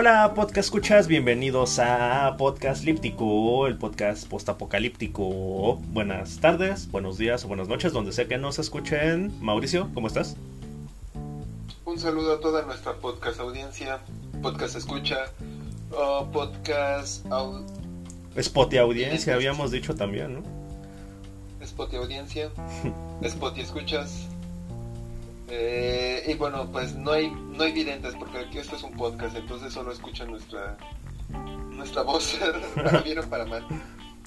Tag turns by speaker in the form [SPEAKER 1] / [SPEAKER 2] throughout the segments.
[SPEAKER 1] Hola podcast escuchas, bienvenidos a Podcast Líptico, el podcast postapocalíptico. Buenas tardes, buenos días o buenas noches, donde sea que nos escuchen. Mauricio, ¿cómo estás?
[SPEAKER 2] Un saludo a toda nuestra podcast audiencia, podcast escucha, podcast... Au
[SPEAKER 1] Spot y audiencia, habíamos dicho también, ¿no?
[SPEAKER 2] Spot y audiencia, Spot y escuchas. Eh, y bueno, pues no hay, no hay videntes porque aquí esto es un podcast, entonces solo escuchan nuestra, nuestra voz, para bien o para mal.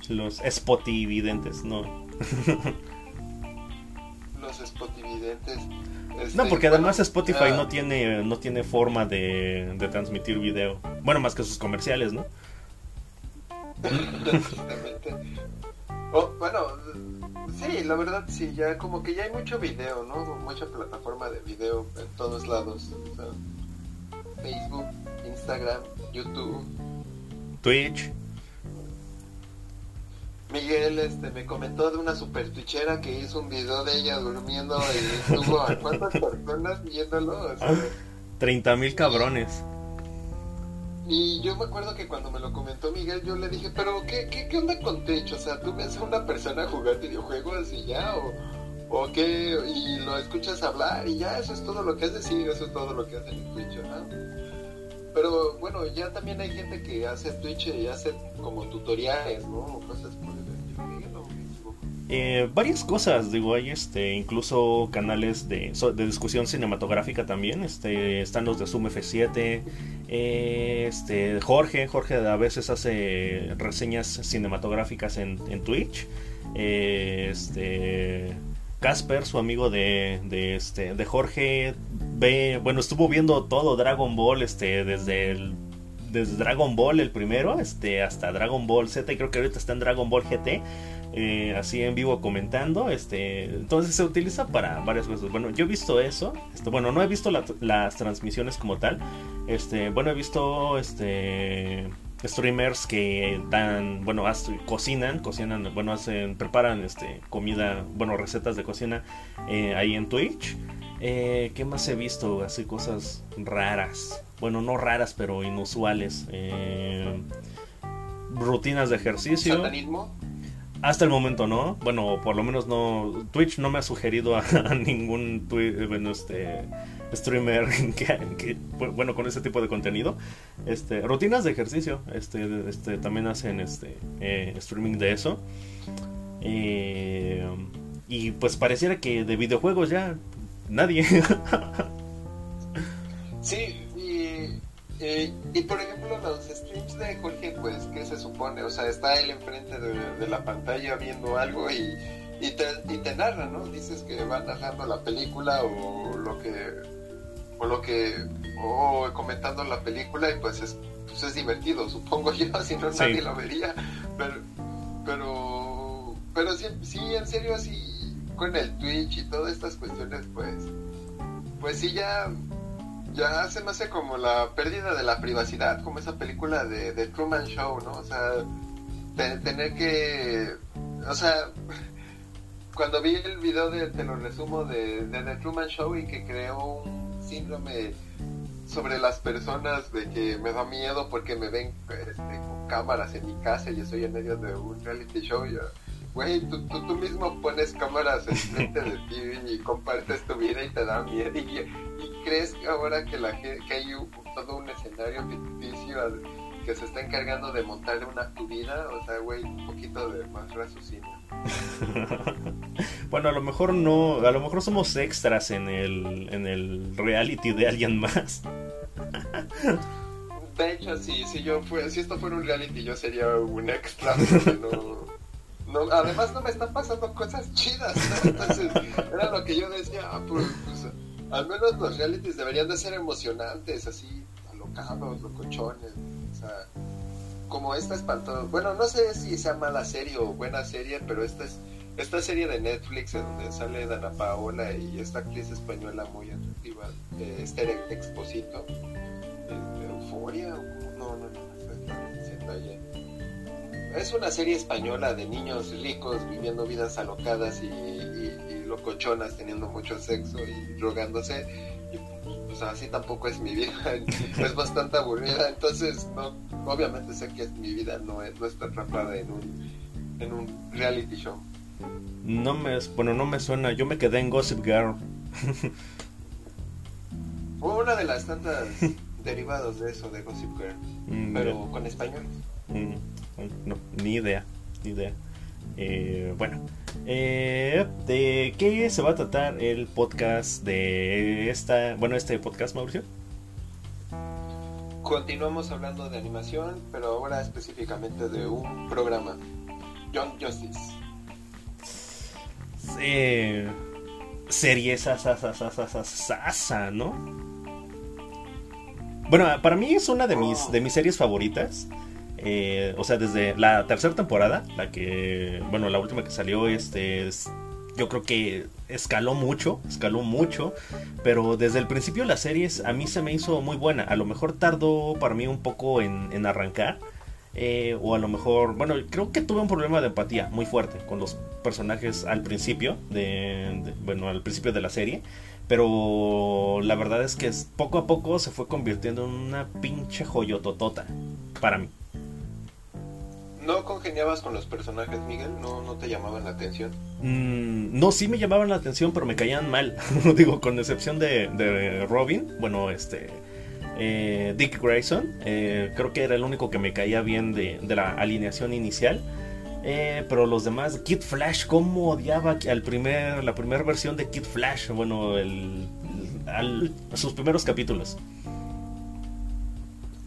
[SPEAKER 1] Los spotividentes, no.
[SPEAKER 2] Los spotividentes. Este,
[SPEAKER 1] No, porque además
[SPEAKER 2] bueno,
[SPEAKER 1] Spotify
[SPEAKER 2] ah,
[SPEAKER 1] no tiene no tiene forma de, de transmitir video. Bueno, más que sus comerciales, ¿no?
[SPEAKER 2] Oh, bueno, sí, la verdad sí, ya como que ya hay mucho video, ¿no? Mucha plataforma de video en todos lados. o sea, Facebook, Instagram, YouTube.
[SPEAKER 1] Twitch.
[SPEAKER 2] Miguel este, me comentó de una super twitchera que hizo un video de ella durmiendo y estuvo a cuántas personas viéndolo. O sea,
[SPEAKER 1] 30 mil cabrones.
[SPEAKER 2] Y yo me acuerdo que cuando me lo comentó Miguel, yo le dije, pero ¿qué, qué, qué onda con Twitch? O sea, ¿tú ves a una persona jugar videojuegos y ya? ¿O, o qué? Y lo escuchas hablar y ya, eso es todo lo que hace, sí, eso es todo lo que hacen en Twitch, ¿no? Pero bueno, ya también hay gente que hace Twitch y hace como tutoriales, ¿no? O cosas por
[SPEAKER 1] Eh, varias cosas, digo, hay este, incluso canales de, de discusión cinematográfica también, este, están los de Zoom F7, eh, este, Jorge, Jorge a veces hace reseñas cinematográficas en, Twitch, eh, este, Casper, su amigo de, de, este, de Jorge, ve, bueno, estuvo viendo todo Dragon Ball, este, desde desde Dragon Ball el primero este hasta Dragon Ball Z y creo que ahorita está en Dragon Ball GT eh, así en vivo comentando este entonces se utiliza para varias cosas bueno yo he visto eso este, bueno no he visto la- las transmisiones como tal este bueno he visto este streamers que dan bueno cocinan cocinan bueno hacen preparan este comida bueno recetas de cocina eh, ahí en Twitch eh, ¿Qué más he visto? Así cosas raras. Bueno, no raras, pero inusuales. Eh, rutinas de ejercicio.
[SPEAKER 2] ¿Satanismo?
[SPEAKER 1] Hasta el momento no. Bueno, por lo menos no. Twitch no me ha sugerido a, ningún bueno, este, streamer que, que- bueno con ese tipo de contenido. Este, rutinas de ejercicio. Este, este también hacen este eh, streaming de eso. Eh, y pues pareciera que de videojuegos ya nadie.
[SPEAKER 2] Sí, y, y, y, por ejemplo los streams de Jorge, pues, ¿qué se supone? O sea, está él enfrente de, de la pantalla viendo algo y, y, te, y te narra, ¿no? Dices que va narrando la película o lo que... O lo que... O comentando la película y pues es, pues es divertido, supongo yo, si no
[SPEAKER 1] Sí.
[SPEAKER 2] nadie lo vería. Pero... Pero... Pero sí, sí, en serio, sí, con el Twitch y todas estas cuestiones, pues... Pues sí, ya ya se me hace como la pérdida de la privacidad, como esa película de, de Truman Show, ¿no? O sea, te- tener que, o sea, cuando vi el video de, te lo resumo, de, de The Truman Show y que creó un síndrome sobre las personas de que me da miedo porque me ven este, con cámaras en mi casa y estoy en medio de un reality show. yo, Güey, tú, tú, tú mismo pones cámaras enfrente de ti y compartes tu vida y te da miedo. Y, y crees que ahora que, la, que hay un- todo un escenario ficticio que se está encargando de montar una tu vida, o sea, güey, un poquito de más raciocinio.
[SPEAKER 1] bueno, a lo mejor no, a lo mejor somos extras en el, en el reality de alguien más.
[SPEAKER 2] De hecho, sí, si yo fue, si esto fuera un reality, yo sería un extra. no, no, además no me están pasando cosas chidas, ¿no? Entonces, era lo que yo decía, ah, pues, pues, al menos los realities deberían de ser emocionantes, así, alocados, locochones, o sea, como esta espantosa. Bueno, no sé si sea mala serie o buena serie, pero esta es esta serie de Netflix en donde sale Dana Paola y esta actriz española muy atractiva, eh, Esther Exposito, de Euforia, no, no, no, no, está diciendo ayer. Es una serie española de niños ricos viviendo vidas alocadas y, y- y locochonas, teniendo mucho sexo y drogándose. Y, pues así tampoco es mi vida, es bastante aburrida, entonces no, obviamente sé que es mi vida, no, es, no está atrapada en un, en un reality show.
[SPEAKER 1] No me, bueno, no me suena, yo me quedé en Gossip Girl.
[SPEAKER 2] Fue una de las tantas derivados de eso, de Gossip Girl,
[SPEAKER 1] Mm,
[SPEAKER 2] pero con español.
[SPEAKER 1] Mm, no, ni idea, ni idea. Eh, bueno, eh, ¿de qué se va a tratar el podcast de esta, bueno, este podcast, Mauricio?
[SPEAKER 2] Continuamos hablando de animación, pero ahora específicamente de un programa, Young Justice.
[SPEAKER 1] Eh, serie sasa, sasa, sasa, sasa, ¿no? Bueno, para mí es una de mis, de mis series favoritas. Eh, o sea, desde la tercera temporada, la que, bueno, la última que salió, este, es- yo creo que escaló mucho, escaló mucho, pero desde el principio la serie es- a mí se me hizo muy buena. A lo mejor tardó para mí un poco en, en arrancar, eh, o a lo mejor, bueno, creo que tuve un problema de empatía muy fuerte con los personajes al principio, de, de- bueno, al principio de la serie. Pero la verdad es que poco a poco se fue convirtiendo en una pinche joyototota para mí.
[SPEAKER 2] ¿No congeniabas con los personajes, Miguel? ¿No, no te llamaban la atención?
[SPEAKER 1] Mm, no, sí me llamaban la atención, pero me caían mal. Digo, con excepción de, Robin, bueno, este. eh, Dick Grayson, eh, creo que era el único que me caía bien de, la alineación inicial. Eh, pero los demás, Kid Flash, cómo odiaba al primer, la primera versión de Kid Flash, bueno, el, sus primeros capítulos.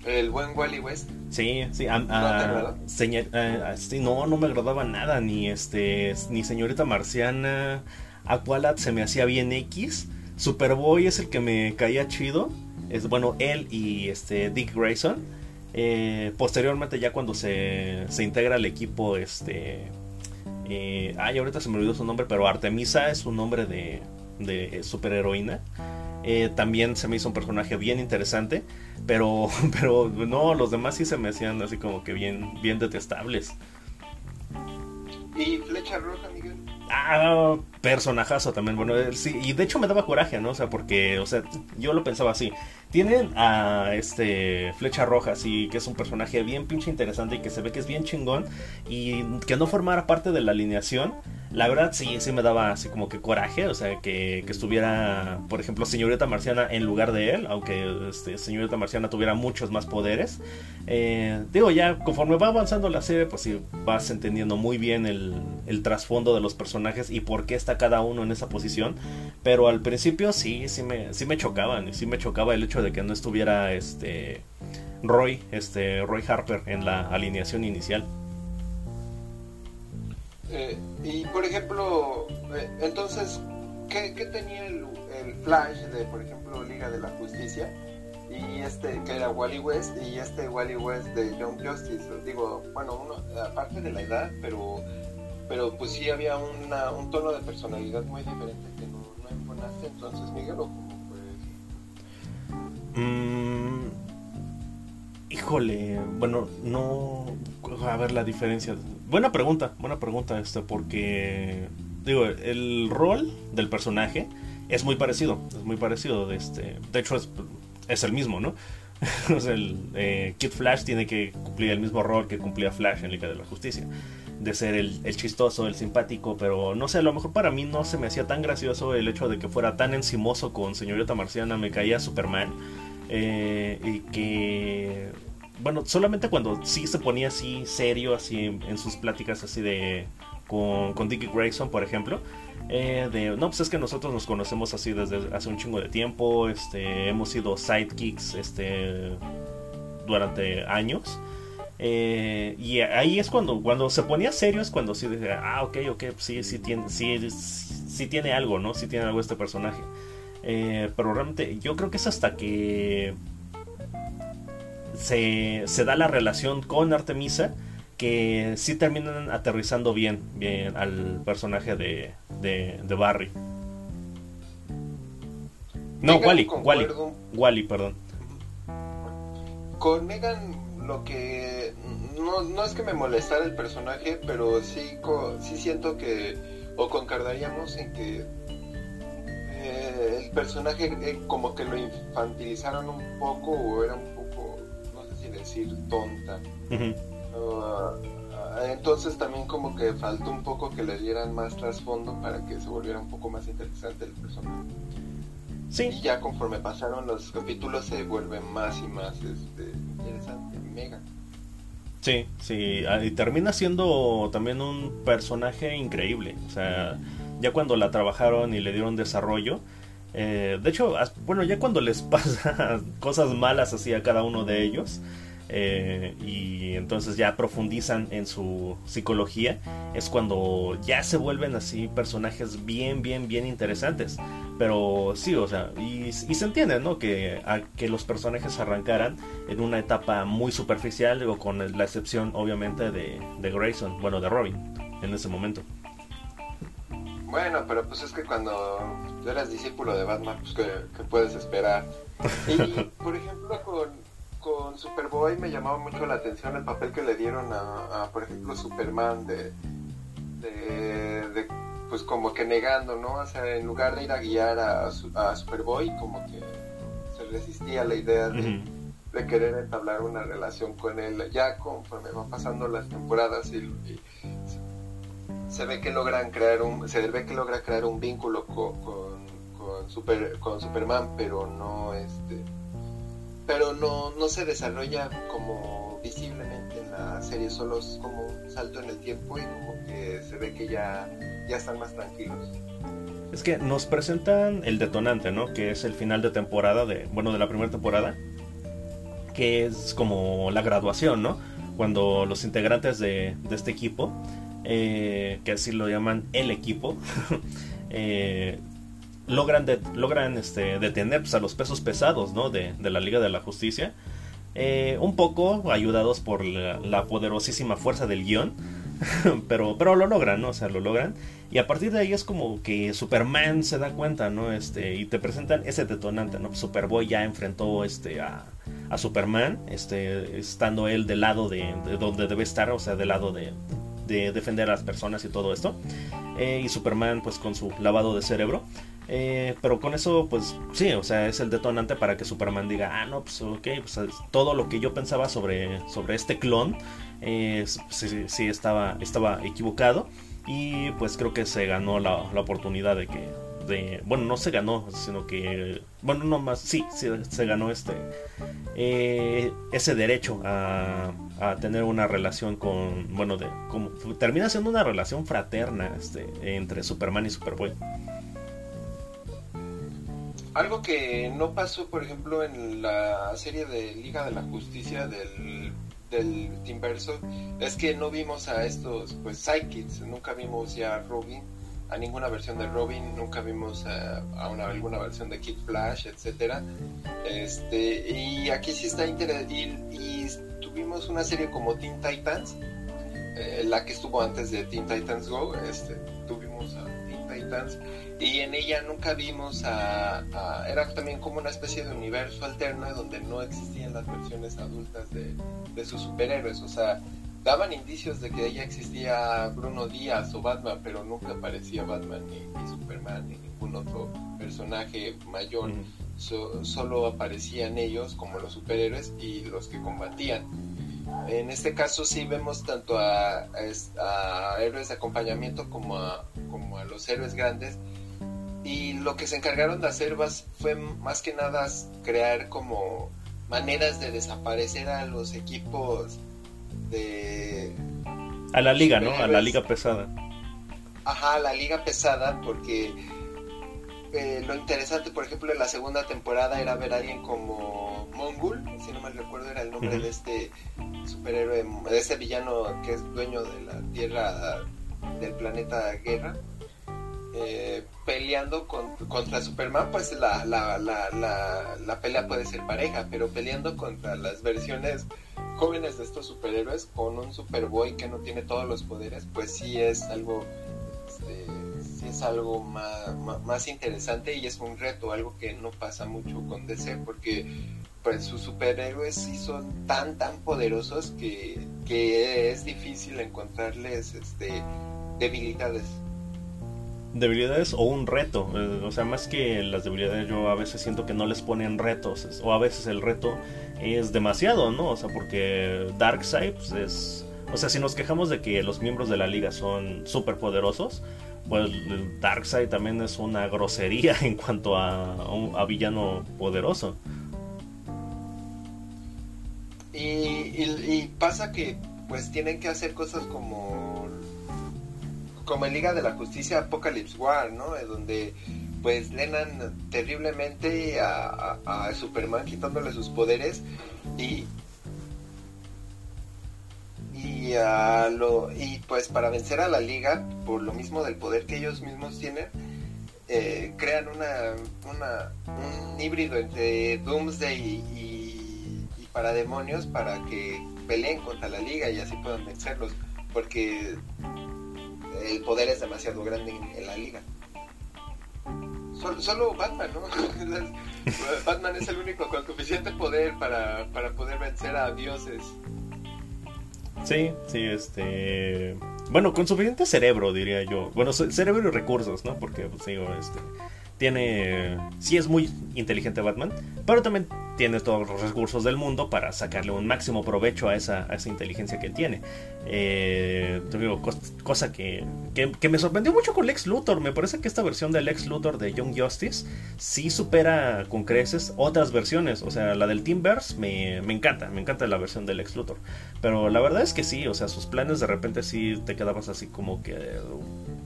[SPEAKER 2] El buen Wally West.
[SPEAKER 1] Sí, sí, a-
[SPEAKER 2] ¿No
[SPEAKER 1] a- señor- a- a- sí, no, no me agradaba nada, ni este, ni señorita marciana, Aqualad se me hacía bien X, Superboy es el que me caía chido, es bueno, él y este Dick Grayson, Eh, posteriormente ya cuando se, se integra al equipo, este, eh, ay, ahorita se me olvidó su nombre, pero Artemisa es un nombre de, de superheroína. Eh, también se me hizo un personaje bien interesante, pero, pero no, los demás sí se me hacían así como que bien, bien detestables.
[SPEAKER 2] ¿Y Flecha Roja, Miguel?
[SPEAKER 1] Ah, personajazo también, bueno, él sí, y de hecho me daba coraje, ¿no? O sea, porque, o sea, yo lo pensaba así. Tienen a este Flecha Roja, sí, que es un personaje bien pinche interesante y que se ve que es bien chingón y que no formara parte de la alineación. La verdad sí, sí me daba así como que coraje, o sea, que, que estuviera, por ejemplo, Señorita Marciana en lugar de él, aunque este, Señorita Marciana tuviera muchos más poderes. Eh, digo, ya conforme va avanzando la serie, pues sí, vas entendiendo muy bien el, el trasfondo de los personajes y por qué está cada uno en esa posición. Pero al principio sí, sí me, sí me chocaban, sí me chocaba el hecho de que no estuviera este Roy, este Roy Harper en la alineación inicial.
[SPEAKER 2] Eh, y por ejemplo, eh, entonces, ¿qué, tenía el, Flash de, por ejemplo, Liga de la Justicia? Y este, que era Wally West, y este Wally West de Young Justice. Digo, bueno, aparte de la edad, pero, pero pues sí había una, un tono de personalidad muy diferente que no, no embonaste entonces, Miguel.
[SPEAKER 1] Mm, híjole, bueno, no. A ver la diferencia. Buena pregunta, buena pregunta, este, porque. Digo, el rol del personaje es muy parecido, es muy parecido. De, este, de hecho, es, el mismo, ¿no? o el eh, Kid Flash tiene que cumplir el mismo rol que cumplía Flash en Liga de la Justicia. De ser el, el chistoso, el simpático, pero no sé, a lo mejor para mí no se me hacía tan gracioso el hecho de que fuera tan encimoso con Señorita Marciana, me caía Superman. Eh, y que bueno solamente cuando sí se ponía así serio así en, sus pláticas así de con, con Dickie Grayson por ejemplo eh, de no pues es que nosotros nos conocemos así desde hace un chingo de tiempo este hemos sido sidekicks este durante años eh, y ahí es cuando cuando se ponía serio es cuando sí decía ah ok ok sí sí tiene sí, sí tiene algo no sí tiene algo este personaje eh, pero realmente yo creo que es hasta que se, se, da la relación con Artemisa que sí terminan aterrizando bien, bien al personaje de, de, de Barry. No, Wally, Wally, Wally, perdón.
[SPEAKER 2] Con Megan lo que no, no es que me molestara el personaje, pero sí, sí siento que o concordaríamos en que eh, personaje eh, como que lo infantilizaron un poco o era un poco, no sé si decir tonta. Uh, entonces también como que faltó un poco que le dieran más trasfondo para que se volviera un poco más interesante el personaje. Sí. Y ya conforme pasaron los capítulos se vuelve más y más este, interesante, mega.
[SPEAKER 1] Sí, sí, ah, y termina siendo también un personaje increíble. O sea, ya cuando la trabajaron y le dieron desarrollo, eh, de hecho, bueno, ya cuando les pasa cosas malas así a cada uno de ellos, eh, y entonces ya profundizan en su psicología, es cuando ya se vuelven así personajes bien, bien, bien interesantes. Pero sí, o sea, y, se entiende, ¿no? Que, que los personajes arrancaran en una etapa muy superficial, digo, con la excepción obviamente de, de Grayson, bueno, de Robin, en ese momento.
[SPEAKER 2] Bueno, pero pues es que cuando tú eras discípulo de Batman, pues que, puedes esperar. Y por ejemplo con, con Superboy me llamaba mucho la atención el papel que le dieron a, por ejemplo, Superman de, de, pues como que negando, ¿no? O sea, en lugar de ir a guiar a, a Superboy, como que se resistía a la idea de, de querer entablar una relación con él. Ya conforme van pasando las temporadas y se ve que logran crear un se ve que logra crear un vínculo con, con, super, con Superman pero no este pero no, no se desarrolla como visiblemente en la serie solo es como un salto en el tiempo y como que se ve que ya ya están más tranquilos.
[SPEAKER 1] Es que nos presentan el detonante no que es el final de temporada de bueno de la primera temporada que es como la graduación no cuando los integrantes de, de este equipo eh, que así lo llaman el equipo, eh, logran, logran este, detener pues, a los pesos pesados de, la Liga de la Justicia. Eh, un poco ayudados por la, poderosísima fuerza del guion. pero, pero lo logran, ¿no? O sea, lo logran. Y a partir de ahí es como que Superman se da cuenta, ¿no? Este, y te presentan ese detonante, ¿no? Superboy ya enfrentó este, a, a Superman, este, estando él del lado de, de, donde debe estar, o sea, del lado de, de defender a las personas y todo esto. Eh, y Superman pues con su lavado de cerebro. Eh, pero con eso pues sí, o sea, es el detonante para que Superman diga, ah, no, pues ok, pues todo lo que yo pensaba sobre, sobre este clon, eh, sí, estaba, estaba equivocado. Y pues creo que se ganó la, la oportunidad de que bueno no se ganó sino que bueno no más sí, se ganó este eh, ese derecho a, tener una relación con bueno de como termina siendo una relación fraterna este entre Superman y Superboy.
[SPEAKER 2] Algo que no pasó por ejemplo en la serie de Liga de la Justicia del del Teamverso es que no vimos a estos pues sidekicks nunca vimos ya a Robin a ninguna versión de Robin, nunca vimos a, una, alguna versión de Kid Flash, etcétera. Este, y aquí sí está interesante. Y, tuvimos una serie como Teen Titans, eh, la que estuvo antes de Teen Titans Go, este, tuvimos a Teen Titans, y en ella nunca vimos a, Era también como una especie de universo alterno donde no existían las versiones adultas de, de sus superhéroes, o sea daban indicios de que ya existía Bruno Díaz o Batman, pero nunca aparecía Batman ni, Superman ni ningún otro personaje mayor. solo aparecían ellos como los superhéroes y los que combatían. En este caso sí vemos tanto a, héroes de acompañamiento como a, como a los héroes grandes. Y lo que se encargaron de hacer fue más que nada crear como maneras de desaparecer a los equipos de...
[SPEAKER 1] A la liga, ¿no? A la liga pesada.
[SPEAKER 2] Ajá, a la liga pesada, porque eh, lo interesante, por ejemplo, en la segunda temporada era ver a alguien como Mongul, si no me recuerdo era el nombre de este superhéroe, de este villano que es dueño de la Tierra, del planeta Guerra. Eh, peleando contra Superman, pues la, la, la, la, pelea puede ser pareja, pero peleando contra las versiones jóvenes de estos superhéroes con un Superboy que no tiene todos los poderes, pues sí es algo, este, sí es algo más, más, interesante y es un reto, algo que no pasa mucho con DC, porque pues sus superhéroes sí son tan tan poderosos que, que es difícil encontrarles este debilidades.
[SPEAKER 1] Debilidades o un reto. Eh, o sea, más que las debilidades, yo a veces siento que no les ponen retos. O a veces el reto es demasiado, ¿no? O sea, porque Darkseid pues, es. O sea, si nos quejamos de que los miembros de la liga son súper poderosos, pues Darkseid también es una grosería en cuanto a, a, villano poderoso.
[SPEAKER 2] Y, y, pasa que pues tienen que hacer cosas como como en Liga de la Justicia Apocalypse War, ¿no? Donde pues lenan terriblemente a, Superman quitándole sus poderes y y a lo y pues para vencer a la liga por lo mismo del poder que ellos mismos tienen eh, crean una, una, un híbrido entre Doomsday y, y, y Parademonios para que peleen contra la liga y así puedan vencerlos porque el poder es demasiado grande en, la liga. Solo, Batman, ¿no? Batman es el único con suficiente poder para, para poder vencer a dioses.
[SPEAKER 1] Sí, sí, este... Bueno, con suficiente cerebro, diría yo. Bueno, cerebro y recursos, ¿no? Porque, pues, digo, este tiene. Sí, es muy inteligente Batman, pero también tiene todos los recursos del mundo para sacarle un máximo provecho a esa, esa inteligencia que tiene. Eh, digo, cosa que, que, me sorprendió mucho con Lex Luthor. Me parece que esta versión del Lex Luthor de Young Justice sí supera con creces otras versiones. O sea, la del Teamverse me, me encanta, me encanta la versión del Lex Luthor. Pero la verdad es que sí, o sea, sus planes de repente sí te quedabas así como que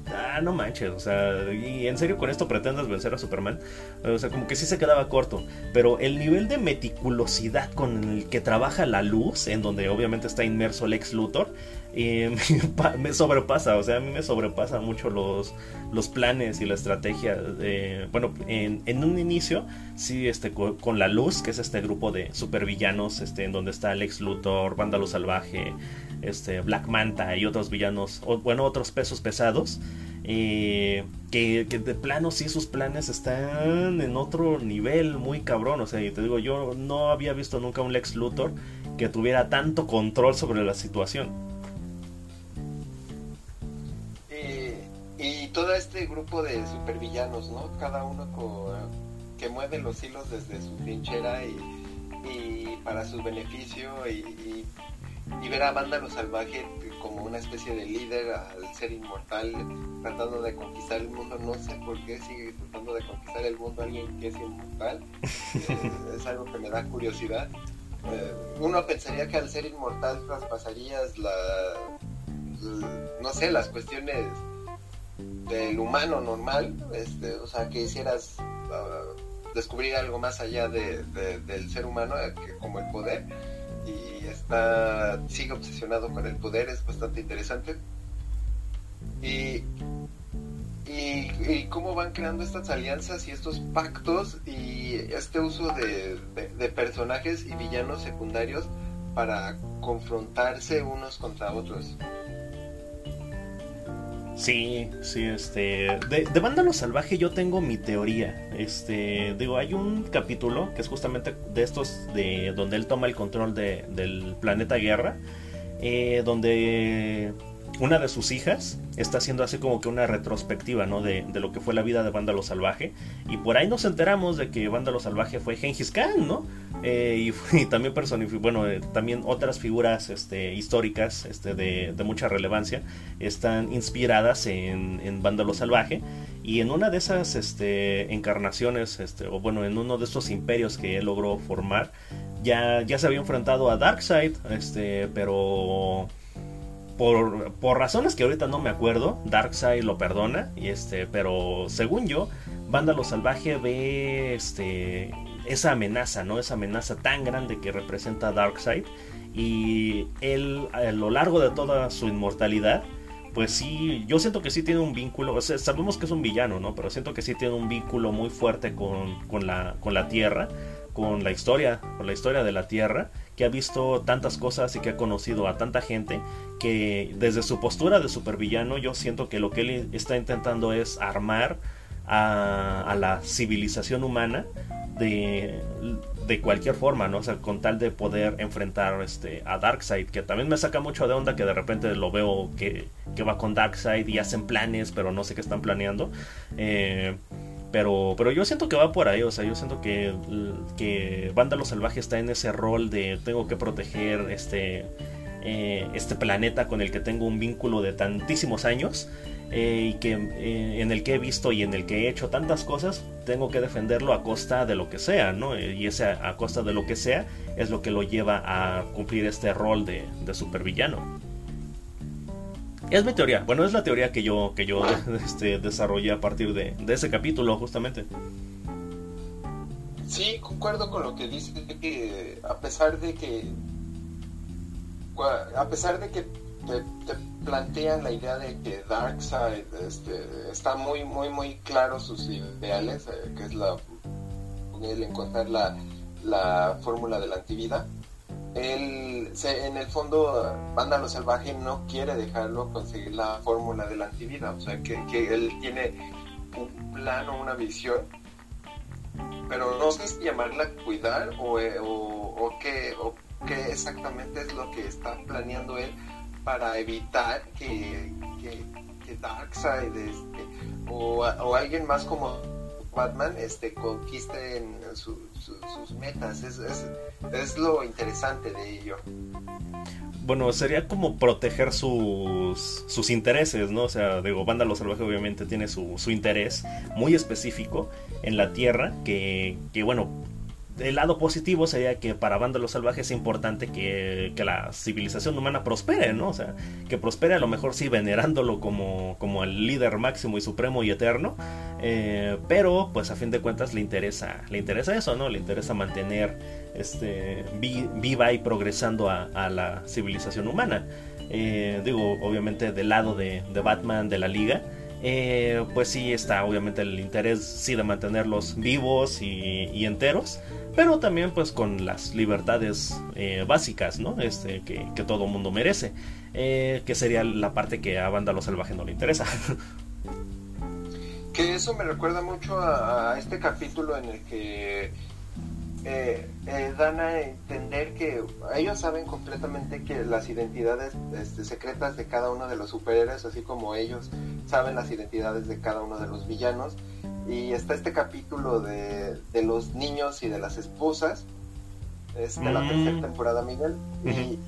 [SPEAKER 1] ah, no manches, o sea, y en serio con esto pretendas vencer a Superman, o sea, como que sí se quedaba corto, pero el nivel de meticulosidad con el que trabaja la luz, en donde obviamente está inmerso Lex Luthor, eh, me, sobrepasa, o sea, a mí me sobrepasa mucho los, los planes y la estrategia. Bueno, en, en, un inicio, sí, este, con, la luz, que es este grupo de supervillanos, este, en donde está Lex Luthor, Vándalo Salvaje, este, Black Manta y otros villanos, bueno, otros pesos pesados. Eh, que, de plano sí sus planes están en otro nivel muy cabrón. O sea, y te digo, yo no había visto nunca un Lex Luthor que tuviera tanto control sobre la situación.
[SPEAKER 2] y todo este grupo de supervillanos, ¿no? Cada uno que mueve los hilos desde su trinchera y, para su beneficio y ver a Vándalo Salvaje como una especie de líder al ser inmortal, tratando de conquistar el mundo. No sé por qué sigue tratando de conquistar el mundo alguien que es inmortal. Eh, es algo que me da curiosidad. Eh, uno pensaría que al ser inmortal traspasarías la, no sé, las cuestiones del humano normal, este, o sea, que hicieras uh, descubrir algo más allá de, del ser humano, eh, que como el poder y está sigue obsesionado con el poder, es bastante interesante. Y, y, cómo van creando estas alianzas y estos pactos y este uso de, de personajes y villanos secundarios para confrontarse unos contra otros.
[SPEAKER 1] Sí, sí, este. De, de Vándalo Salvaje yo tengo mi teoría. Este. Digo, hay un capítulo que es justamente de estos de donde él toma el control de, del planeta Guerra. Eh, donde una de sus hijas está haciendo así como que una retrospectiva, ¿no? De, lo que fue la vida de Vándalo Salvaje. Y por ahí nos enteramos de que Vándalo Salvaje fue Genghis Khan, ¿no? Eh, y, también personificó, bueno, eh, también otras figuras este, históricas este, de, mucha relevancia están inspiradas en, en Vándalo Salvaje. Y en una de esas este, encarnaciones, este, o bueno, en uno de estos imperios que él logró formar, ya, ya se había enfrentado a Darkseid, este, pero por, razones que ahorita no me acuerdo, Darkseid lo perdona, y este, pero según yo, Vándalo Salvaje ve este, esa amenaza, ¿no? Esa amenaza tan grande que representa Darkseid. Y él, a lo largo de toda su inmortalidad, pues sí, yo siento que sí tiene un vínculo, sabemos que es un villano, ¿no? Pero siento que sí tiene un vínculo muy fuerte con, con, la, con la Tierra, con la historia, con la historia de la Tierra que ha visto tantas cosas y que ha conocido a tanta gente que desde su postura de supervillano yo siento que lo que él está intentando es armar a, la civilización humana de, de cualquier forma, ¿no? O sea, con tal de poder enfrentar este, a Darkseid, que también me saca mucho de onda que de repente lo veo que, que va con Darkseid y hacen planes, pero no sé qué están planeando. Eh, pero, pero yo siento que va por ahí, o sea, yo siento que, que Vándalo Salvaje está en ese rol de tengo que proteger este, eh, este planeta con el que tengo un vínculo de tantísimos años. Eh, y que eh, en el que he visto y en el que he hecho tantas cosas, tengo que defenderlo a costa de lo que sea, ¿no? Y ese a, costa de lo que sea es lo que lo lleva a cumplir este rol de, de supervillano. Es mi teoría, bueno, es la teoría que yo, que yo este, desarrollé a partir de, de ese capítulo, justamente.
[SPEAKER 2] Sí, concuerdo con lo que dice, que a pesar de que a pesar de que te, plantean la idea de que Darkseid este, está muy, muy, muy claro sus ideales, eh, que es la el encontrar la, la fórmula de la antivida. Él, en el fondo, Vándalo Salvaje no quiere dejarlo conseguir la fórmula de la antivida, o sea, que, que él tiene un plan o una visión, pero no sé si llamarla cuidar o, eh, o, o qué, o qué exactamente es lo que está planeando él para evitar que, que, que Darkseid este, o, o, alguien más como Batman este, conquisten sus metas. Es, es, es, lo interesante de ello.
[SPEAKER 1] Bueno, sería como proteger sus, sus intereses, ¿no? O sea, digo, Vándalo Salvaje obviamente tiene su, su interés muy específico en la Tierra, que, que bueno, el lado positivo sería que para Vándalos Salvajes es importante que, la civilización humana prospere, ¿no? O sea, que prospere a lo mejor sí venerándolo como, como el líder máximo y supremo y eterno, eh, pero pues a fin de cuentas le interesa, le interesa eso, ¿no? Le interesa mantener este, viva y progresando a, la civilización humana. Eh, digo, obviamente del lado de, Batman, de la liga, eh, pues sí está obviamente el interés sí de mantenerlos vivos y enteros, pero también pues con las libertades eh, básicas, ¿no? Este, que, todo mundo merece, eh, que sería la parte que a Vándalo Salvaje no le interesa.
[SPEAKER 2] Que eso me recuerda mucho a, este capítulo en el que eh, dan a entender que ellos saben completamente que las identidades este, secretas de cada uno de los superhéroes, así como ellos saben las identidades de cada uno de los villanos, y está este capítulo de, de los niños y de las esposas. Es de la tercera mm. temporada, Miguel.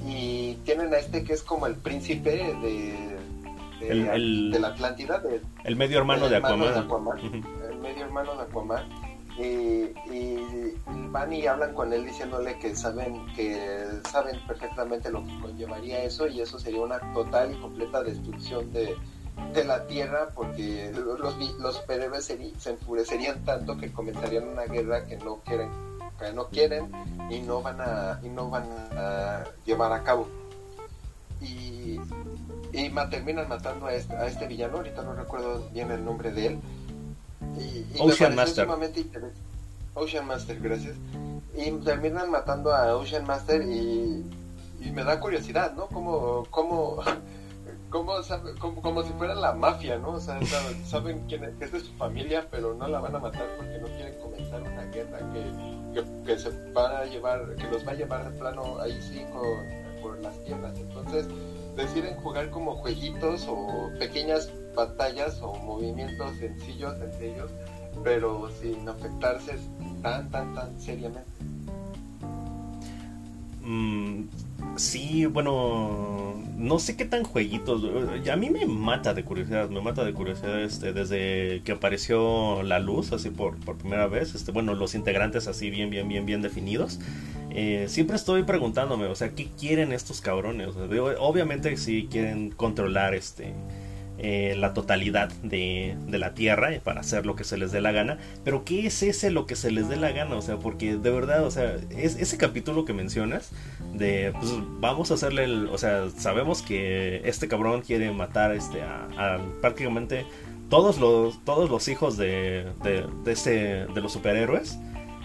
[SPEAKER 2] y, tienen a este que es como el príncipe de, de, la Atlántida.
[SPEAKER 1] el medio hermano de Aquaman.
[SPEAKER 2] El medio hermano de Aquaman. Y, y, van y hablan con él diciéndole que saben que saben perfectamente lo que conllevaría eso y eso sería una total y completa destrucción de, de la Tierra porque los, los superhéroes se, enfurecerían tanto que comenzarían una guerra que no quieren que no quieren y no van a y no van a llevar a cabo. Y, y terminan matando a este, a este villano ahorita no recuerdo bien el nombre de él y,
[SPEAKER 1] Ocean Master
[SPEAKER 2] Ocean Master gracias y terminan matando a Ocean Master y, y me da curiosidad no cómo cómo como, como, si fuera la mafia, ¿no? O sea, saben, quién es, que es de su familia, pero no la van a matar porque no quieren comenzar una guerra que, que, se va a llevar, que los va a llevar de plano ahí sí por las tierras. Entonces deciden jugar como jueguitos o pequeñas batallas o movimientos sencillos entre ellos, pero sin afectarse tan, tan, tan seriamente.
[SPEAKER 1] Mm, Sí, bueno, no sé qué tan jueguitos. A mí me mata de curiosidad, me mata de curiosidad este, desde que apareció la luz, así por, por primera vez. Este, bueno, los integrantes así bien, bien, bien, bien definidos. Eh, siempre estoy preguntándome, o sea, ¿qué quieren estos cabrones? obviamente sí quieren controlar este eh, la totalidad de, la Tierra para hacer lo que se les dé la gana. Pero ¿qué es ese lo que se les dé la gana? O sea, porque de verdad, o sea, es, ese capítulo que mencionas de, pues vamos a hacerle el, o sea, sabemos que este cabrón quiere matar este, a, prácticamente todos los, todos los hijos de, de, de, este, de los superhéroes.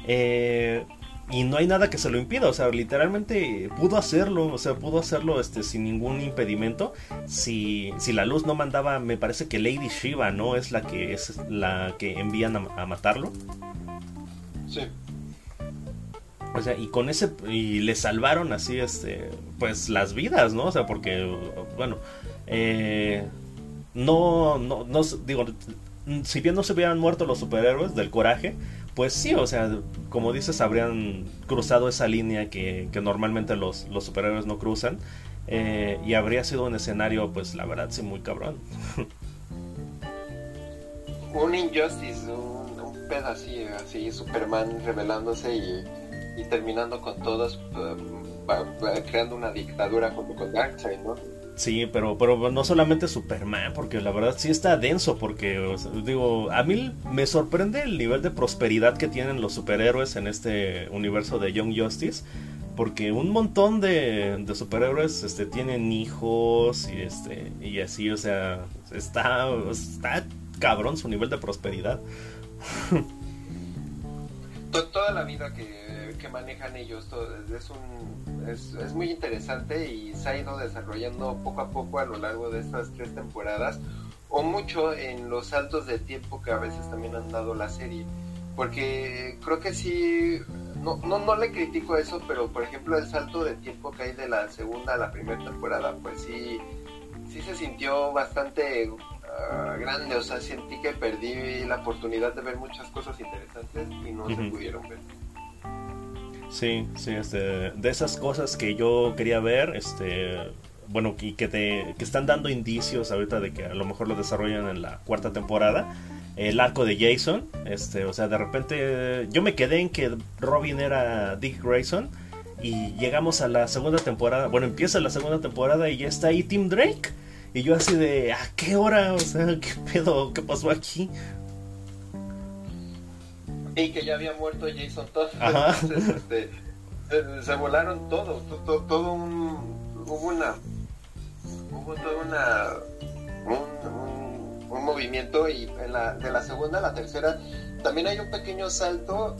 [SPEAKER 1] Eh, y no hay nada que se lo impida, o sea, literalmente pudo hacerlo, o sea, pudo hacerlo este sin ningún impedimento. Si, si la luz no mandaba, me parece que Lady Shiva, ¿no? Es la que es la que envían a, matarlo.
[SPEAKER 2] Sí.
[SPEAKER 1] O sea, y con ese. Y le salvaron así, este. Pues las vidas, ¿no? O sea, porque. Bueno. Eh, no, no, no. Digo. Si bien no se hubieran muerto los superhéroes del coraje, pues sí, o sea, como dices, habrían cruzado esa línea que, que normalmente los, los superhéroes no cruzan. Eh, y habría sido un escenario, pues la verdad, sí, muy cabrón.
[SPEAKER 2] un Injustice, un, un así, Superman revelándose y, terminando con todos, um, creando una dictadura junto con Darkseid, ¿no?
[SPEAKER 1] Sí, pero, pero no solamente Superman, porque la verdad sí está denso, porque digo, a mí me sorprende el nivel de prosperidad que tienen los superhéroes en este universo de Young Justice, porque un montón de, de superhéroes este, tienen hijos y, este, y así, o sea, está, está cabrón su nivel de prosperidad.
[SPEAKER 2] Toda la vida que, manejan ellos es, un, es, es, muy interesante y se ha ido desarrollando poco a poco a lo largo de estas tres temporadas o mucho en los saltos de tiempo que a veces también han dado la serie. Porque creo que sí, no, no, no le critico eso, pero por ejemplo el salto de tiempo que hay de la segunda a la primera temporada, pues sí, sí se sintió bastante Ah, grande, o sea, sentí que perdí la oportunidad de ver muchas cosas interesantes y no se pudieron ver.
[SPEAKER 1] Sí, sí, este, de esas cosas que yo quería ver, este, bueno, y que te que están dando indicios ahorita de que a lo mejor lo desarrollan en la cuarta temporada. El arco de Jason, este, o sea, de repente yo me quedé en que Robin era Dick Grayson y llegamos a la segunda temporada, bueno, empieza la segunda temporada y ya está ahí Tim Drake. Y yo así de, ¿a qué hora? O sea, ¿qué pedo? ¿Qué pasó aquí?
[SPEAKER 2] Y que ya había muerto Jason Todd. Entonces, este, se, volaron todo, todo, todo, un, hubo una, hubo todo una, un, un, movimiento y en la, de la segunda a la tercera también hay un pequeño salto,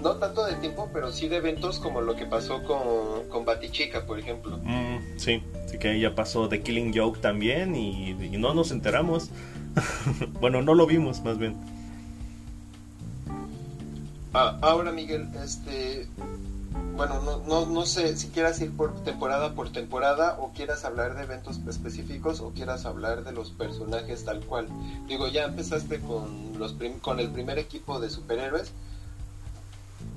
[SPEAKER 2] no tanto de tiempo, pero sí de eventos como lo que pasó con, con Batichica, por ejemplo.
[SPEAKER 1] Mm, sí que ya pasó The Killing Joke también y, no nos enteramos. bueno, no lo vimos más bien.
[SPEAKER 2] Ah, ahora Miguel, este, bueno, no, no, no sé si quieras ir por temporada por temporada o quieras hablar de eventos específicos o quieras hablar de los personajes tal cual. Digo, ya empezaste con, los con el primer equipo de superhéroes,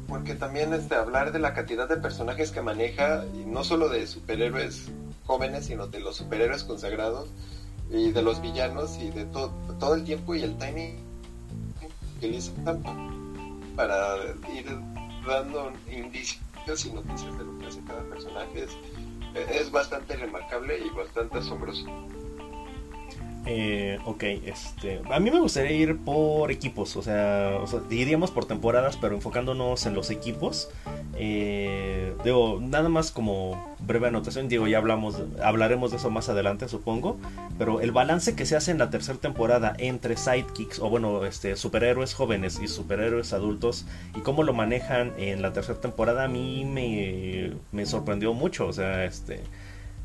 [SPEAKER 2] porque también este, hablar de la cantidad de personajes que maneja, y no solo de superhéroes jóvenes, sino de los superhéroes consagrados y de los villanos y de todo, todo el tiempo y el timing que utilizan para ir dando indicios y noticias de lo que hace cada personaje es, es bastante remarcable y bastante asombroso.
[SPEAKER 1] Eh, ok, este, a mí me gustaría ir por equipos, o sea, diríamos por temporadas, pero enfocándonos en los equipos. Eh, digo, nada más como breve anotación, digo, ya hablamos, hablaremos de eso más adelante, supongo. Pero el balance que se hace en la tercera temporada entre sidekicks, o bueno, este, superhéroes jóvenes y superhéroes adultos, y cómo lo manejan en la tercera temporada, a mí me, me sorprendió mucho, o sea, este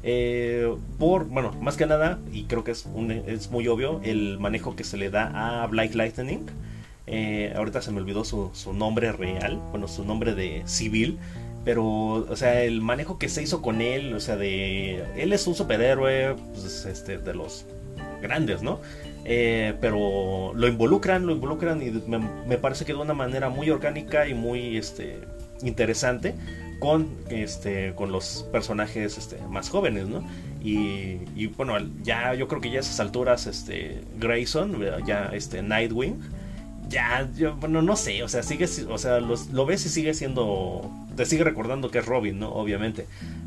[SPEAKER 1] eh, por, bueno, más que nada, y creo que es, un, es muy obvio, el manejo que se le da a Black Lightning. Eh, ahorita se me olvidó su, su, nombre real, bueno, su nombre de civil, pero, o sea, el manejo que se hizo con él, o sea, de. Él es un superhéroe, pues, este, de los grandes, ¿no? Eh, pero lo involucran, lo involucran y me, parece que de una manera muy orgánica y muy este, interesante con este con los personajes este, más jóvenes no y, bueno ya yo creo que ya a esas alturas este Grayson ya este Nightwing ya yo, bueno no sé o sea sigue o sea lo ves y sigue siendo te sigue recordando que es Robin no obviamente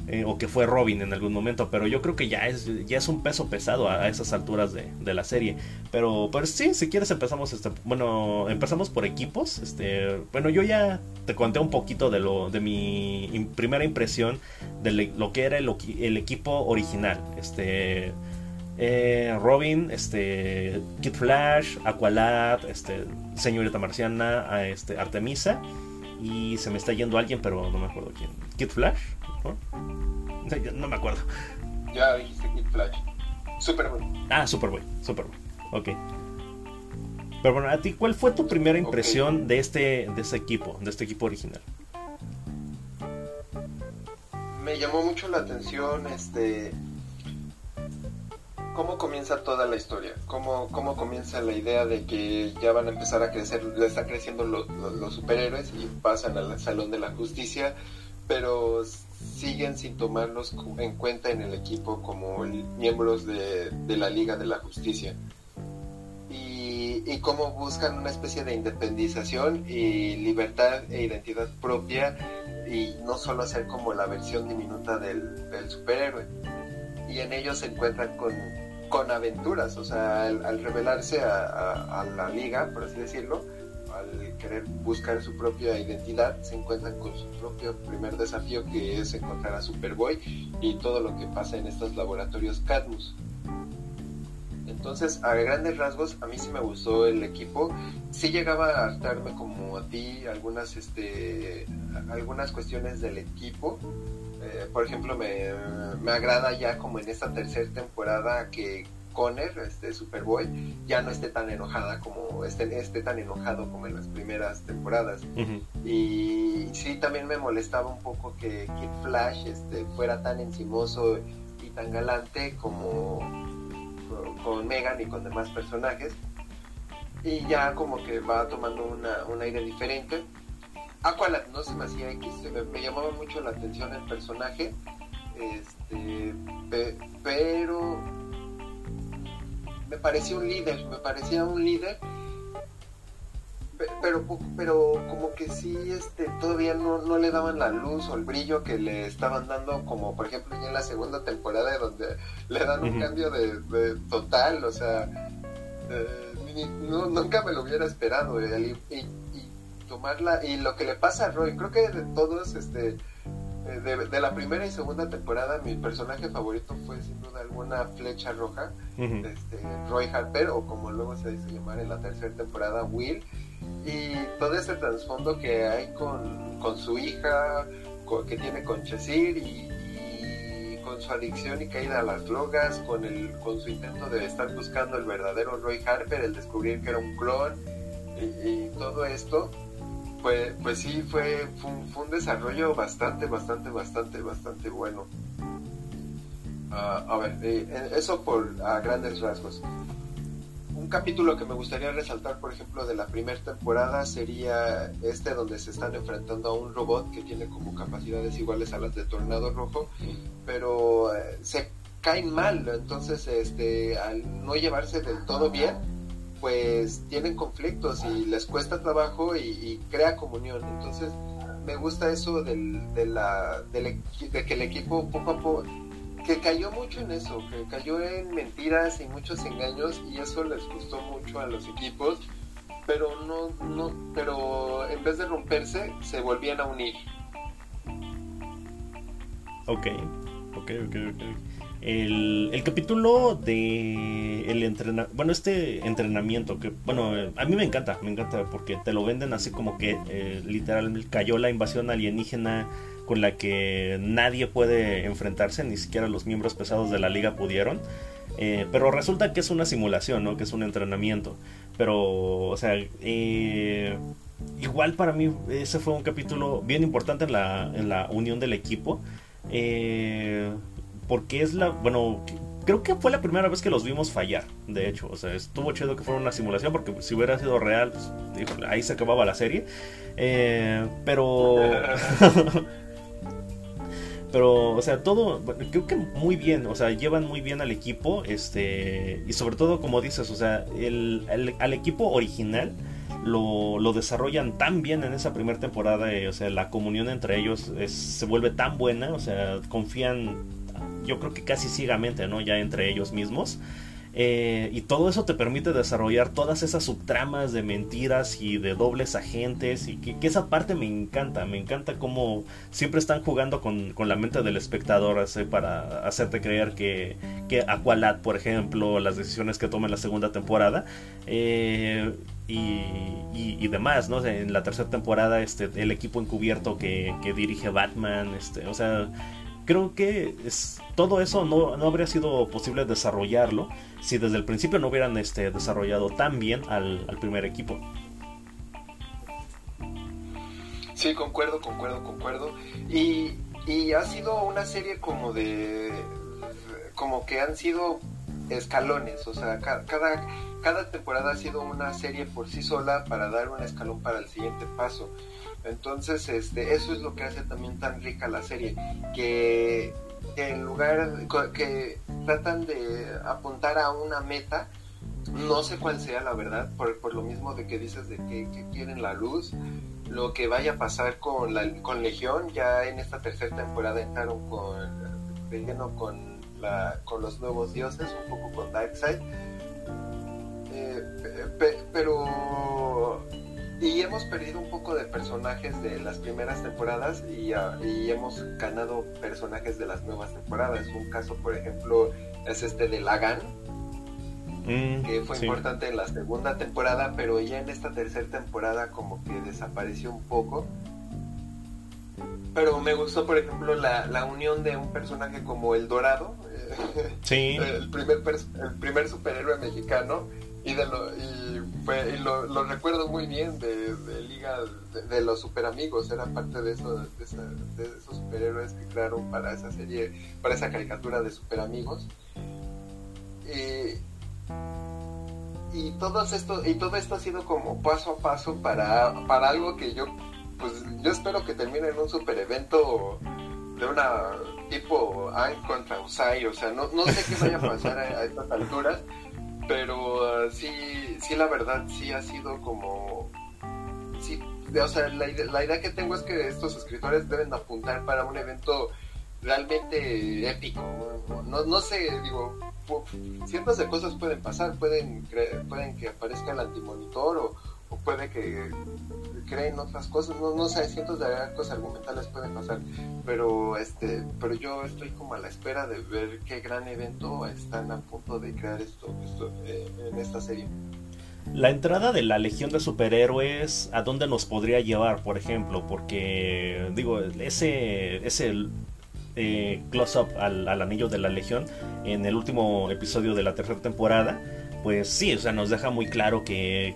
[SPEAKER 1] eh, o que fue Robin en algún momento, pero yo creo que ya es, ya es un peso pesado a, esas alturas de, de, la serie. Pero, pues sí, si quieres empezamos, este, bueno, empezamos por equipos. Este, bueno, yo ya te conté un poquito de lo, de mi primera impresión de lo que era el, el equipo original. Este, eh, Robin, este, Kid Flash, Aqualad, este, Señorita Marciana, este, Artemisa y se me está yendo alguien, pero no me acuerdo quién. Kid Flash. ¿no? me acuerdo.
[SPEAKER 2] Ya dijiste Kid Flash. Superboy.
[SPEAKER 1] Ah, Superboy, Superboy. Ok. Pero bueno, a ti, ¿cuál fue tu primera impresión de este de este equipo, de este equipo original?
[SPEAKER 2] me llamó mucho la atención este cómo comienza toda la historia, cómo, cómo comienza la idea de que ya van a empezar a crecer, le están creciendo los superhéroes y pasan al Salón de la Justicia, pero siguen sin tomarlos en cuenta en el equipo como miembros de, la Liga de la Justicia. Y, y cómo buscan una especie de independización y libertad e identidad propia y no solo ser como la versión diminuta del superhéroe. Y en ellos se encuentran con, con aventuras, o sea, al, revelarse a, la liga, por así decirlo, al querer buscar su propia identidad, se encuentran con su propio primer desafío que es encontrar a Superboy y todo lo que pasa en estos laboratorios Cadmus. Entonces, a grandes rasgos, a mí sí me gustó el equipo. Sí llegaba a hartarme como a ti algunas, este, algunas cuestiones del equipo. Eh, por ejemplo, me, me, agrada ya como en esta tercera temporada que Conner, este Superboy, ya no esté tan enojada como esté, esté tan enojado como en las primeras temporadas. Y sí, también me molestaba un poco que Kid Flash este, fuera tan encimoso y tan galante como con, Megan y con demás personajes. Y ya como que va tomando una, un aire diferente. Aqualad no se me hacía X, me, me, llamaba mucho la atención el personaje. Este, pero me parecía un líder, me parecía un líder, pero, pero como que sí, este, todavía no, no le daban la luz o el brillo que le estaban dando, como por ejemplo ya en la segunda temporada donde le dan un cambio de, total, o sea, eh, nunca me lo hubiera esperado, y, tomarla, y lo que le pasa a Roy, creo que de todos, este, eh, de, la primera y segunda temporada mi personaje favorito fue sin duda alguna Flecha Roja, este, Roy Harper o como luego se dice llamar en la tercera temporada Will. Y todo ese trasfondo que hay con, con su hija que tiene con Chesir y, con su adicción y caída a las drogas, con, el, con su intento de estar buscando el verdadero Roy Harper, el descubrir que era un clon y todo esto pues, pues sí, fue, fue, un, desarrollo bastante, bastante, bastante, bastante bueno. Ah, a ver, eh, eso por a grandes rasgos. Un capítulo que me gustaría resaltar, por ejemplo, de la primera temporada sería este donde se están enfrentando a un robot que tiene como capacidades iguales a las de Tornado Rojo, pero eh, se caen mal, entonces este, al no llevarse del todo bien, pues tienen conflictos y les cuesta trabajo y, crea comunión. Entonces, me gusta eso del, de, la, de que el equipo poco a poco, que cayó mucho en eso, que cayó en mentiras y muchos engaños y eso les gustó mucho a los equipos, pero no, no, pero en vez de romperse, se volvían a unir.
[SPEAKER 1] Ok, ok, ok, ok. El, capítulo de el entrena bueno este entrenamiento que bueno a mí me encanta me encanta porque te lo venden así como que eh, literal cayó la invasión alienígena con la que nadie puede enfrentarse ni siquiera los miembros pesados de la liga pudieron eh, pero resulta que es una simulación no que es un entrenamiento pero o sea eh, igual para mí ese fue un capítulo bien importante en la, en la unión del equipo eh, porque es la, bueno, creo que fue la primera vez que los vimos fallar, de hecho, o sea, estuvo chido que fuera una simulación, porque si hubiera sido real, pues, ahí se acababa la serie, eh, pero... pero o sea todo creo que muy bien o sea llevan muy bien al equipo este y sobre todo como dices o sea el, al equipo original lo, lo, desarrollan tan bien en esa primera temporada eh, o sea la comunión entre ellos se vuelve tan buena o sea confían yo creo que casi ciegamente, ¿no? Ya entre ellos mismos. Eh, y todo eso te permite desarrollar todas esas subtramas de mentiras y de dobles agentes. Y que, esa parte me encanta. Me encanta cómo siempre están jugando con, la mente del espectador para hacerte creer que, que Aqualad, por ejemplo, las decisiones que toma en la segunda temporada. Eh, y, demás, ¿no? En la tercera temporada, este, el equipo encubierto que, que dirige Batman, este, o sea, creo que es, todo eso no, no, habría sido posible desarrollarlo si desde el principio no hubieran este, desarrollado tan bien al, primer equipo.
[SPEAKER 2] Sí, concuerdo, concuerdo, concuerdo. Y y ha sido una serie como de como que han sido escalones, o sea, cada, cada temporada ha sido una serie por sí sola para dar un escalón para el siguiente paso. Entonces, este, eso es lo que hace también tan rica la serie, que en lugar que tratan de apuntar a una meta, no sé cuál sea la verdad, por, por lo mismo de que dices de que, quieren la luz, lo que vaya a pasar con, la, con Legión, ya en esta tercera temporada entraron con, con, la, con los nuevos dioses, un poco con Darkseid, eh, pero y hemos perdido un poco de personajes de las primeras temporadas y, ah, y, hemos ganado personajes de las nuevas temporadas. Un caso, por ejemplo, es este de Lagan, mm, que fue importante en la segunda temporada, pero ya en esta tercera temporada como que desapareció un poco. Pero me gustó, por ejemplo, la, la unión de un personaje como El Dorado,
[SPEAKER 1] sí.
[SPEAKER 2] el, primer el primer superhéroe mexicano, y, de lo, y, fue, y lo, lo, recuerdo muy bien de, Liga de, los Super Amigos, era parte de, eso, de, de, esos superhéroes que crearon para esa serie, para esa caricatura de Super Amigos. Y, y, todo esto, y todo esto ha sido como paso a paso para, para algo que yo, pues yo espero que termine en un super evento de una tipo Ang contra Usai, o sea, no, no sé qué vaya a pasar a estas alturas pero uh, sí, sí, la verdad, sí ha sido como... Sí, o sea, la, la, idea que tengo es que estos escritores deben apuntar para un evento realmente épico. No, no sé, digo, cientos de cosas pueden pasar, pueden, pueden que aparezca el antimonitor o puede que creen otras cosas, no, no sé, cientos de cosas argumentales pueden pasar, pero este, pero yo estoy como a la espera de ver qué gran evento están a punto de crear esto, esto eh, en esta serie.
[SPEAKER 1] La entrada de la Legión de Superhéroes, ¿a dónde nos podría llevar, por ejemplo? Porque, digo, ese, ese eh, close-up al, al anillo de la Legión en el último episodio de la tercera temporada, pues sí, o sea, nos deja muy claro que,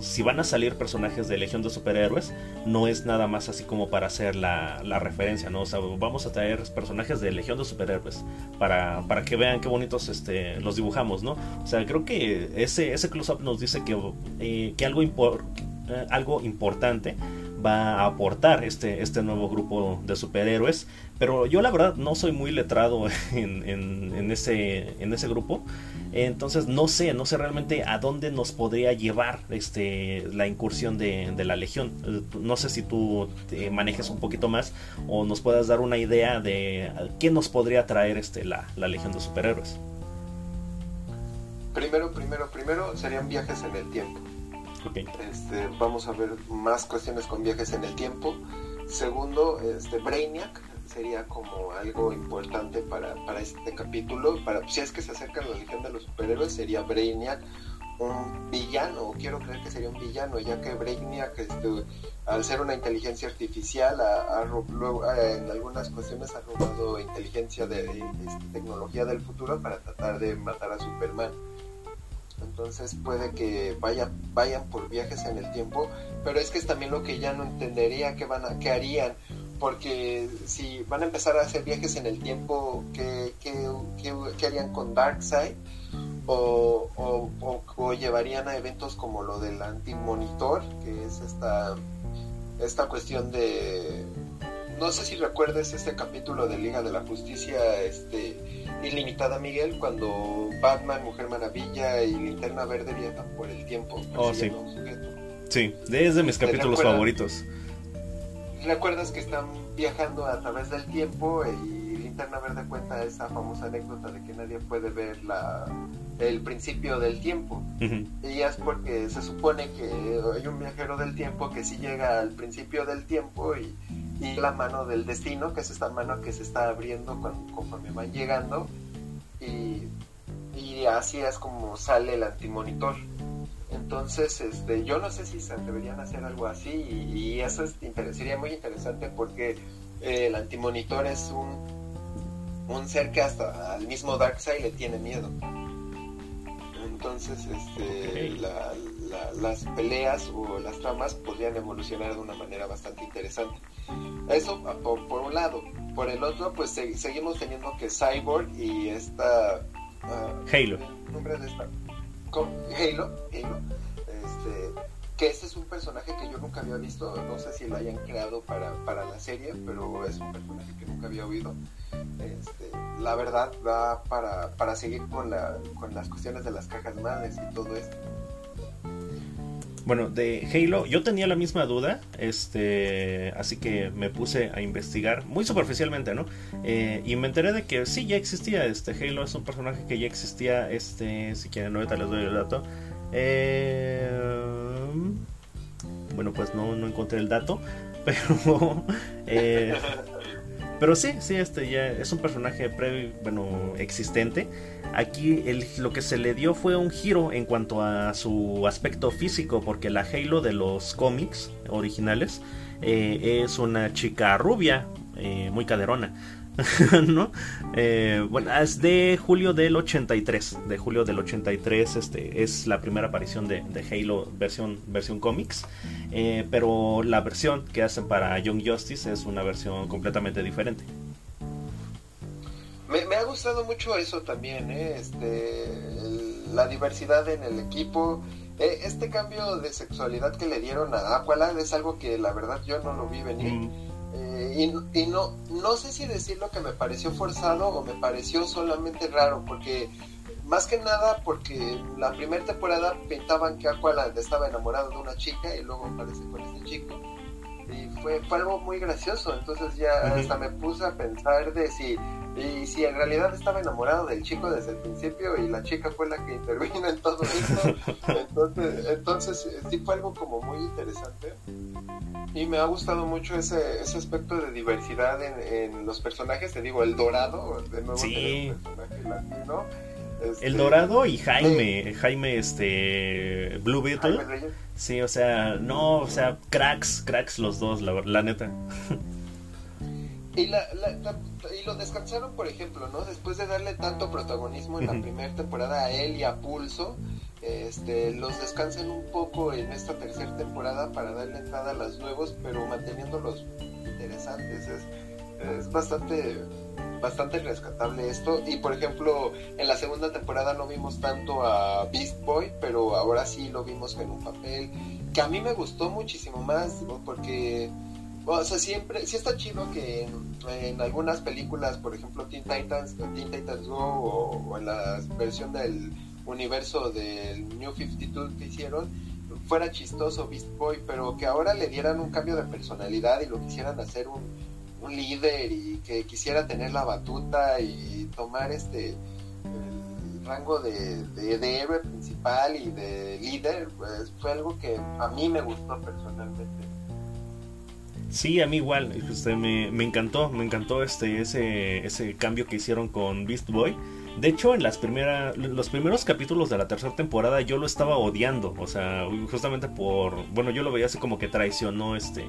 [SPEAKER 1] si van a salir personajes de Legión de Superhéroes, no es nada más así como para hacer la, referencia, ¿no? O sea, vamos a traer personajes de Legión de Superhéroes para, para que vean qué bonitos este, los dibujamos, ¿no? O sea, creo que ese, ese close-up nos dice que, eh, que algo, eh, algo importante va a aportar este, este nuevo grupo de superhéroes. Pero yo la verdad no soy muy letrado en, en, ese, en ese grupo. Entonces no sé, no sé realmente a dónde nos podría llevar este, la incursión de, de la Legión. No sé si tú te manejes un poquito más o nos puedas dar una idea de qué nos podría traer este, la, la Legión de Superhéroes.
[SPEAKER 2] Primero, primero, primero serían viajes en el tiempo. Este, vamos a ver más cuestiones con viajes en el tiempo. Segundo, este, Brainiac sería como algo importante para, para este capítulo. Para, si es que se acerca a la Legión de los Superhéroes, sería Brainiac un villano, quiero creer que sería un villano, ya que Brainiac, este, al ser una inteligencia artificial, ha, en algunas cuestiones ha robado inteligencia de, de, tecnología del futuro para tratar de matar a Superman entonces puede que vaya, vayan por viajes en el tiempo, pero es que es también lo que ya no entendería que van a, qué harían, porque si van a empezar a hacer viajes en el tiempo, ¿qué, qué, qué, harían con Darkseid? O, o, o, llevarían a eventos como lo del anti-monitor, que es esta, esta cuestión de... No sé si recuerdes este capítulo de Liga de la Justicia, este ilimitada, Miguel, cuando Batman, Mujer Maravilla y Linterna Verde viajan por el tiempo.
[SPEAKER 1] Oh, sí. Sí, es de mis capítulos favoritos.
[SPEAKER 2] ¿Recuerdas que están viajando a través del tiempo y Linterna Verde cuenta esa famosa anécdota de que nadie puede ver la, el principio del tiempo? Y es porque se supone que hay un viajero del tiempo que sí llega al principio del tiempo y y la mano del destino, que es esta mano que se está abriendo conforme van llegando y, y, así es como sale el antimonitor. Entonces, este, yo no sé si se atreverían a hacer algo así y, eso es, sería muy interesante porque eh, el antimonitor es un, un ser que hasta al mismo Darkseid le tiene miedo. Entonces, este, la, las peleas o las tramas podrían evolucionar de una manera bastante interesante. Eso por, un lado. Por el otro, pues seguimos teniendo que Cyborg y esta...
[SPEAKER 1] Ah, Halo.
[SPEAKER 2] nombre de esta? Halo, Halo. Este, que este es un personaje que yo nunca había visto, no sé si lo hayan creado para, para la serie, pero es un personaje que nunca había oído. Este, la verdad va para, para seguir con, la, con las cuestiones de las cajas madres y todo esto.
[SPEAKER 1] Bueno, de Halo, yo tenía la misma duda, este, así que me puse a investigar muy superficialmente, ¿no? Eh, y me enteré de que sí, ya existía, este, Halo es un personaje que ya existía, este, si quieren ahorita les doy el dato. Eh, bueno, pues no, no encontré el dato, pero... Eh, pero sí, sí, este ya es un personaje pre, bueno, existente. Aquí el, lo que se le dio fue un giro en cuanto a su aspecto físico, porque la Halo de los cómics originales eh, es una chica rubia, eh, muy caderona. ¿no? Eh, bueno, es de julio del 83. De julio del 83 este, es la primera aparición de, Halo versión, versión cómics. Eh, pero la versión que hacen para Young Justice es una versión completamente diferente.
[SPEAKER 2] Me, ha gustado mucho eso también, ¿eh? este, la diversidad en el equipo. este cambio de sexualidad que le dieron a Aqualad es algo que la verdad yo no lo vi venir. Mm. Eh, y, no, no sé si decirlo que me pareció forzado o me pareció solamente raro, porque más que nada porque la primera temporada pintaban que Aqualand estaba enamorado de una chica y luego aparece con este chico. Y fue, fue algo muy gracioso, entonces ya hasta me puse a pensar de si, y si en realidad estaba enamorado del chico desde el principio y la chica fue la que intervino en todo esto. entonces, entonces sí fue algo como muy interesante. Y me ha gustado mucho ese, ese aspecto de diversidad en, los personajes. Te digo, el dorado, de nuevo, sí. personaje latino.
[SPEAKER 1] Este, el Dorado y Jaime, Jaime este Blue Beetle. Sí, o sea, no, o sea, cracks, cracks los dos, la, la neta.
[SPEAKER 2] Y, la, y lo descansaron, por ejemplo, ¿no? Después de darle tanto protagonismo en la primera temporada a él y a Pulso, este, los descansan un poco en esta tercera temporada para darle entrada a los nuevos, pero manteniéndolos interesantes. Es, es bastante bastante rescatable esto. Y por ejemplo en la segunda temporada no vimos tanto a Beast Boy pero ahora sí lo vimos en un papel que a mí me gustó muchísimo más porque o sea siempre sí está chido que en, algunas películas por ejemplo Teen Titans Teen Titans Go o en la versión del universo del New 52 que hicieron fuera chistoso Beast Boy, pero que ahora le dieran un cambio de personalidad y lo quisieran hacer un, un líder y que quisiera tener la batuta y tomar este el rango de, de, héroe principal y de líder, pues fue algo que a mí me gustó personalmente.
[SPEAKER 1] Sí, a mí igual, este, me, me encantó, me encantó este, ese, ese cambio que hicieron con Beast Boy de hecho, en las primeras, los primeros capítulos de la tercera temporada yo lo estaba odiando. O sea, justamente por. Bueno, yo lo veía así como que traicionó este.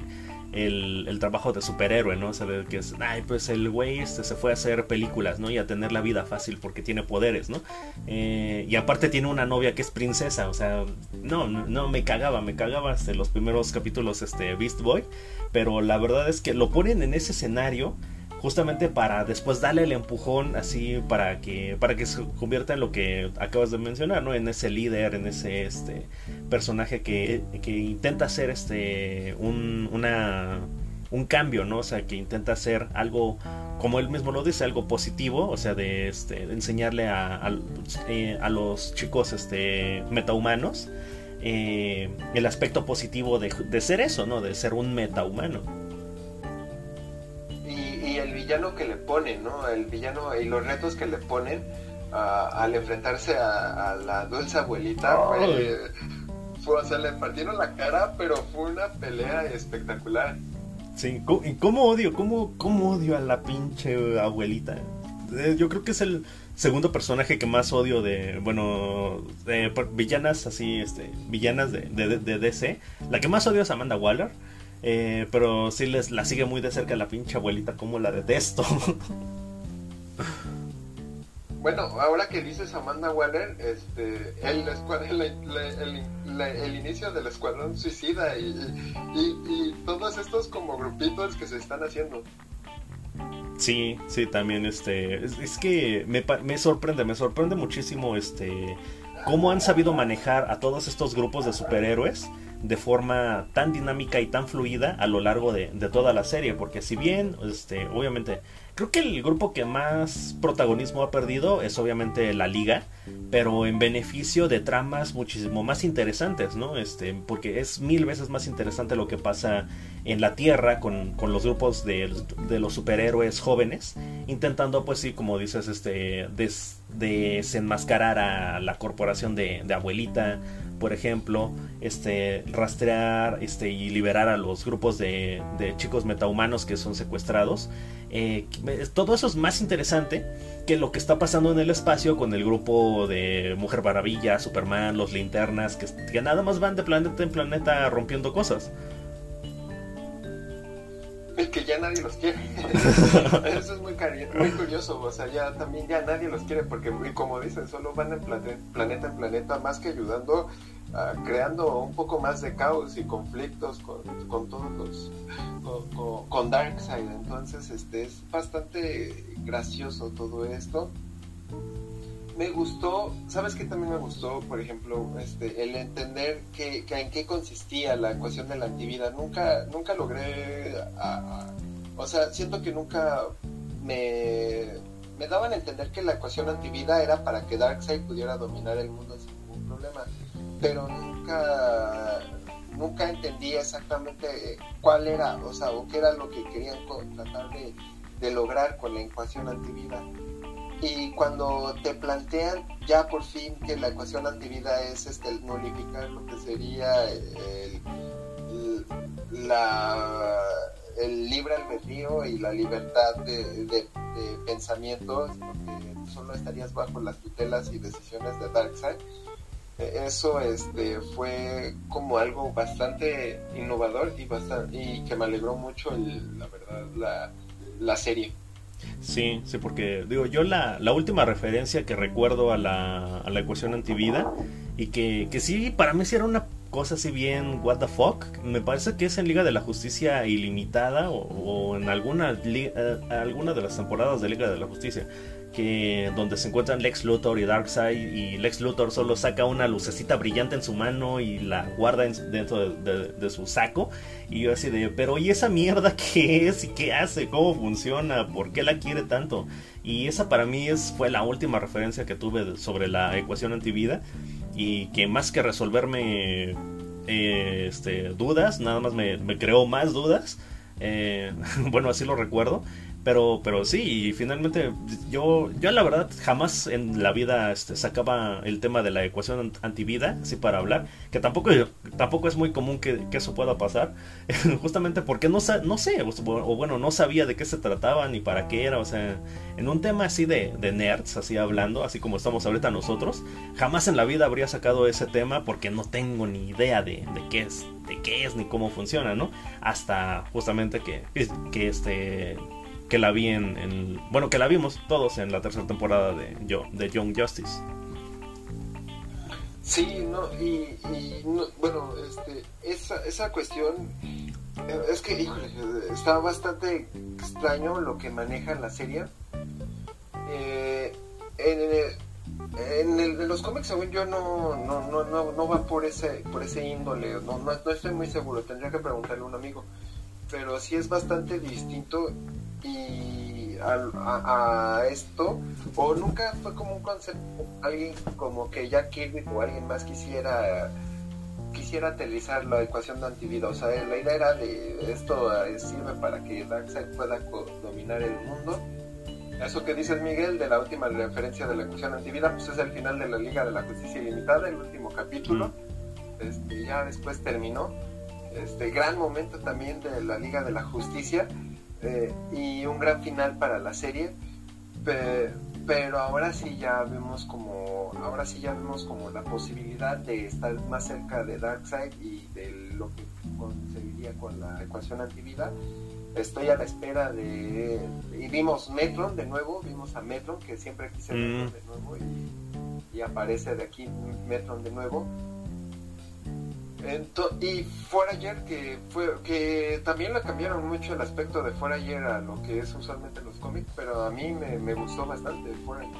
[SPEAKER 1] El, trabajo de superhéroe, ¿no? O sea, que es. Ay, pues el güey este se fue a hacer películas, ¿no? Y a tener la vida fácil porque tiene poderes, ¿no? Eh, y aparte tiene una novia que es princesa. O sea, no, no, me cagaba, me cagaba hasta los primeros capítulos, este, Beast Boy. Pero la verdad es que lo ponen en ese escenario justamente para después darle el empujón así para que para que se convierta en lo que acabas de mencionar no en ese líder en ese este personaje que, que intenta hacer este un una un cambio no o sea que intenta hacer algo como él mismo lo dice algo positivo o sea de este enseñarle a, a, eh, los chicos este metahumanos eh, el aspecto positivo de, de ser eso no de ser un metahumano
[SPEAKER 2] el villano que le ponen, ¿no? El villano y los retos que le ponen al enfrentarse a, la dulce abuelita. Fue, o sea, le partieron la cara, pero fue una pelea espectacular.
[SPEAKER 1] Sí, ¿y cómo odio? ¿Cómo, cómo odio a la pinche abuelita? Eh, yo creo que es el segundo personaje que más odio de, bueno, de villanas así, este, villanas de, de, de DC. La que más odio es Amanda Waller. Eh, pero sí les la sigue muy de cerca la pinche abuelita, como la detesto.
[SPEAKER 2] bueno, ahora que dices Amanda Waller, este, el, el, inicio del escuadrón suicida y, y, todos estos como grupitos que se están haciendo.
[SPEAKER 1] Sí, sí, también este, es, que me, me, sorprende, me sorprende muchísimo este, cómo han sabido manejar a todos estos grupos de superhéroes de forma tan dinámica y tan fluida a lo largo de, de toda la serie, porque si bien, este, obviamente Creo que el grupo que más protagonismo ha perdido es obviamente la liga, pero en beneficio de tramas muchísimo más interesantes, ¿no? Este, porque es mil veces más interesante lo que pasa en la Tierra con, los grupos de, los superhéroes jóvenes, intentando, pues sí, como dices, este, desenmascarar a la corporación de, de abuelita, por ejemplo, este, rastrear este, y liberar a los grupos de, de chicos metahumanos que son secuestrados. Eh, todo eso es más interesante que lo que está pasando en el espacio con el grupo de Mujer Maravilla, Superman, los linternas, que, que nada más van de planeta en planeta rompiendo cosas.
[SPEAKER 2] que ya nadie los quiere. Eso es muy, muy curioso, o sea, ya también ya nadie los quiere porque, como dicen, solo van en planeta en planeta, más que ayudando, creando un poco más de caos y conflictos con, con todos los, con, con Darkseid. Entonces, este es bastante gracioso todo esto me gustó, ¿sabes qué también me gustó? Por ejemplo, este, el entender que, en qué consistía la ecuación de la antivida. Nunca, nunca logré, o sea, siento que nunca me, me daban a entender que la ecuación antivida era para que Darkseid pudiera dominar el mundo sin ningún problema. Pero nunca, nunca entendí exactamente cuál era, o sea, o qué era lo que querían tratar de, de lograr con la ecuación antivida y cuando te plantean ya por fin que la ecuación antivida es este, el nulificar lo que sería el, el libre albedrío y la libertad de, de, pensamiento, que solo estarías bajo las tutelas y decisiones de Darkseid. E, eso este, fue como algo bastante innovador y, bastante, y que me alegró mucho, la verdad, la, la serie.
[SPEAKER 1] Sí, sí, porque digo, yo la, la última referencia que recuerdo a la, a la ecuación antivida y que, que sí, para mí sí era una cosa así bien, what the fuck, me parece que es en Liga de la Justicia Ilimitada o, en alguna, eh, alguna de las temporadas de Liga de la Justicia que donde se encuentran Lex Luthor y Darkseid y Lex Luthor solo saca una lucecita brillante en su mano y la guarda dentro de, su saco. Y yo así de pero y esa mierda qué es y qué hace cómo funciona por qué la quiere tanto y esa para mí es fue la última referencia que tuve sobre la ecuación antivida. Y que más que resolverme eh, este, dudas nada más me, creó más dudas. Eh, bueno así lo recuerdo pero, pero sí, y finalmente yo, yo la verdad jamás en la vida este, sacaba el tema de la ecuación antivida, así para hablar, que tampoco, tampoco es muy común que, eso pueda pasar, justamente porque no, no sé, o, bueno, no sabía de qué se trataba ni para qué era, o sea, en un tema así de, de nerds, así hablando, así como estamos ahorita nosotros, jamás en la vida habría sacado ese tema porque no tengo ni idea de, de qué es, de qué es ni cómo funciona, ¿no? Hasta justamente que, que este que la vi en, bueno que la vimos todos en la tercera temporada de yo de Young Justice.
[SPEAKER 2] Sí no y, bueno este esa, esa cuestión eh, es que híjole está bastante extraño lo que maneja la serie. Eh, en, en, los cómics según yo no no, no, no, no va por ese por ese índole no, no, no estoy muy seguro tendría que preguntarle a un amigo pero sí es bastante distinto y a, esto, o nunca fue como un concepto, alguien como que Jack Kirby o alguien más quisiera quisiera aterrizar la ecuación de antivida, o sea, la idea era de esto sirve para que Darkseid pueda dominar el mundo. Eso que dices Miguel de la última referencia de la ecuación antivida, pues es el final de la Liga de la Justicia Ilimitada, el último capítulo. Este, ya después terminó. Este gran momento también de la Liga de la Justicia eh, y un gran final para la serie. Pero, ahora sí ya vemos como ahora sí ya vemos como la posibilidad de estar más cerca de Darkseid y de lo que conseguiría con la ecuación antivida. estoy a la espera de... Y vimos Metron de nuevo, vimos a Metron, que siempre quise
[SPEAKER 1] Mm.
[SPEAKER 2] de nuevo, y, y aparece de aquí Metron de nuevo. Y Forager, que fue que también le cambiaron mucho el aspecto de Forager a lo que es usualmente en los cómics, pero a mí me, me gustó bastante Forager.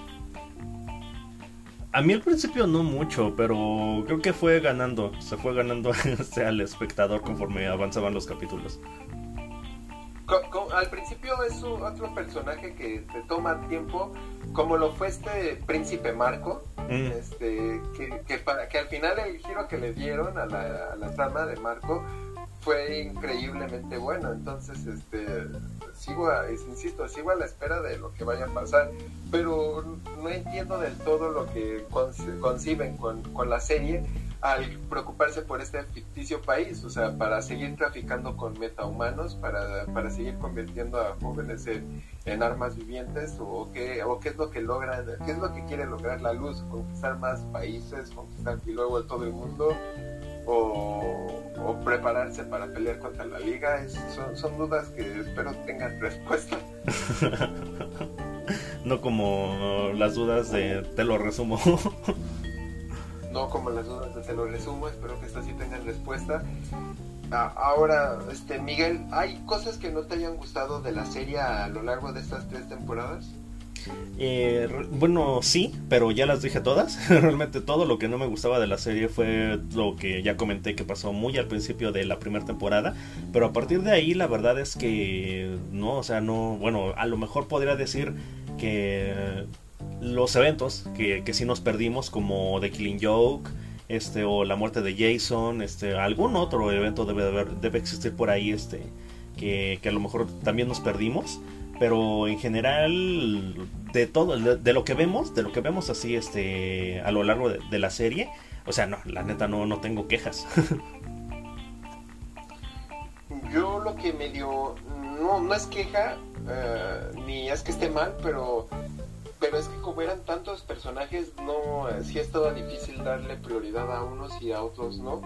[SPEAKER 1] A mí al principio no mucho, pero creo que fue ganando, se fue ganando este, al espectador conforme avanzaban los capítulos.
[SPEAKER 2] Al principio es otro personaje que te toma tiempo, como lo fue este príncipe Marco,
[SPEAKER 1] Mm.
[SPEAKER 2] este, que, que para que al final el giro que le dieron a la, a la trama de Marco fue increíblemente bueno. Entonces, este, sigo, a- insisto, sigo a la espera de lo que vaya a pasar, pero no entiendo del todo lo que conciben con, con la serie al preocuparse por este ficticio país, o sea, para seguir traficando con metahumanos, para, para seguir convirtiendo a jóvenes en, en armas vivientes, o qué, o qué es lo que logran, qué es lo que quiere lograr la luz, conquistar más países, conquistar y luego todo el mundo, o, prepararse para pelear contra la liga, son, son dudas que espero tengan respuesta.
[SPEAKER 1] No como las dudas de te lo resumo.
[SPEAKER 2] como las dudas te lo resumo, espero que estas sí tengan respuesta. Ah, ahora, este Miguel, ¿hay cosas que no te hayan gustado de la serie a lo largo de estas tres temporadas?
[SPEAKER 1] Eh, bueno, sí, pero ya las dije todas. Realmente todo lo que no me gustaba de la serie fue lo que ya comenté que pasó muy al principio de la primera temporada. Pero a partir de ahí la verdad es que no, o sea, no, bueno, a lo mejor podría decir que los eventos que, que sí nos perdimos como The Killing Joke. Este, o la muerte de Jason, este, algún otro evento debe, de haber- debe existir por ahí, este, que, que a lo mejor también nos perdimos pero en general de todo de, lo que vemos de lo que vemos así este a lo largo de, la serie o sea no la neta no no tengo quejas
[SPEAKER 2] Yo lo que me dio, no, no es queja, eh, ni es que esté mal, pero, pero es que como eran tantos personajes, no, eh, sí estaba difícil darle prioridad a unos y a otros, ¿no?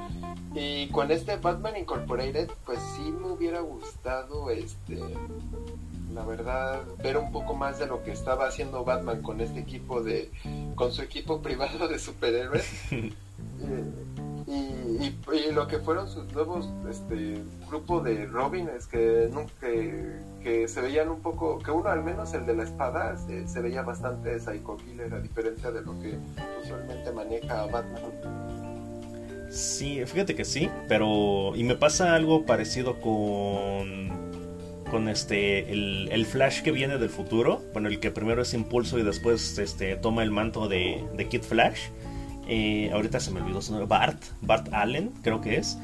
[SPEAKER 2] Y con este Batman Incorporated, pues sí me hubiera gustado, este, la verdad, ver un poco más de lo que estaba haciendo Batman con este equipo de, con su equipo privado de superhéroes. Eh, y, y- lo que fueron sus nuevos este grupo de Robins que que, se veían un poco que uno al menos el de la espada se, se veía bastante psycho killer a diferencia de lo que usualmente maneja Batman.
[SPEAKER 1] Sí fíjate que sí pero y me pasa algo parecido con con este el, el Flash que viene del futuro bueno el que primero es Impulso y después este toma el manto de, de Kid Flash Eh, ahorita se me olvidó su nombre. Bart Bart Allen creo que es.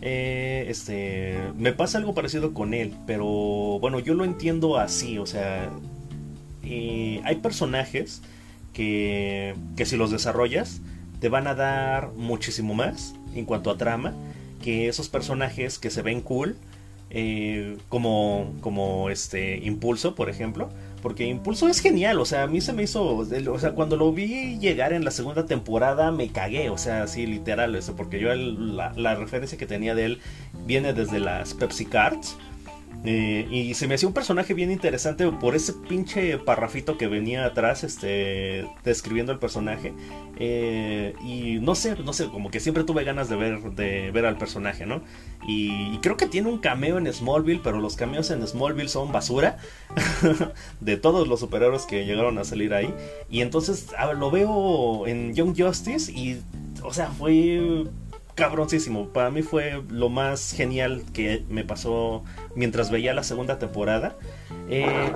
[SPEAKER 1] Eh, este me pasa algo parecido con él pero bueno yo lo entiendo así o sea eh, hay personajes que, que si los desarrollas te van a dar muchísimo más en cuanto a trama que esos personajes que se ven cool como como este impulso por ejemplo porque impulso es genial o sea a mí se me hizo o sea cuando lo vi llegar en la segunda temporada me cagué o sea así literal eso porque yo la, la referencia que tenía de él viene desde las Pepsi Cards eh, y se me hacía un personaje bien interesante por ese pinche parrafito que venía atrás, este, describiendo el personaje. Eh, y no sé, no sé, como que siempre tuve ganas de ver, de ver al personaje, ¿no? Y, creo que tiene un cameo en Smallville, pero los cameos en Smallville son basura de todos los superhéroes que llegaron a salir ahí. Y entonces lo veo en Young Justice y, o sea, fue cabroncísimo. Para mí fue lo más genial que me pasó mientras veía la segunda temporada. Eh,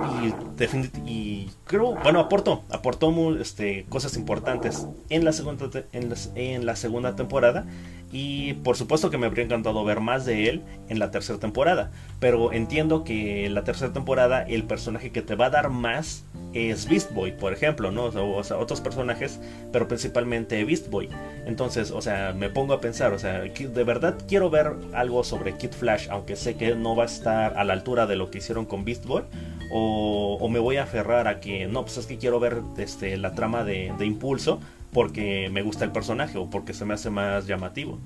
[SPEAKER 1] y, y creo, bueno, aportó, aportó este, cosas importantes en la segunda en, la segunda temporada. Y por supuesto que me habría encantado ver más de él en la tercera temporada. Pero entiendo que en la tercera temporada el personaje que te va a dar más es Beast Boy, por ejemplo, ¿no? O sea, otros personajes, pero principalmente Beast Boy. Entonces, o sea, me pongo a pensar, o sea, de verdad quiero ver algo sobre Kid Flash, aunque sé que no va a la altura de lo que hicieron con Beast Boy. O, me voy a aferrar a que, no, pues es que quiero ver este, la trama de, de Impulso porque me gusta el personaje o porque se me hace más llamativo.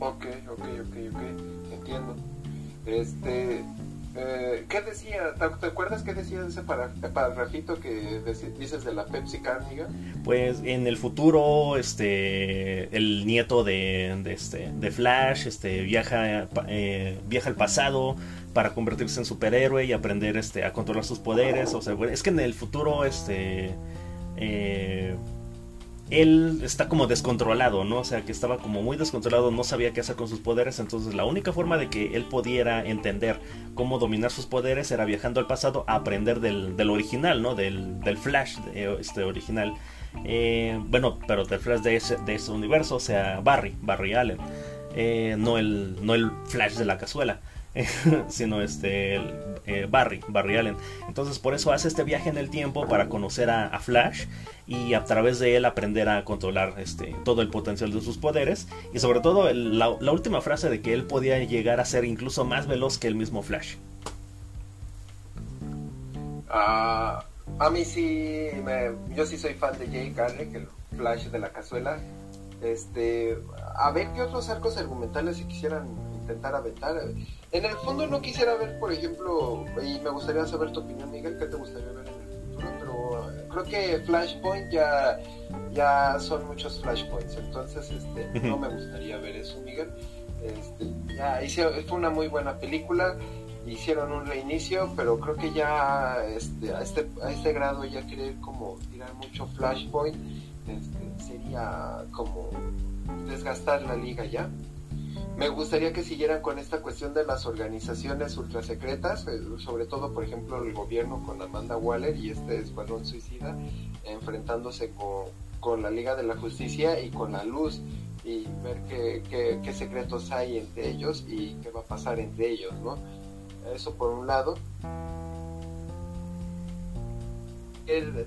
[SPEAKER 2] Ok, ok, ok, ok, entiendo. Este, eh, ¿Qué decía? ¿Te, acuerdas qué decía ese parrafito que dices de la Pepsi Carniga?
[SPEAKER 1] Pues en el futuro, este, el nieto de, este, de Flash, este, viaja, eh, viaja al pasado para convertirse en superhéroe y aprender, este, a controlar sus poderes. O sea, es que en el futuro, este, eh, él está como descontrolado, ¿no? O sea, que estaba como muy descontrolado, no sabía qué hacer con sus poderes, entonces la única forma de que él pudiera entender cómo dominar sus poderes era viajando al pasado a aprender del, original, ¿no? Del, Flash este original. Eh, bueno, pero del Flash de ese, de ese universo, o sea, Barry, Barry Allen, eh, no, el, no el Flash de la cazuela. sino este eh, Barry, Barry Allen. Entonces por eso hace este viaje en el tiempo para conocer a, Flash y a través de él aprender a controlar este, todo el potencial de sus poderes y sobre todo la, última frase de que él podía llegar a ser incluso más veloz que el mismo Flash.
[SPEAKER 2] Ah, a mí sí, yo sí soy fan de Jay Garrick, el Flash de la cazuela. Este, a ver qué otros arcos argumentales si quisieran intentar aventar. En el fondo no quisiera ver, por ejemplo, y me gustaría saber tu opinión, Miguel, ¿qué te gustaría ver en el futuro? Pero eh, creo que Flashpoint ya, ya son muchos Flashpoints, entonces este, no me gustaría ver eso, Miguel. Este, ya fue una muy buena película, hicieron un reinicio, pero creo que ya este, a, este, a este grado ya querer como tirar mucho Flashpoint este, sería como desgastar la liga ya. Me gustaría que siguieran con esta cuestión de las organizaciones ultrasecretas, eh, sobre todo, por ejemplo, el gobierno con Amanda Waller y este Escuadrón Suicida, enfrentándose con, la Liga de la Justicia y con la Luz, y ver qué, qué, secretos hay entre ellos y qué va a pasar entre ellos, ¿no? Eso por un lado. El,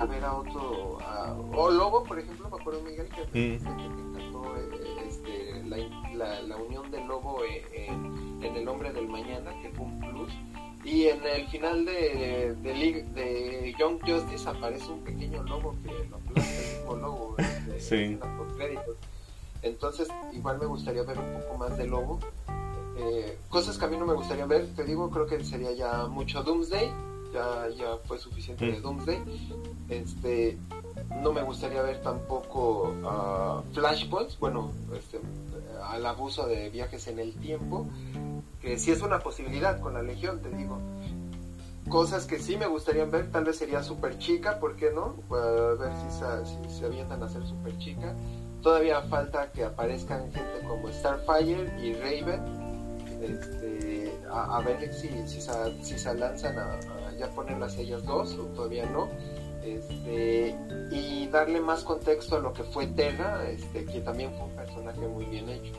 [SPEAKER 2] a ver a otro, o Lobo, por ejemplo, me acuerdo Miguel que, mm la, unión del lobo en, el hombre del mañana, que fue un plus. Y en el final de, de, Young Justice aparece un pequeño lobo que lo aplasta el mismo lobo este, por créditos. Entonces, igual me gustaría ver un poco más de lobo. Eh, cosas que a mí no me gustaría ver, te digo, creo que sería ya mucho Doomsday. Ya, ya fue suficiente de mm. Doomsday. Este, no me gustaría ver tampoco uh, Flashpoints, bueno, este, al abuso de viajes en el tiempo, que sí es una posibilidad con la Legión, te digo. Cosas que sí me gustaría ver, tal vez sería Super Chica, ¿por qué no? A ver si se, avientan a ser Super Chica. Todavía falta que aparezcan gente como Starfire y Raven, este, a, ver si, si, se, lanzan a, a ya poner las ellas dos, o todavía no este, y darle más contexto a lo que fue Terra, este, que también fue un personaje muy bien hecho.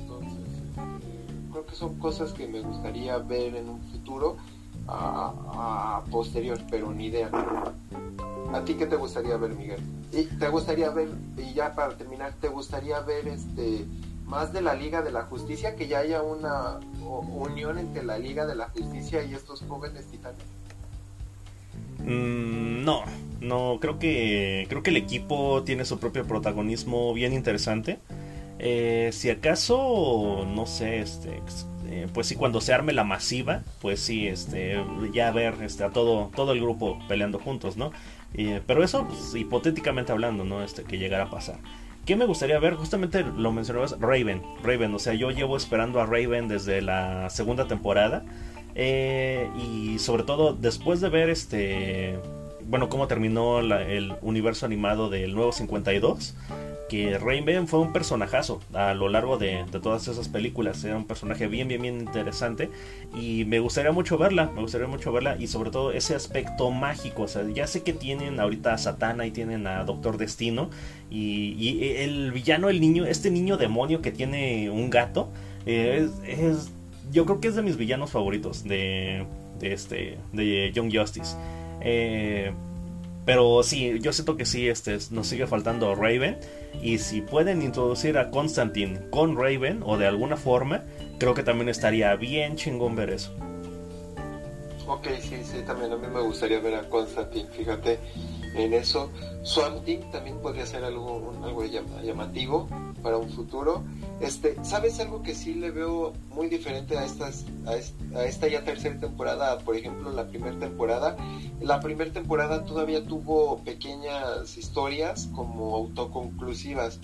[SPEAKER 2] Entonces, este, creo que son cosas que me gustaría ver en un futuro a, posterior, pero ni idea. ¿A ti qué te gustaría ver, Miguel? Y te gustaría ver, y ya para terminar, ¿te gustaría ver este más de la Liga de la Justicia, que ya haya una unión entre la Liga de la Justicia y estos jóvenes titanes?
[SPEAKER 1] Mm, no, no, creo que creo que el equipo tiene su propio protagonismo bien interesante. Eh, si acaso, no sé, este, eh, pues sí, cuando se arme la masiva, pues sí, este, ya ver este, a todo, todo el grupo peleando juntos, ¿no? pero eso, pues, hipotéticamente hablando, ¿no? Este, que llegara a pasar. ¿Qué me gustaría ver? Justamente lo mencionabas, Raven. Raven, o sea, yo llevo esperando a Raven desde la segunda temporada. Eh, y sobre todo después de ver este, bueno, cómo terminó el universo animado del nuevo 52, que Rainbow fue un personajazo a lo largo de, todas esas películas. Era un personaje bien, bien, bien interesante. Y me gustaría mucho verla, me gustaría mucho verla. Y sobre todo ese aspecto mágico. O sea, ya sé que tienen ahorita a Satana y tienen a Doctor Destino. Y, el villano, el niño, este niño demonio que tiene un gato, eh, es yo creo que es de mis villanos favoritos de, de este de Young Justice. Eh, pero sí, yo siento que sí, este, nos sigue faltando Raven. Y si pueden introducir a Constantine con Raven o de alguna forma, creo que también estaría bien chingón ver eso.
[SPEAKER 2] Ok, sí, sí, también a mí me gustaría ver a Constantine, fíjate en eso. Swamp también podría ser algo, algo llamativo para un futuro. Este, ¿sabes algo que sí le veo muy diferente a estas a, esta ya tercera temporada, por ejemplo, la primera temporada? La primera temporada todavía tuvo pequeñas historias como autoconclusivas,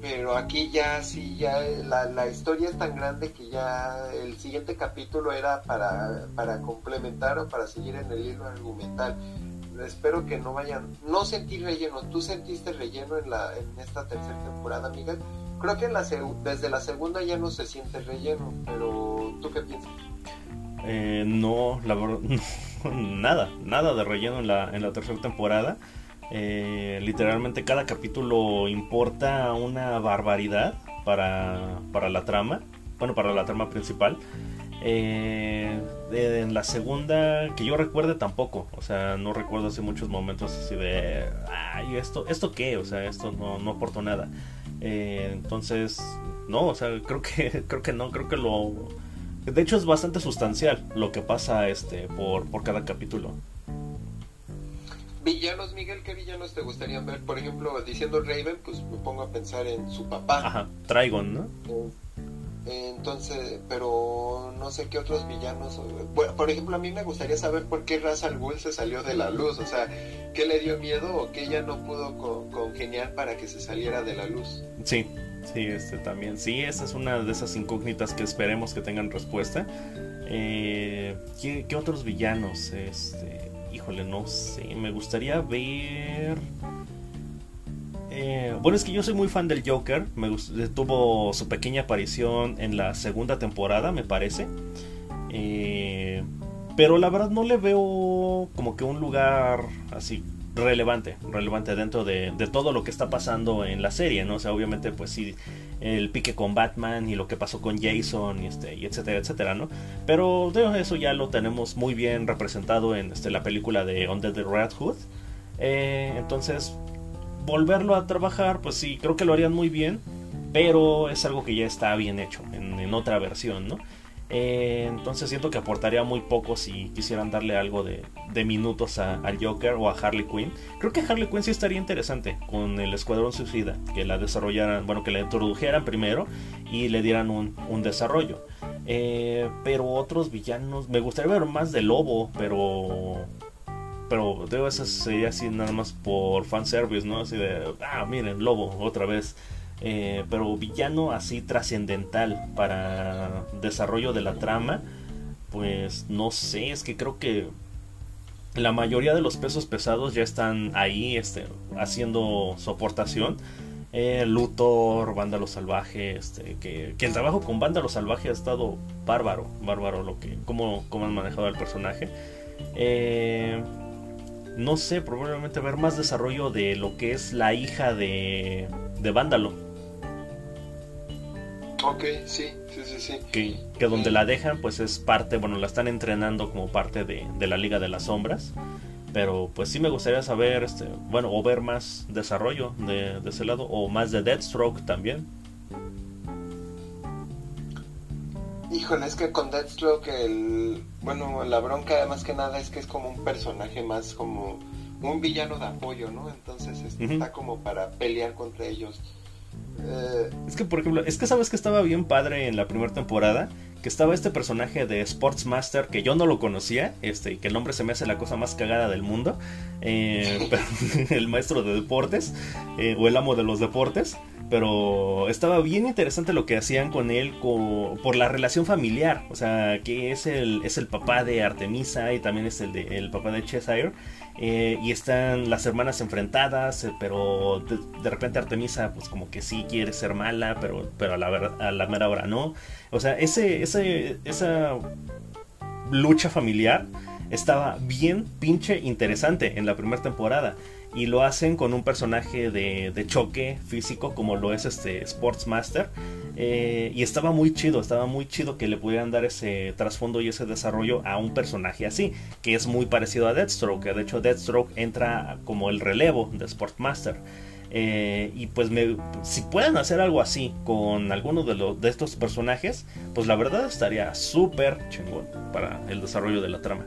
[SPEAKER 2] pero aquí ya sí ya la, historia es tan grande que ya el siguiente capítulo era para complementar o para seguir en el hilo argumental. Espero que no vayan, no sentí relleno, tú sentiste relleno en la en esta tercera temporada, Miguel, Creo que desde la segunda ya no se siente relleno, pero ¿tú qué piensas?
[SPEAKER 1] Eh, no, la verdad, nada, nada de relleno en la, en la tercera temporada. Eh, literalmente cada capítulo importa una barbaridad para, para la trama, bueno, para la trama principal. Eh, en la segunda, que yo recuerde tampoco, o sea, no recuerdo así muchos momentos así de, ay, esto, esto qué, o sea, esto no, no aportó nada. Eh, entonces, no, o sea, creo que, creo que no, creo que lo... De hecho es bastante sustancial lo que pasa este por, por cada capítulo.
[SPEAKER 2] Villanos, Miguel, ¿qué villanos te gustaría ver? Por ejemplo, diciendo Raven, pues me pongo a pensar en su papá.
[SPEAKER 1] Ajá, Trigon, ¿no?
[SPEAKER 2] Entonces, pero no sé qué otros villanos. por ejemplo, a mí me gustaría saber por qué Ra's al se salió de la luz. O sea, ¿qué le dio miedo o qué ella no pudo congeniar para que se saliera de la luz?
[SPEAKER 1] Sí, sí, este también. Sí, esa es una de esas incógnitas que esperemos que tengan respuesta. Eh, ¿qué, ¿Qué otros villanos? Este, híjole, no sé. Me gustaría ver. Eh, bueno, es que yo soy muy fan del Joker. Me tuvo su pequeña aparición en la segunda temporada, me parece. Eh, pero la verdad no le veo como que un lugar así relevante, relevante dentro de, todo lo que está pasando en la serie, ¿no? O sea, obviamente, pues sí, el pique con Batman y lo que pasó con Jason y este, y etcétera, etcétera, ¿no? Pero eso ya lo tenemos muy bien representado en este, la película de Under the Red Hood. Eh, entonces, volverlo a trabajar, pues sí, creo que lo harían muy bien, pero es algo que ya está bien hecho en, otra versión, ¿no? Eh, entonces siento que aportaría muy poco si quisieran darle algo de, minutos al Joker o a Harley Quinn. Creo que Harley Quinn sí estaría interesante con el Escuadrón Suicida, que la desarrollaran, bueno, que la introdujeran primero y le dieran un, desarrollo. Eh, pero otros villanos, me gustaría ver más de Lobo, pero pero digo, eso sería así nada más por fanservice, ¿no? Así de, ah, miren, lobo, otra vez. Eh, pero villano así trascendental para desarrollo de la trama, pues no sé, es que creo que la mayoría de los pesos pesados ya están ahí este, haciendo su aportación. Eh, Luthor, Vándalo Salvaje, este, que, que, el trabajo con Vándalo Salvaje ha estado bárbaro, bárbaro lo que, cómo, cómo han manejado al personaje. Eh, no sé, probablemente ver más desarrollo de lo que es la hija de, de Vándalo.
[SPEAKER 2] Ok, sí, sí, sí, sí.
[SPEAKER 1] Que, que donde la dejan, pues es parte, bueno, la están entrenando como parte de, de la Liga de las Sombras. Pero pues sí me gustaría saber, este, bueno, o ver más desarrollo de, de ese lado, o más de Deathstroke también.
[SPEAKER 2] Híjole, es que con Deathstroke el... Bueno, la bronca más que nada es que es como un personaje más como un villano de apoyo, ¿no? Entonces este, está como para pelear contra ellos.
[SPEAKER 1] Eh, es que, por ejemplo, es que sabes que estaba bien padre en la primera temporada, que estaba este personaje de Sportsmaster que yo no lo conocía, este, y que el nombre se me hace la cosa más cagada del mundo, eh, el maestro de deportes, eh, o el amo de los deportes pero estaba bien interesante lo que hacían con él por la relación familiar, o sea, que es el, es el papá de Artemisa y también es el, de, el papá de Cheshire, eh, y están las hermanas enfrentadas, eh, pero de, repente Artemisa pues como que sí quiere ser mala, pero, pero a, la, a la mera hora no, o sea, ese, ese, esa lucha familiar estaba bien pinche interesante en la primera temporada y lo hacen con un personaje de, choque físico como lo es este Sportsmaster eh, y estaba muy chido, estaba muy chido que le pudieran dar ese trasfondo y ese desarrollo a un personaje así, que es muy parecido a Deathstroke, de hecho Deathstroke entra como el relevo de Sportsmaster. Eh, y pues me, si pueden hacer algo así con alguno de, de estos personajes, pues la verdad estaría súper chingón para el desarrollo de la trama.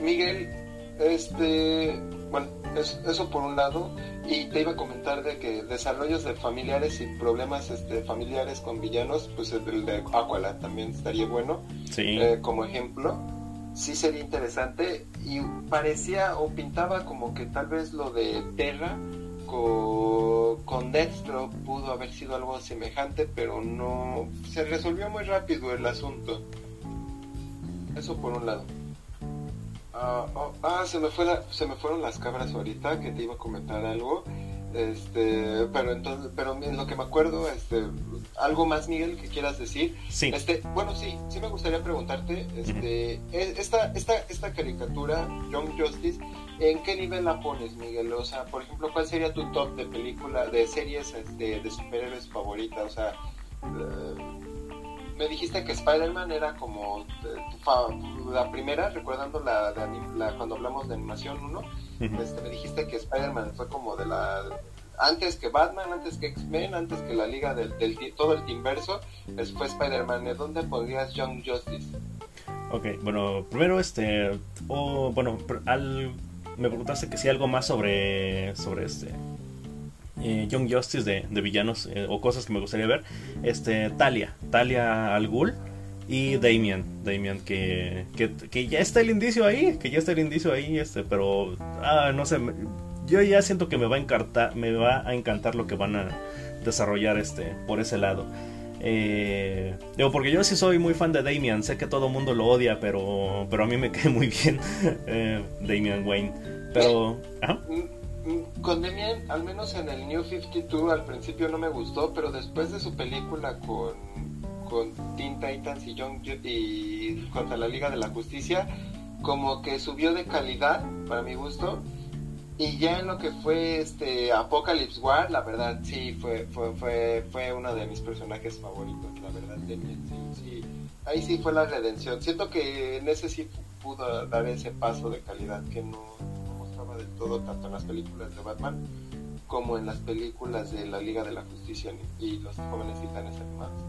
[SPEAKER 2] Miguel, este, bueno, eso por un lado. y te iba a comentar de que desarrollos de familiares y problemas este, familiares con villanos, pues el de Aqualad también estaría bueno. Eh, como ejemplo, sí sería interesante y parecía o pintaba como que tal vez lo de Terra con, con Dextro pudo haber sido algo semejante, pero no se resolvió muy rápido el asunto. Eso por un lado. Ah, oh, ah, se me fue se me fueron las cabras ahorita que te iba a comentar algo. Este, pero entonces, pero en lo que me acuerdo, este, algo más Miguel que quieras decir.
[SPEAKER 1] Sí.
[SPEAKER 2] Este, bueno, sí, sí me gustaría preguntarte, este, e, esta, esta, esta caricatura, Young Justice, ¿en qué nivel la pones, Miguel? O sea, por ejemplo, ¿cuál sería tu top de película, de series este, de superhéroes favorita? O sea, eh, me dijiste que Spider-Man era como eh, la primera, recordando la, cuando hablamos de animación 1, este, me dijiste que Spider-Man fue como de la... Antes que Batman, antes que X-Men, antes que la liga del, todo el inverso, fue Spider-Man. ¿De dónde podrías Young Justice?
[SPEAKER 1] Ok, bueno, primero este... o bueno, al, me preguntaste que si algo más sobre, sobre este eh, Young Justice de, villanos eh, o cosas que me gustaría ver. Este, Talia, Talia al Ghul y Damien, Damien que, que, ya está el indicio ahí, que ya está el indicio ahí, este, pero ah, no sé, yo ya siento que me va a encantar, me va a encantar lo que van a desarrollar este por ese lado. Eh, digo, porque yo sí soy muy fan de Damien, sé que todo el mundo lo odia, pero, pero a mí me cae muy bien eh, Damian Wayne. Pero,
[SPEAKER 2] con Demian, al menos en el New 52, al principio no me gustó, pero después de su película con, con Teen Titans y, Young, y contra la Liga de la Justicia, como que subió de calidad, para mi gusto. Y ya en lo que fue este Apocalypse War, la verdad sí fue fue fue, fue uno de mis personajes favoritos, la verdad Demian, sí, sí. Ahí sí fue la redención. Siento que en ese sí pudo dar ese paso de calidad que no tanto en las películas de Batman como en las películas de la Liga de la Justicia y los jóvenes titanes animados.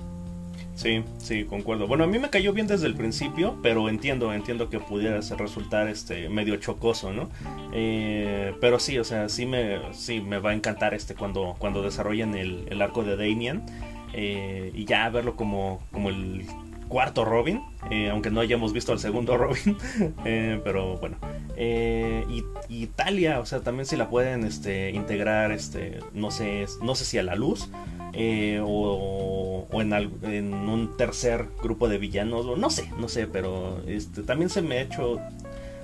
[SPEAKER 1] Sí, sí, concuerdo. Bueno, a mí me cayó bien desde el principio, pero entiendo, entiendo que pudiera resultar este medio chocoso, ¿no? Eh, pero sí, o sea, sí me, sí me va a encantar este cuando, cuando desarrollen el, el arco de Damian eh, y ya verlo como, como el cuarto Robin, eh, aunque no hayamos visto al segundo Robin, eh, pero bueno. Eh, Italia, o sea, también si la pueden este, integrar, este, no sé, no sé si a la luz o, en, en, un tercer grupo de villanos, no sé, no sé, pero este, también se me ha hecho,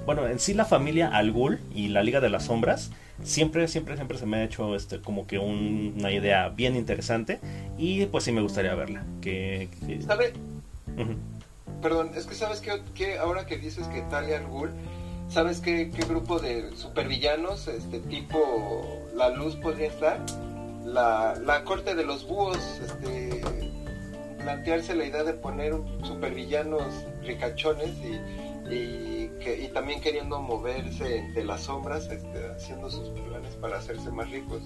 [SPEAKER 1] bueno, en sí la familia Al Ghul y la Liga de las Sombras siempre, siempre, siempre se me ha hecho este, como que una idea bien interesante y pues sí me gustaría verla. Que.
[SPEAKER 2] Perdón, es que sabes que, ahora que dices que Talia al Ghul, ¿sabes qué, grupo de supervillanos, este tipo La Luz podría estar? La, corte de los búhos, este, plantearse la idea de poner supervillanos ricachones y, y, también queriendo moverse entre las sombras, este, haciendo sus planes para hacerse más ricos.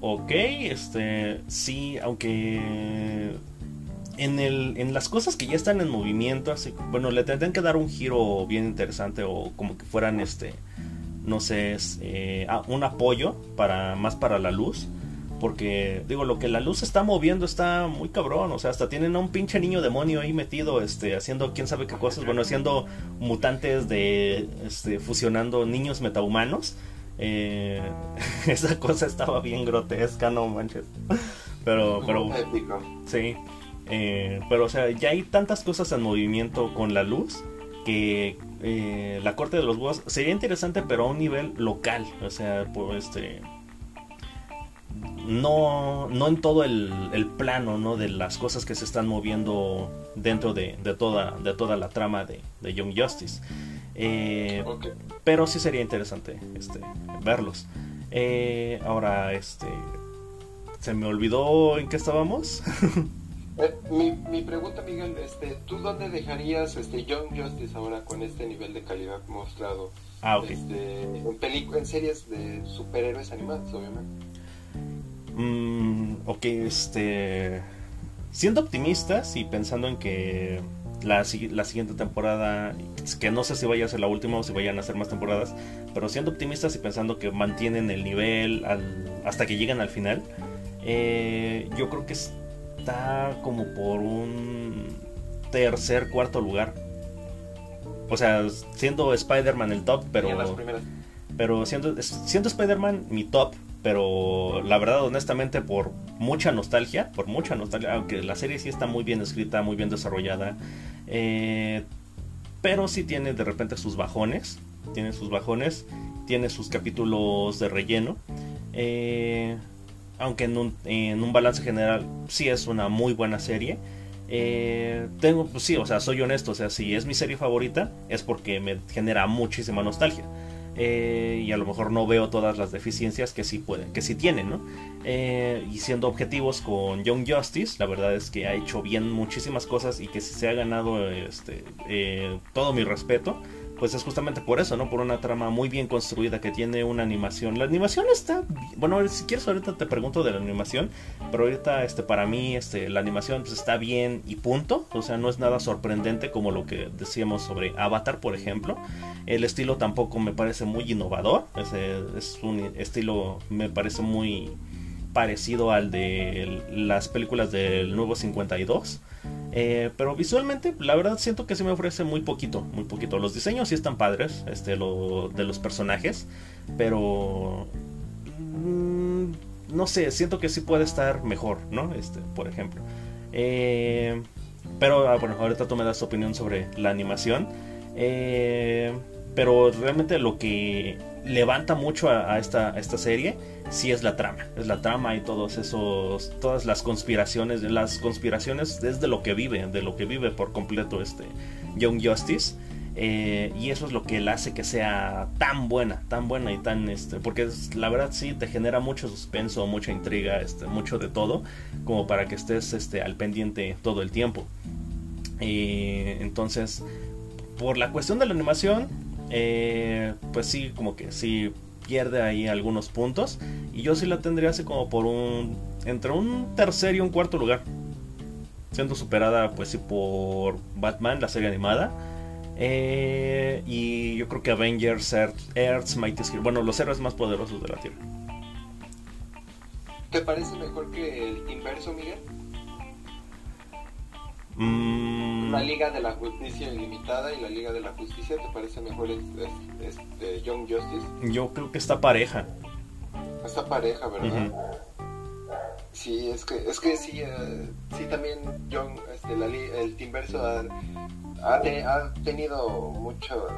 [SPEAKER 1] Ok, este, sí, aunque en, el, en las cosas que ya están en movimiento, así, bueno, le tendrían que dar un giro bien interesante o como que fueran, este, no sé, eh, ah, un apoyo para más para la luz. Porque, digo, lo que la luz está moviendo está muy cabrón. O sea, hasta tienen a un pinche niño demonio ahí metido, este, haciendo quién sabe qué cosas. Bueno, haciendo mutantes de, este, fusionando niños metahumanos. Eh, esa cosa estaba bien grotesca, no manches. Pero, pero. Sí. Eh, pero, o sea, ya hay tantas cosas en movimiento con la luz que eh, la corte de los búhos sería interesante, pero a un nivel local. O sea, pues este. No, no en todo el, plano ¿no? de las cosas que se están moviendo dentro de, toda, de toda la trama de, Young Justice. Eh, pero sí sería interesante este, verlos. ahora, este. Se me olvidó en qué estábamos.
[SPEAKER 2] Eh, mi, mi, pregunta, Miguel, este, ¿tú dónde dejarías este Young Justice ahora con este nivel de calidad mostrado?
[SPEAKER 1] Ah, ok.
[SPEAKER 2] Este, en, en series de superhéroes animados, obviamente.
[SPEAKER 1] Mm, ok, este... Siendo optimistas y pensando en que la, la, siguiente temporada, que no sé si vaya a ser la última o si vayan a ser más temporadas, pero siendo optimistas y pensando que mantienen el nivel hasta que llegan al final, eh, yo creo que está como por un tercer, cuarto lugar. O sea, siendo Spider-Man el top, pero... Pero siendo, siendo Spider-Man mi top, pero la verdad, honestamente, por mucha nostalgia, por mucha nostalgia, aunque la serie sí está muy bien escrita, muy bien desarrollada, eh, pero sí tiene de repente sus bajones, tiene sus bajones, tiene sus capítulos de relleno, eh, aunque en un, en un, balance general sí es una muy buena serie. Eh, tengo, pues sí, o sea, soy honesto, o sea, si es mi serie favorita es porque me genera muchísima nostalgia. Eh, y a lo mejor no veo todas las deficiencias que sí pueden, que sí tienen, ¿no? Eh, y siendo objetivos con Young Justice, la verdad es que ha hecho bien muchísimas cosas y que se ha ganado este, todo mi respeto pues es justamente por eso, ¿no? Por una trama muy bien construida que tiene una animación. La animación está, bueno, si quieres ahorita te pregunto de la animación, pero ahorita este para mí este la animación pues, está bien y punto, o sea, no es nada sorprendente como lo que decíamos sobre Avatar, por ejemplo. El estilo tampoco me parece muy innovador, es, es un estilo me parece muy parecido al de las películas del nuevo 52. Eh, pero visualmente, la verdad siento que se me ofrece muy poquito, muy poquito. Los diseños sí están padres, este, lo, de los personajes, pero mm, no sé, siento que sí puede estar mejor, ¿no? Este, por ejemplo. Eh, pero ah, bueno, ahorita tú me das tu opinión sobre la animación. Eh, pero realmente lo que levanta mucho a, esta, esta serie sí es la trama, es la trama y todos esos, todas las conspiraciones, las conspiraciones es de lo que vive, de lo que vive por completo este Young Justice. Eh, y eso es lo que le hace que sea tan buena, tan buena y tan este, porque la verdad sí te genera mucho suspenso, mucha intriga, este, mucho de todo, como para que estés este, al pendiente todo el tiempo. Eh, entonces, por la cuestión de la animación, eh, pues sí, como que sí pierde ahí algunos puntos. Y yo sí la tendría así como por un. entre un tercer y un cuarto lugar. Siendo superada, pues sí, por Batman, la serie animada. Eh, y yo creo que Avengers, Earth, Earth's Mightiest Bueno, los héroes más poderosos de la Tierra.
[SPEAKER 2] ¿Te parece mejor que el inverso, Miguel?
[SPEAKER 1] Mm.
[SPEAKER 2] La Liga de la Justicia Ilimitada y la Liga de la Justicia, ¿te parece mejor este, Young Justice?
[SPEAKER 1] Yo creo que está pareja.
[SPEAKER 2] Está pareja, ¿verdad? Sí, es que, es que sí, eh, sí también Young, este, la, el Timverso ha, ha, tenido mucho,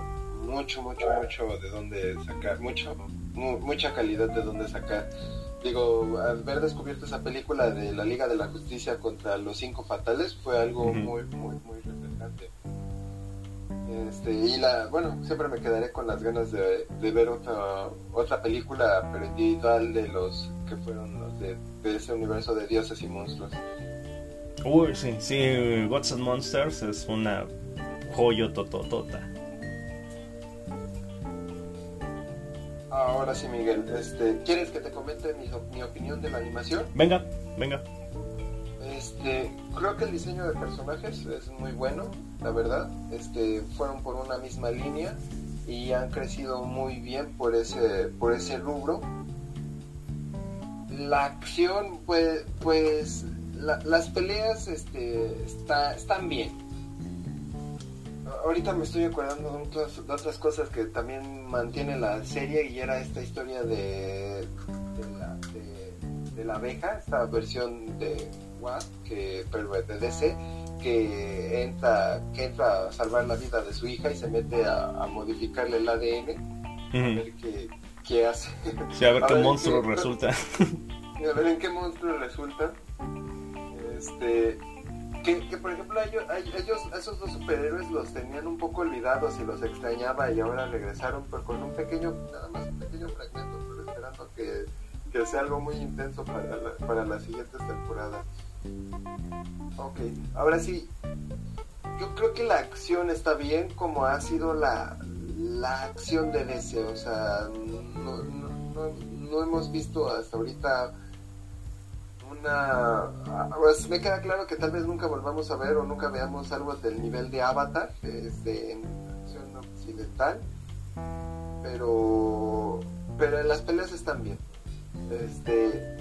[SPEAKER 2] mucho, mucho, mucho de dónde sacar, mucho, mucha calidad de dónde sacar digo, haber descubierto esa película de la Liga de la Justicia contra los Cinco Fatales fue algo muy, muy, muy refrescante. Este, y la, bueno, siempre me quedaré con las ganas de, ver otra, otra película, pero individual de los que fueron los de, ese universo de dioses y monstruos.
[SPEAKER 1] Uy, sí, sí, Gods and Monsters es una joyo tototota.
[SPEAKER 2] Ahora sí, Miguel, este, ¿quieres que te comente mi, opinión de la animación?
[SPEAKER 1] Venga, venga.
[SPEAKER 2] Este, creo que el diseño de personajes es muy bueno, la verdad. Este, fueron por una misma línea y han crecido muy bien por ese, por ese rubro. La acción, pues, pues las peleas este, está, están bien ahorita me estoy acordando de otras, cosas que también mantiene la serie y era esta historia de, de, la, abeja, esta versión de Wasp, que, pero de DC, que entra, que entra a salvar la vida de su hija y se mete a, modificarle el ADN. A ver qué, hace.
[SPEAKER 1] Sí, a ver qué monstruo resulta.
[SPEAKER 2] a ver en qué monstruo resulta. Este, que, por ejemplo ellos, esos dos superhéroes los tenían un poco olvidados y los extrañaba y ahora regresaron pero con un pequeño, nada más un pequeño fragmento, pero esperando que, que sea algo muy intenso para, para las siguientes temporadas. Ok, ahora sí, yo creo que la acción está bien como ha sido la, la acción de DC, o sea, no, no hemos visto hasta ahorita una pues me queda claro que tal vez nunca volvamos a ver o nunca veamos algo del nivel de Avatar este, en versión occidental pero pero las peleas están bien. Este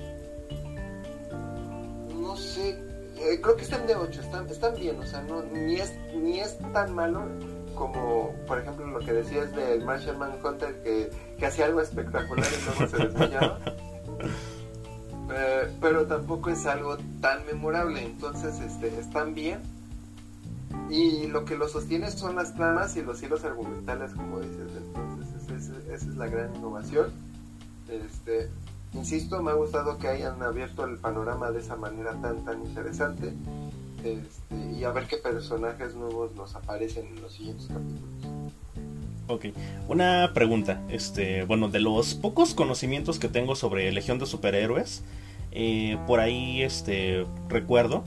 [SPEAKER 2] no sé eh, creo que están de 8 están, están bien o sea no ni es ni es tan malo como por ejemplo lo que decías del Martian Manhunter que, que hacía algo espectacular y luego se desmayaba eh, pero tampoco es algo tan memorable, entonces este, están bien. Y lo que lo sostiene son las tramas y los hilos argumentales, como dices. Entonces, esa, es la gran innovación. Este, insisto, me ha gustado que hayan abierto el panorama de esa manera tan, tan interesante. Este, y a ver qué personajes nuevos nos aparecen en los siguientes capítulos.
[SPEAKER 1] Ok, una pregunta. Este, bueno, de los pocos conocimientos que tengo sobre Legión de Superhéroes, eh, por ahí este, recuerdo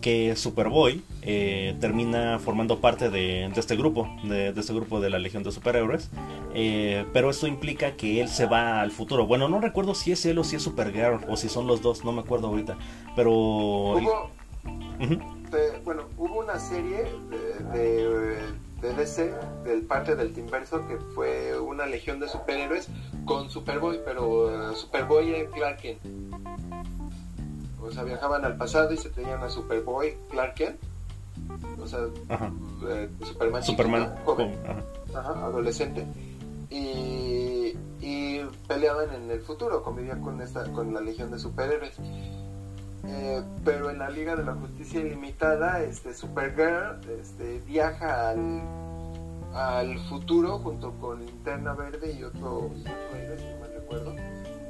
[SPEAKER 1] que Superboy eh, termina formando parte de, este grupo, de, este grupo de la Legión de Superhéroes, eh, pero esto implica que él se va al futuro. Bueno, no recuerdo si es él o si es Supergirl o si son los dos, no me acuerdo ahorita, pero...
[SPEAKER 2] Hubo, bueno, hubo una serie de, de, DC, del parte del Teamverso, que fue una Legión de Superhéroes con Superboy, pero Superboy es Clark Kent. O sea, viajaban al pasado y se tenían a Superboy, Clark Kent, o sea, eh, Superman,
[SPEAKER 1] Superman
[SPEAKER 2] joven, adolescente, y, y, peleaban en el futuro, convivían con, esta, con la Legión de Superhéroes. Eh, pero en la Liga de la Justicia Ilimitada, este, Supergirl este, viaja al, al futuro junto con Linterna Verde y otro, y otro héroe, si me recuerdo,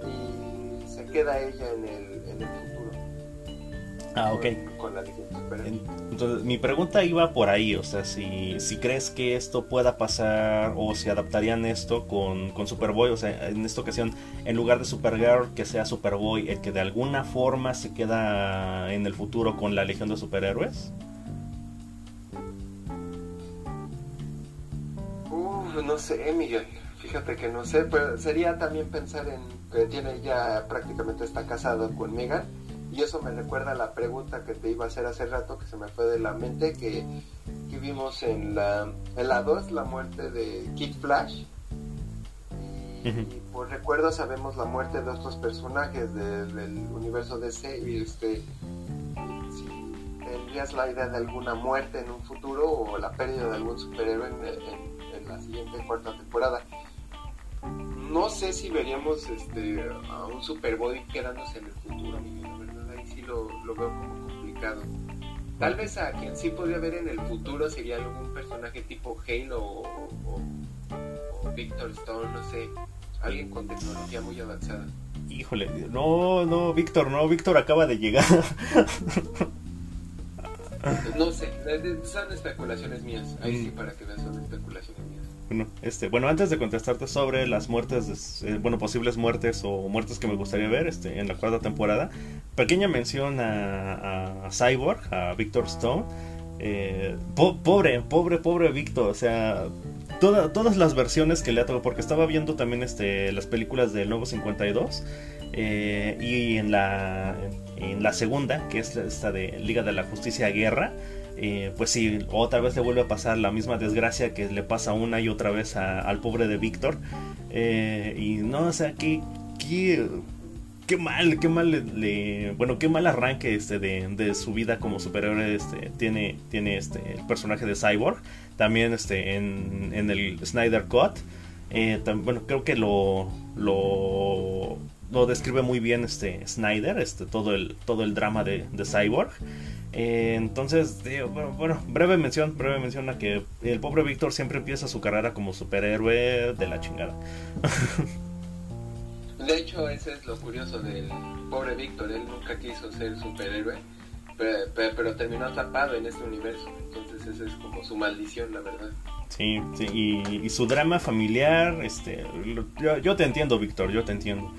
[SPEAKER 2] y se queda ella en el, en el futuro.
[SPEAKER 1] Ah, ok. Entonces, mi pregunta iba por ahí, o sea, si, si crees que esto pueda pasar o si adaptarían esto con, con Superboy, o sea, en esta ocasión, en lugar de Supergirl, que sea Superboy el que de alguna forma se queda en el futuro con la Legión de Superhéroes.
[SPEAKER 2] Uf, no sé, Miguel. Fíjate que no sé, pero sería también pensar en que tiene ya prácticamente está casado con Megan y eso me recuerda a la pregunta que te iba a hacer hace rato, que se me fue de la mente, que, vimos en la, en la 2, la muerte de Kid Flash. Y, por recuerdo sabemos la muerte de otros personajes del universo DC y este si tendrías la idea de alguna muerte en un futuro o la pérdida de algún superhéroe en, la siguiente cuarta temporada. No sé si veríamos este a un Superboy quedándose en el futuro lo, veo como complicado. Tal vez a quien sí podría ver en el futuro sería algún personaje tipo Halo o, o, Victor Stone, no sé, alguien con tecnología muy avanzada.
[SPEAKER 1] Híjole, no, no, Víctor, no, Víctor acaba de llegar.
[SPEAKER 2] no sé, son especulaciones mías, ahí sí mm. para que veas son especulaciones mías.
[SPEAKER 1] Bueno, este, bueno, antes de contestarte sobre las muertes, eh, bueno, posibles muertes o muertes que me gustaría ver este, en la cuarta temporada, pequeña mención a, Cyborg, a Victor Stone. Eh, pobre, pobre, pobre Victor, o sea, todas las versiones que le ha tocado, porque estaba viendo también este, las películas del Nuevo 52 eh, y en la, en la segunda, que es esta de Liga de la Justicia Guerra, eh, pues sí, otra vez le vuelve a pasar la misma desgracia que le pasa una y otra vez al pobre de Víctor. Eh, y no, o sea, qué, qué, mal, qué mal le, bueno, qué mal arranque este de, su vida como superhéroe este, tiene, tiene este, el personaje de Cyborg. También este, en, el Snyder Cut. Eh, bueno, creo que lo, lo, lo describe muy bien este Snyder, este, todo, el, todo el drama de, de Cyborg. Eh, entonces, bueno, breve mención, breve mención a que el pobre Víctor siempre empieza su carrera como superhéroe de la chingada.
[SPEAKER 2] De hecho, ese es lo curioso del pobre Víctor, él nunca quiso ser superhéroe, pero, terminó atrapado en este universo, entonces esa es como su maldición, la verdad.
[SPEAKER 1] Sí, sí y, su drama familiar, este, yo, yo te entiendo, Víctor, yo te entiendo.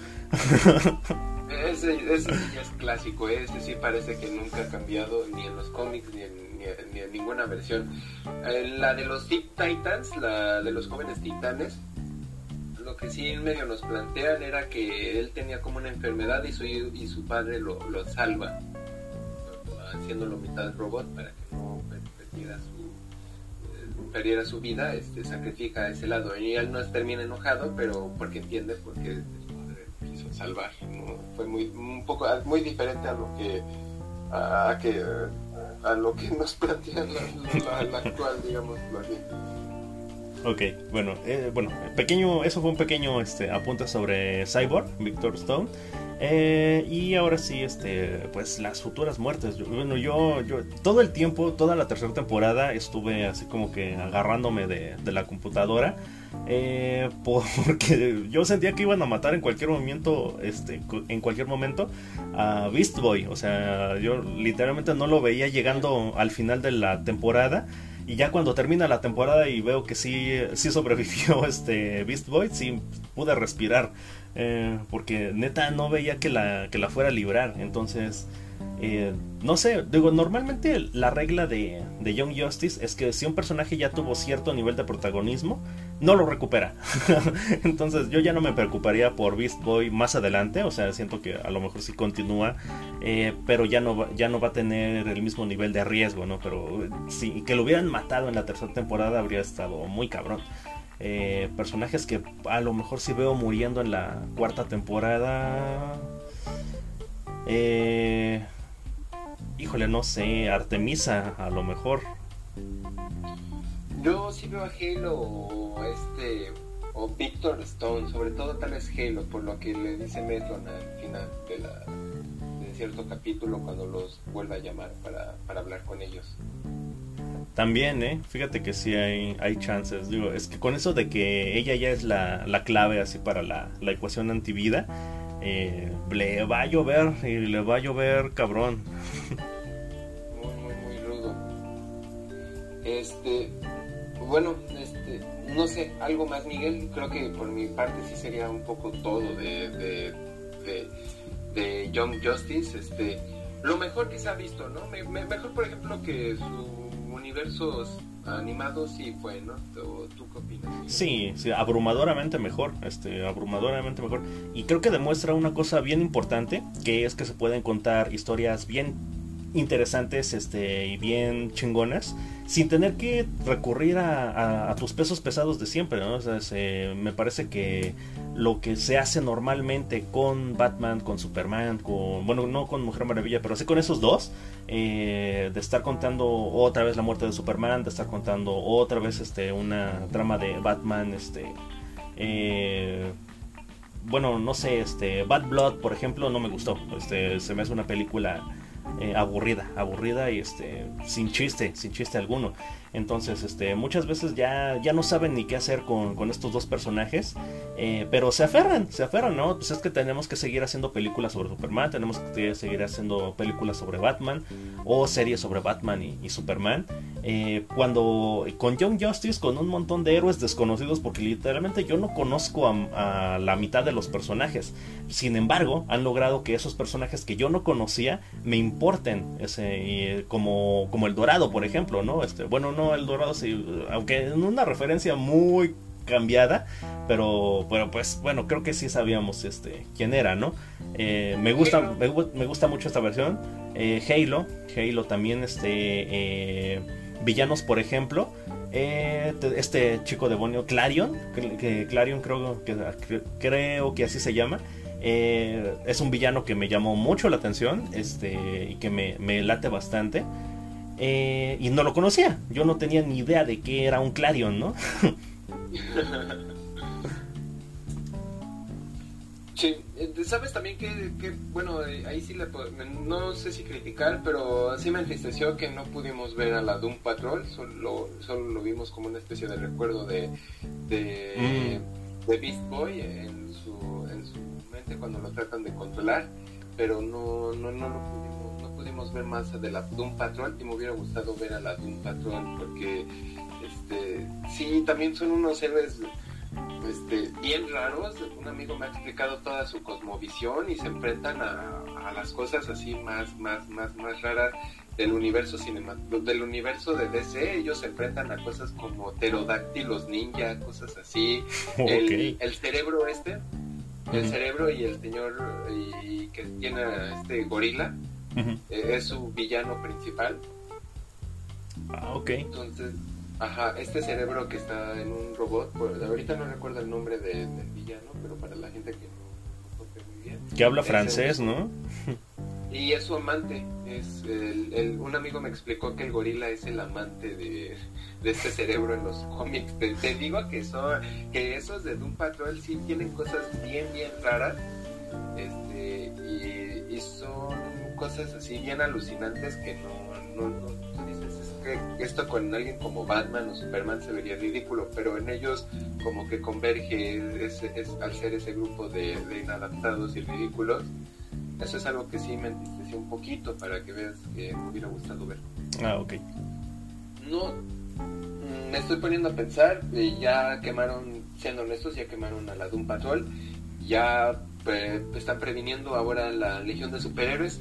[SPEAKER 2] Ese, sí es clásico, ese sí parece que nunca ha cambiado ni en los cómics ni en, ni en, ninguna versión. Eh, la de los Titans, la de los jóvenes titanes, lo que sí en medio nos plantean era que él tenía como una enfermedad y su, y su padre lo, lo salva, haciéndolo mitad robot para que no perdiera su, eh, perdiera su vida, este, sacrifica a ese lado. Y él no termina enojado, pero porque entiende porque salvar. Fue muy, un poco, muy diferente a lo que, a, que, a lo que nos plantean la, la, actual, digamos así.
[SPEAKER 1] Ok, bueno, eh, bueno, pequeño, eso fue un pequeño este, apunte sobre Cyborg, Victor Stone. Eh, y ahora sí, este, pues las futuras muertes. bueno, yo, yo todo el tiempo, toda la tercera temporada estuve así como que agarrándome de, la computadora. Eh, porque yo sentía que iban a matar en cualquier momento, este, en cualquier momento a Beast Boy. O sea, yo literalmente no lo veía llegando al final de la temporada. Y ya cuando termina la temporada y veo que sí, sí sobrevivió este Beast Boy, sí pude respirar. Eh, porque neta no veía que la, que la fuera a librar. Entonces, eh, no sé, digo, normalmente la regla de, de, Young Justice es que si un personaje ya tuvo cierto nivel de protagonismo, no lo recupera. Entonces yo ya no me preocuparía por Beast Boy más adelante, o sea, siento que a lo mejor sí continúa, eh, pero ya no, va, ya no va a tener el mismo nivel de riesgo, ¿no? Pero si que lo hubieran matado en la tercera temporada habría estado muy cabrón. Eh, personajes que a lo mejor sí veo muriendo en la cuarta temporada. Eh híjole, no sé, Artemisa, a lo mejor.
[SPEAKER 2] Yo sí veo a Halo o este o Victor Stone, sobre todo tal vez Halo, por lo que le dice Metron al final de, la, de cierto capítulo cuando los vuelve a llamar para, para hablar con ellos.
[SPEAKER 1] También, ¿eh? Fíjate que sí hay, hay chances. Digo, es que con eso de que ella ya es la, la clave así para la, la ecuación antivida, eh, le va a llover y le va a llover cabrón.
[SPEAKER 2] Muy, muy, muy rudo. Este, bueno, este, no sé, algo más, Miguel. Creo que por mi parte sí sería un poco todo de, de, de, Young Justice. Este, lo mejor que se ha visto, ¿no? mejor, por ejemplo, que su universo animado sí fue, ¿no? ¿Tú, qué opinas?
[SPEAKER 1] Sí, sí, abrumadoramente mejor, este, abrumadoramente mejor. Y creo que demuestra una cosa bien importante, que es que se pueden contar historias bien interesantes este, y bien chingonas sin tener que recurrir a, tus pesos pesados de siempre, ¿no? me parece que lo que se hace normalmente con Batman, con Superman, con, bueno, no con Mujer Maravilla, pero sí con esos dos, eh, de estar contando otra vez la muerte de Superman, de estar contando otra vez este, una trama de Batman, este... Eh, bueno, no sé, este Bad Blood, por ejemplo, no me gustó. Este, se me hace una película eh, aburrida, aburrida y este sin chiste, sin chiste alguno. Entonces, este, muchas veces ya, ya no saben ni qué hacer con, estos dos personajes, eh, pero se aferran, se aferran, ¿no? Pues es que tenemos que seguir haciendo películas sobre Superman, tenemos que seguir haciendo películas sobre Batman o series sobre Batman y, Superman. Eh, cuando con Young Justice, con un montón de héroes desconocidos, porque literalmente yo no conozco a, la mitad de los personajes. Sin embargo, han logrado que esos personajes que yo no conocía me importen, ese, como, como el Dorado, por ejemplo, ¿no? Este, bueno, el Dorado, sí, aunque en una referencia muy cambiada, pero, pero pues bueno, creo que sí sabíamos este quién era, ¿no? Eh, me gusta me, gusta mucho esta versión. Eh, Halo, Halo también este eh, villanos, por ejemplo, este chico demonio Clarion, que, Clarion creo que creo que así se llama. es un villano que me llamó mucho la atención este, y que me, me late bastante. Eh, y no lo conocía. Yo no tenía ni idea de que era un Clarion, ¿no?
[SPEAKER 2] sí, eh, sabes también que, bueno, eh, ahí sí le no sé si criticar, pero sí me entristeció que no pudimos ver a la Doom Patrol, solo, solo lo vimos como una especie de recuerdo de, de, mm. de Beast Boy en su, en su mente cuando lo tratan de controlar, pero no, no, no lo pudimos pudimos ver más de la Doom Patrol y me hubiera gustado ver a la Doom Patrol porque este sí también son unos héroes este, bien raros. Un amigo me ha explicado toda su cosmovisión y se enfrentan a, a las cosas así más, más, más, más raras del universo cinema, del universo de DC, ellos se enfrentan a cosas como pterodáctilos ninja, cosas así, el, el, cerebro este, el cerebro y el señor y, que tiene este gorila, eh, es su villano principal.
[SPEAKER 1] Ah, ok.
[SPEAKER 2] Entonces, ajá, este cerebro que está en un robot, ahorita no recuerdo el nombre del villano, pero para la gente que no, no muy bien.
[SPEAKER 1] Que habla francés, ¿no?
[SPEAKER 2] Y es su amante. Es el, un amigo me explicó que el gorila es el amante de, este cerebro en los cómics. Te, digo que, son, que esos de Doom Patrol sí tienen cosas bien, bien raras. Este, y, son cosas así bien alucinantes que no, no, tú dices, es que esto con alguien como Batman o Superman se vería ridículo, pero en ellos como que converge es, al ser ese grupo de, de inadaptados y ridículos eso es algo que sí me entristeció un poquito para que veas que me hubiera gustado ver.
[SPEAKER 1] Ah, ok.
[SPEAKER 2] No, me estoy poniendo a pensar, eh, ya quemaron, siendo honestos, ya quemaron a la Doom Patrol, ya eh, están previniendo ahora la Legión de Superhéroes.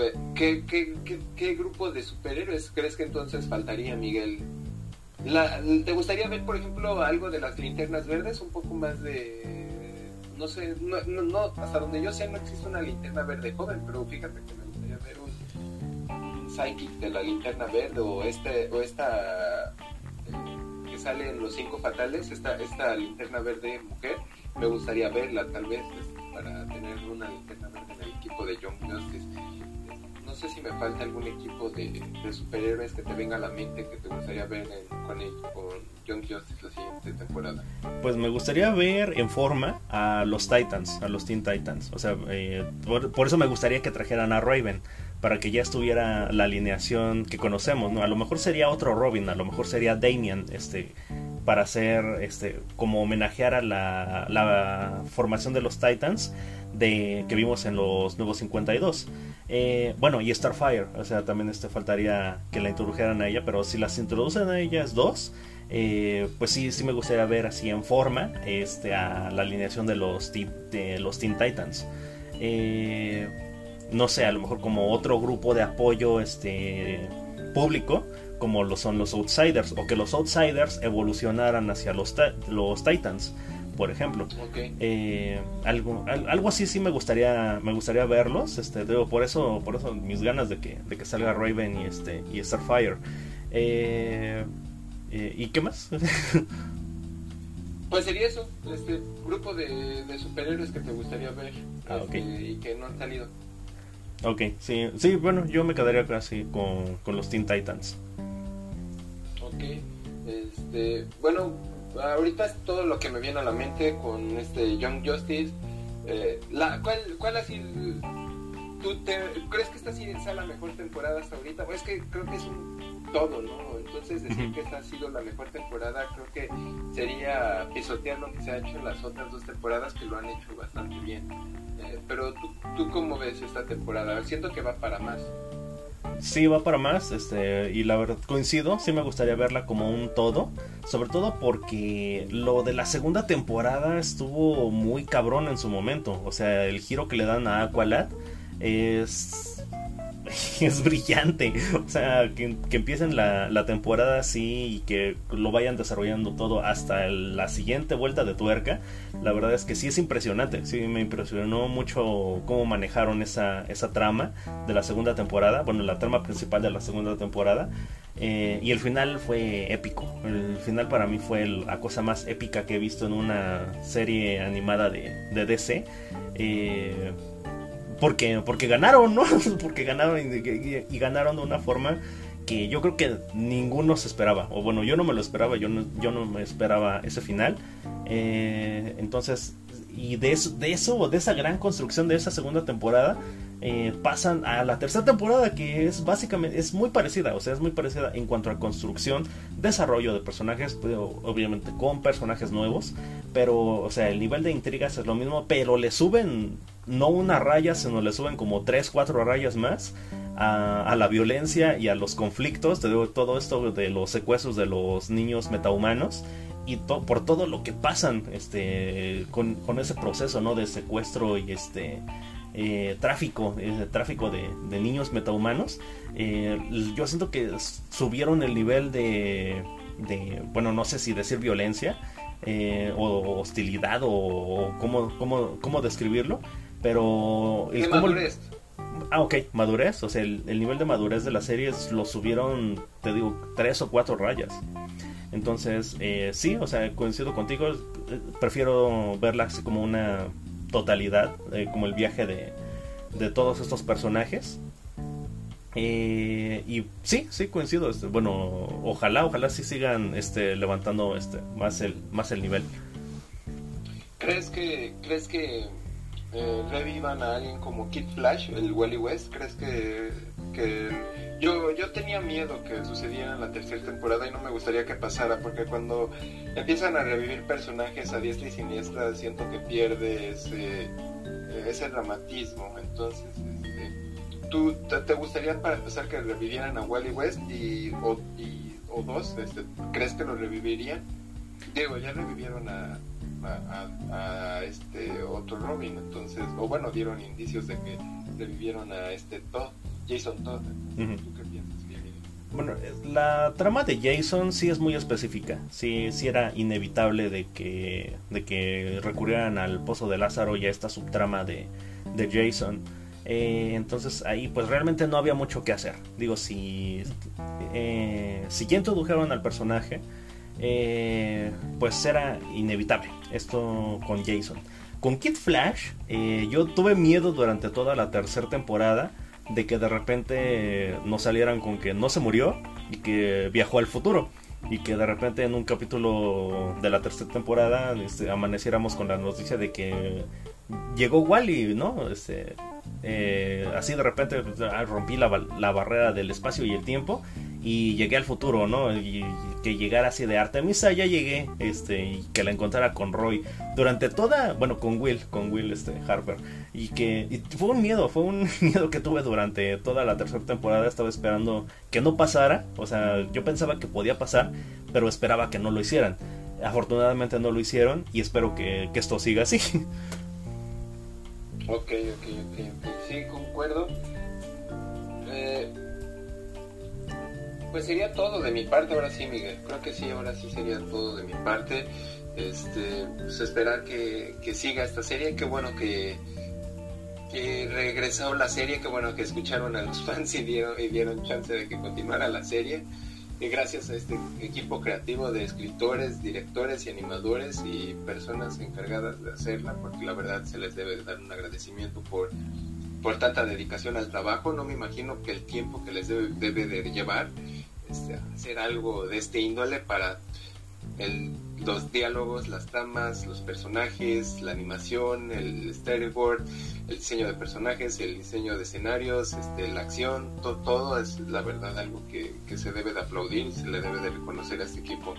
[SPEAKER 2] Eh, ¿Qué, qué, qué, grupo de superhéroes crees que entonces faltaría, Miguel? La, ¿Te gustaría ver, por ejemplo, algo de las linternas verdes? Un poco más de no sé, no, no, hasta donde yo sé no existe una linterna verde joven, pero fíjate que me gustaría ver un, psychic de la linterna verde o este o esta eh, que sale en los cinco fatales, esta esta linterna verde mujer, me gustaría verla tal vez este, para tener una linterna verde en el equipo de John Justice. Sé si me falta algún equipo de, superhéroes que te venga a la mente que te gustaría ver con, el, con Young Justice la siguiente temporada?
[SPEAKER 1] Pues me gustaría ver en forma a los Titans, a los Teen Titans. O sea, eh, por, eso me gustaría que trajeran a Raven, para que ya estuviera la alineación que conocemos, ¿no? A lo mejor sería otro Robin, a lo mejor sería Damian, este, para hacer, este, como homenajear a la, la formación de los Titans de que vimos en los nuevos 52. Eh, bueno, y Starfire, o sea, también este faltaría que la introdujeran a ella, pero si las introducen a ellas dos, eh, pues sí, sí me gustaría ver así en forma este, a la alineación de los, de los Teen Titans. Eh, no sé, a lo mejor como otro grupo de apoyo este, público, como lo son los Outsiders, o que los Outsiders evolucionaran hacia los, los Titans por ejemplo. Eh, algo, algo así sí me gustaría, me gustaría verlos. Este, por eso, por eso mis ganas de que, de que salga Raven y este y Starfire. Eh, eh, ¿Y qué más?
[SPEAKER 2] pues sería eso, este grupo de, superhéroes que te gustaría ver ah, este, y que no han salido.
[SPEAKER 1] Ok, sí, sí, bueno, yo me quedaría casi con, con los Teen Titans.
[SPEAKER 2] Ok, este, bueno, ahorita es todo lo que me viene a la mente con este Young Justice. Eh, la, ¿cuál, ¿Cuál así ¿Tú te, crees que esta sea la mejor temporada hasta ahorita? Pues es que creo que es un todo, ¿no? Entonces decir que esta ha sido la mejor temporada creo que sería pisotear lo que se ha hecho en las otras dos temporadas que lo han hecho bastante bien. Eh, pero ¿tú, ¿tú cómo ves esta temporada? Siento que va para más.
[SPEAKER 1] Sí, va para más, este, y la verdad coincido, sí me gustaría verla como un todo, sobre todo porque lo de la segunda temporada estuvo muy cabrón en su momento, o sea, el giro que le dan a Aqualad es es brillante. O sea, que, empiecen la, temporada así y que lo vayan desarrollando todo hasta la siguiente vuelta de tuerca. La verdad es que sí es impresionante. Sí, me impresionó mucho cómo manejaron esa, esa trama de la segunda temporada. Bueno, la trama principal de la segunda temporada. Eh, y el final fue épico. El final para mí fue la cosa más épica que he visto en una serie animada de, de DC. Eh, porque, porque ganaron, ¿no? porque ganaron y, ganaron de una forma que yo creo que ninguno se esperaba. O bueno, yo no me lo esperaba, yo no, yo no me esperaba ese final. Eh, entonces, y de eso, de eso, de esa gran construcción de esa segunda temporada, eh, pasan a la tercera temporada que es básicamente es muy parecida, o sea, es muy parecida en cuanto a construcción, desarrollo de personajes, pues, obviamente con personajes nuevos, pero, o sea, el nivel de intrigas es lo mismo, pero le suben no una raya, sino le suben como tres, cuatro rayas más a, la violencia y a los conflictos, de todo esto de los secuestros de los niños metahumanos y por todo lo que pasan este con, ese proceso no de secuestro y este eh, tráfico, eh, tráfico de, niños metahumanos, eh, yo siento que subieron el nivel de, bueno, no sé si decir violencia o hostilidad o, cómo, cómo, cómo describirlo, pero...
[SPEAKER 2] El, madurez?
[SPEAKER 1] Ah, ok, madurez, o sea, el, el, nivel de madurez de la serie lo subieron, te digo, tres o cuatro rayas. Entonces, sí, o sea, coincido contigo, prefiero verla así como una totalidad, eh, como el viaje de, de, todos estos personajes. Eh, y sí, sí, coincido. Este, bueno, ojalá, ojalá sí sigan este, levantando este, más, el, más el nivel.
[SPEAKER 2] ¿Crees que, crees que eh, revivan a alguien como Kid Flash, el Wally West? ¿Crees que, que yo, yo tenía miedo que sucediera en la tercera temporada y no me gustaría que pasara, porque cuando empiezan a revivir personajes a diestra y siniestra, siento que pierde ese, ese dramatismo. Entonces, este, ¿tú te, gustaría para empezar que revivieran a Wally West y, o, y, o dos? Este, ¿Crees que lo revivirían? Diego, ya revivieron a, a, este otro Robin, entonces, o bueno, dieron indicios de que revivieron a este Todd. Jason Todd. ¿Tú qué piensas?
[SPEAKER 1] Bueno, la trama de Jason sí es muy específica. Sí, sí era inevitable de que, de que recurrieran al pozo de Lázaro y a esta subtrama de, de Jason. Eh, entonces ahí pues realmente no había mucho que hacer. Digo, si, eh, si ya introdujeron al personaje, eh, pues era inevitable esto con Jason. Con Kid Flash, yo tuve miedo durante toda la tercera temporada de que de repente nos salieran con que no se murió y que viajó al futuro y que de repente en un capítulo de la tercera temporada este, amaneciéramos con la noticia de que llegó Wally, ¿no? Este, eh, así de repente pues, ah, rompí la, barrera del espacio y el tiempo y llegué al futuro, ¿no? Y, que llegara así de Artemisa, ya llegué, este, y que la encontrara con Roy durante toda, bueno, con Will, con Will, este, Harper, y que fue un miedo, fue un miedo que tuve durante toda la tercera temporada, estaba esperando que no pasara, o sea, yo pensaba que podía pasar, pero esperaba que no lo hicieran. Afortunadamente no lo hicieron y espero que, que esto siga así.
[SPEAKER 2] Ok, ok, ok, sí, concuerdo. Eh, pues sería todo de mi parte, ahora sí, Miguel. Creo que sí, ahora sí sería todo de mi parte. Este, pues esperar que, siga esta serie. Qué bueno que, que regresó la serie, qué bueno que escucharon a los fans y dieron, y dieron chance de que continuara la serie. Y gracias a este equipo creativo de escritores, directores y animadores y personas encargadas de hacerla, porque la verdad se les debe dar un agradecimiento por, por tanta dedicación al trabajo. No me imagino que el tiempo que les debe, debe de llevar hacer algo de este índole para el, los diálogos, las tramas, los personajes, la animación, el storyboard, el diseño de personajes, el diseño de escenarios, este, la acción, todo es la verdad algo que, que se debe de aplaudir y se le debe de reconocer a este equipo.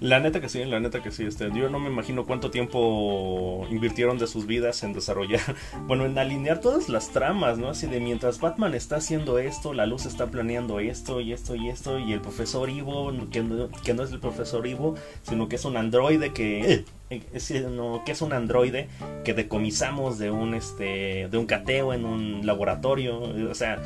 [SPEAKER 1] La neta que sí, la neta que sí. Este, yo no me imagino cuánto tiempo invirtieron de sus vidas en desarrollar, bueno, en alinear todas las tramas, ¿no? Así de mientras Batman está haciendo esto, la luz está planeando esto y esto y esto, y el profesor Ivo, que no, es el profesor Ivo, sino que es un androide que... Eh, es, que es un androide que decomisamos de un este de un cateo en un laboratorio o sea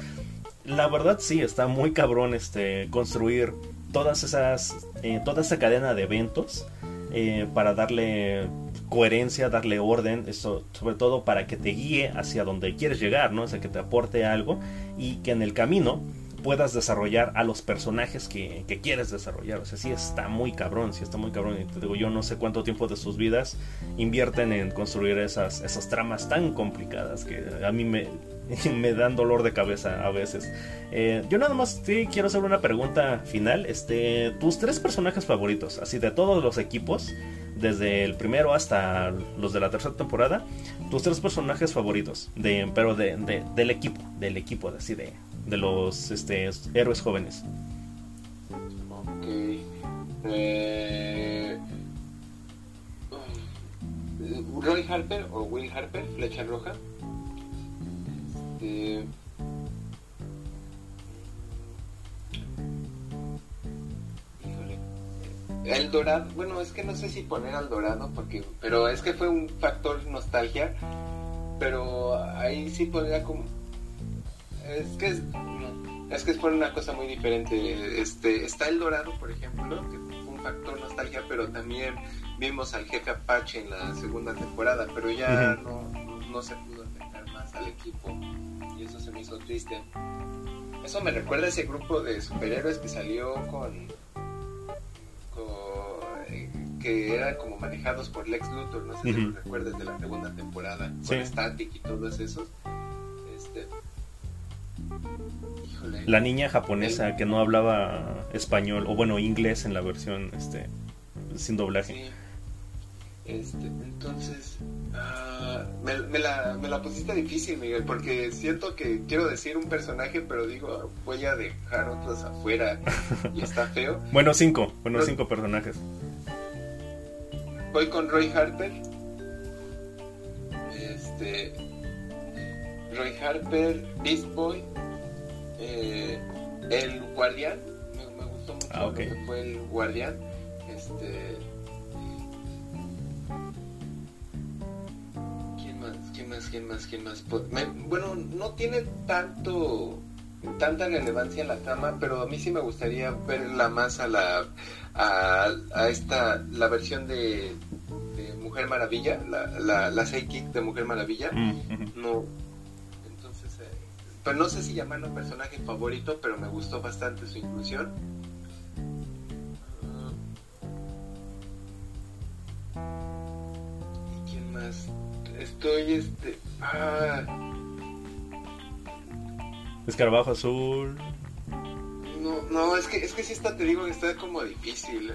[SPEAKER 1] la verdad sí está muy cabrón este construir todas esas, eh, toda esa cadena de eventos eh, para darle coherencia, darle orden, eso, sobre todo para que te guíe hacia donde quieres llegar, ¿no? O sea, que te aporte algo y que en el camino puedas desarrollar a los personajes que, quieres desarrollar. O sea, sí está muy cabrón, sí está muy cabrón. Y te digo, yo no sé cuánto tiempo de sus vidas invierten en construir esas, esas tramas tan complicadas que a mí me, me dan dolor de cabeza a veces. Eh, yo nada más te quiero hacer una pregunta final. Este, tus tres personajes favoritos, así de todos los equipos, desde el primero hasta los de la tercera temporada, tus tres personajes favoritos, de, pero de, del equipo, del equipo, así de, de los este, héroes jóvenes.
[SPEAKER 2] Ok. Eh, Roy Harper o Will Harper, Flecha Roja. Este, El dorado, bueno, es que no sé si poner al dorado, porque, pero es que fue un factor nostalgia. pero ahí sí podría como es que es, es que es por una cosa muy diferente este está el dorado por ejemplo que fue un factor nostalgia pero también vimos al jefe Apache en la segunda temporada pero ya no, no se pudo afectar más al equipo y eso se me hizo triste. Eso me recuerda a ese grupo de superhéroes que salió con que eran como manejados por Lex Luthor, no sé si lo recuerdas de la segunda temporada, con Static y todos esos. Este,
[SPEAKER 1] la niña japonesa que no hablaba español, o bueno, inglés en la versión este sin doblaje.
[SPEAKER 2] Este, entonces, uh, me, la, me la pusiste difícil, Miguel, porque siento que quiero decir un personaje, pero digo, voy a dejar otros afuera y está feo.
[SPEAKER 1] bueno, cinco, bueno, cinco personajes.
[SPEAKER 2] Voy con Roy Harper. Este. Roy Harper, Beast Boy. Eh, el Guardián. Me, gustó mucho ah, que fue el Guardián. Este. Más? ¿Quién más? ¿Quién más? Pues, bueno, no tiene tanto tanta relevancia en la trama, pero a mí sí me gustaría verla más a la a, a esta la versión de, Mujer Maravilla, la, la, la de Mujer Maravilla. Mm, no entonces eh, pero no sé si llamarlo personaje favorito, pero me gustó bastante su inclusión. ¿Y quién más? Estoy este ah
[SPEAKER 1] Escarabajo azul.
[SPEAKER 2] No, no, es que, es que sí está, te digo que está como difícil.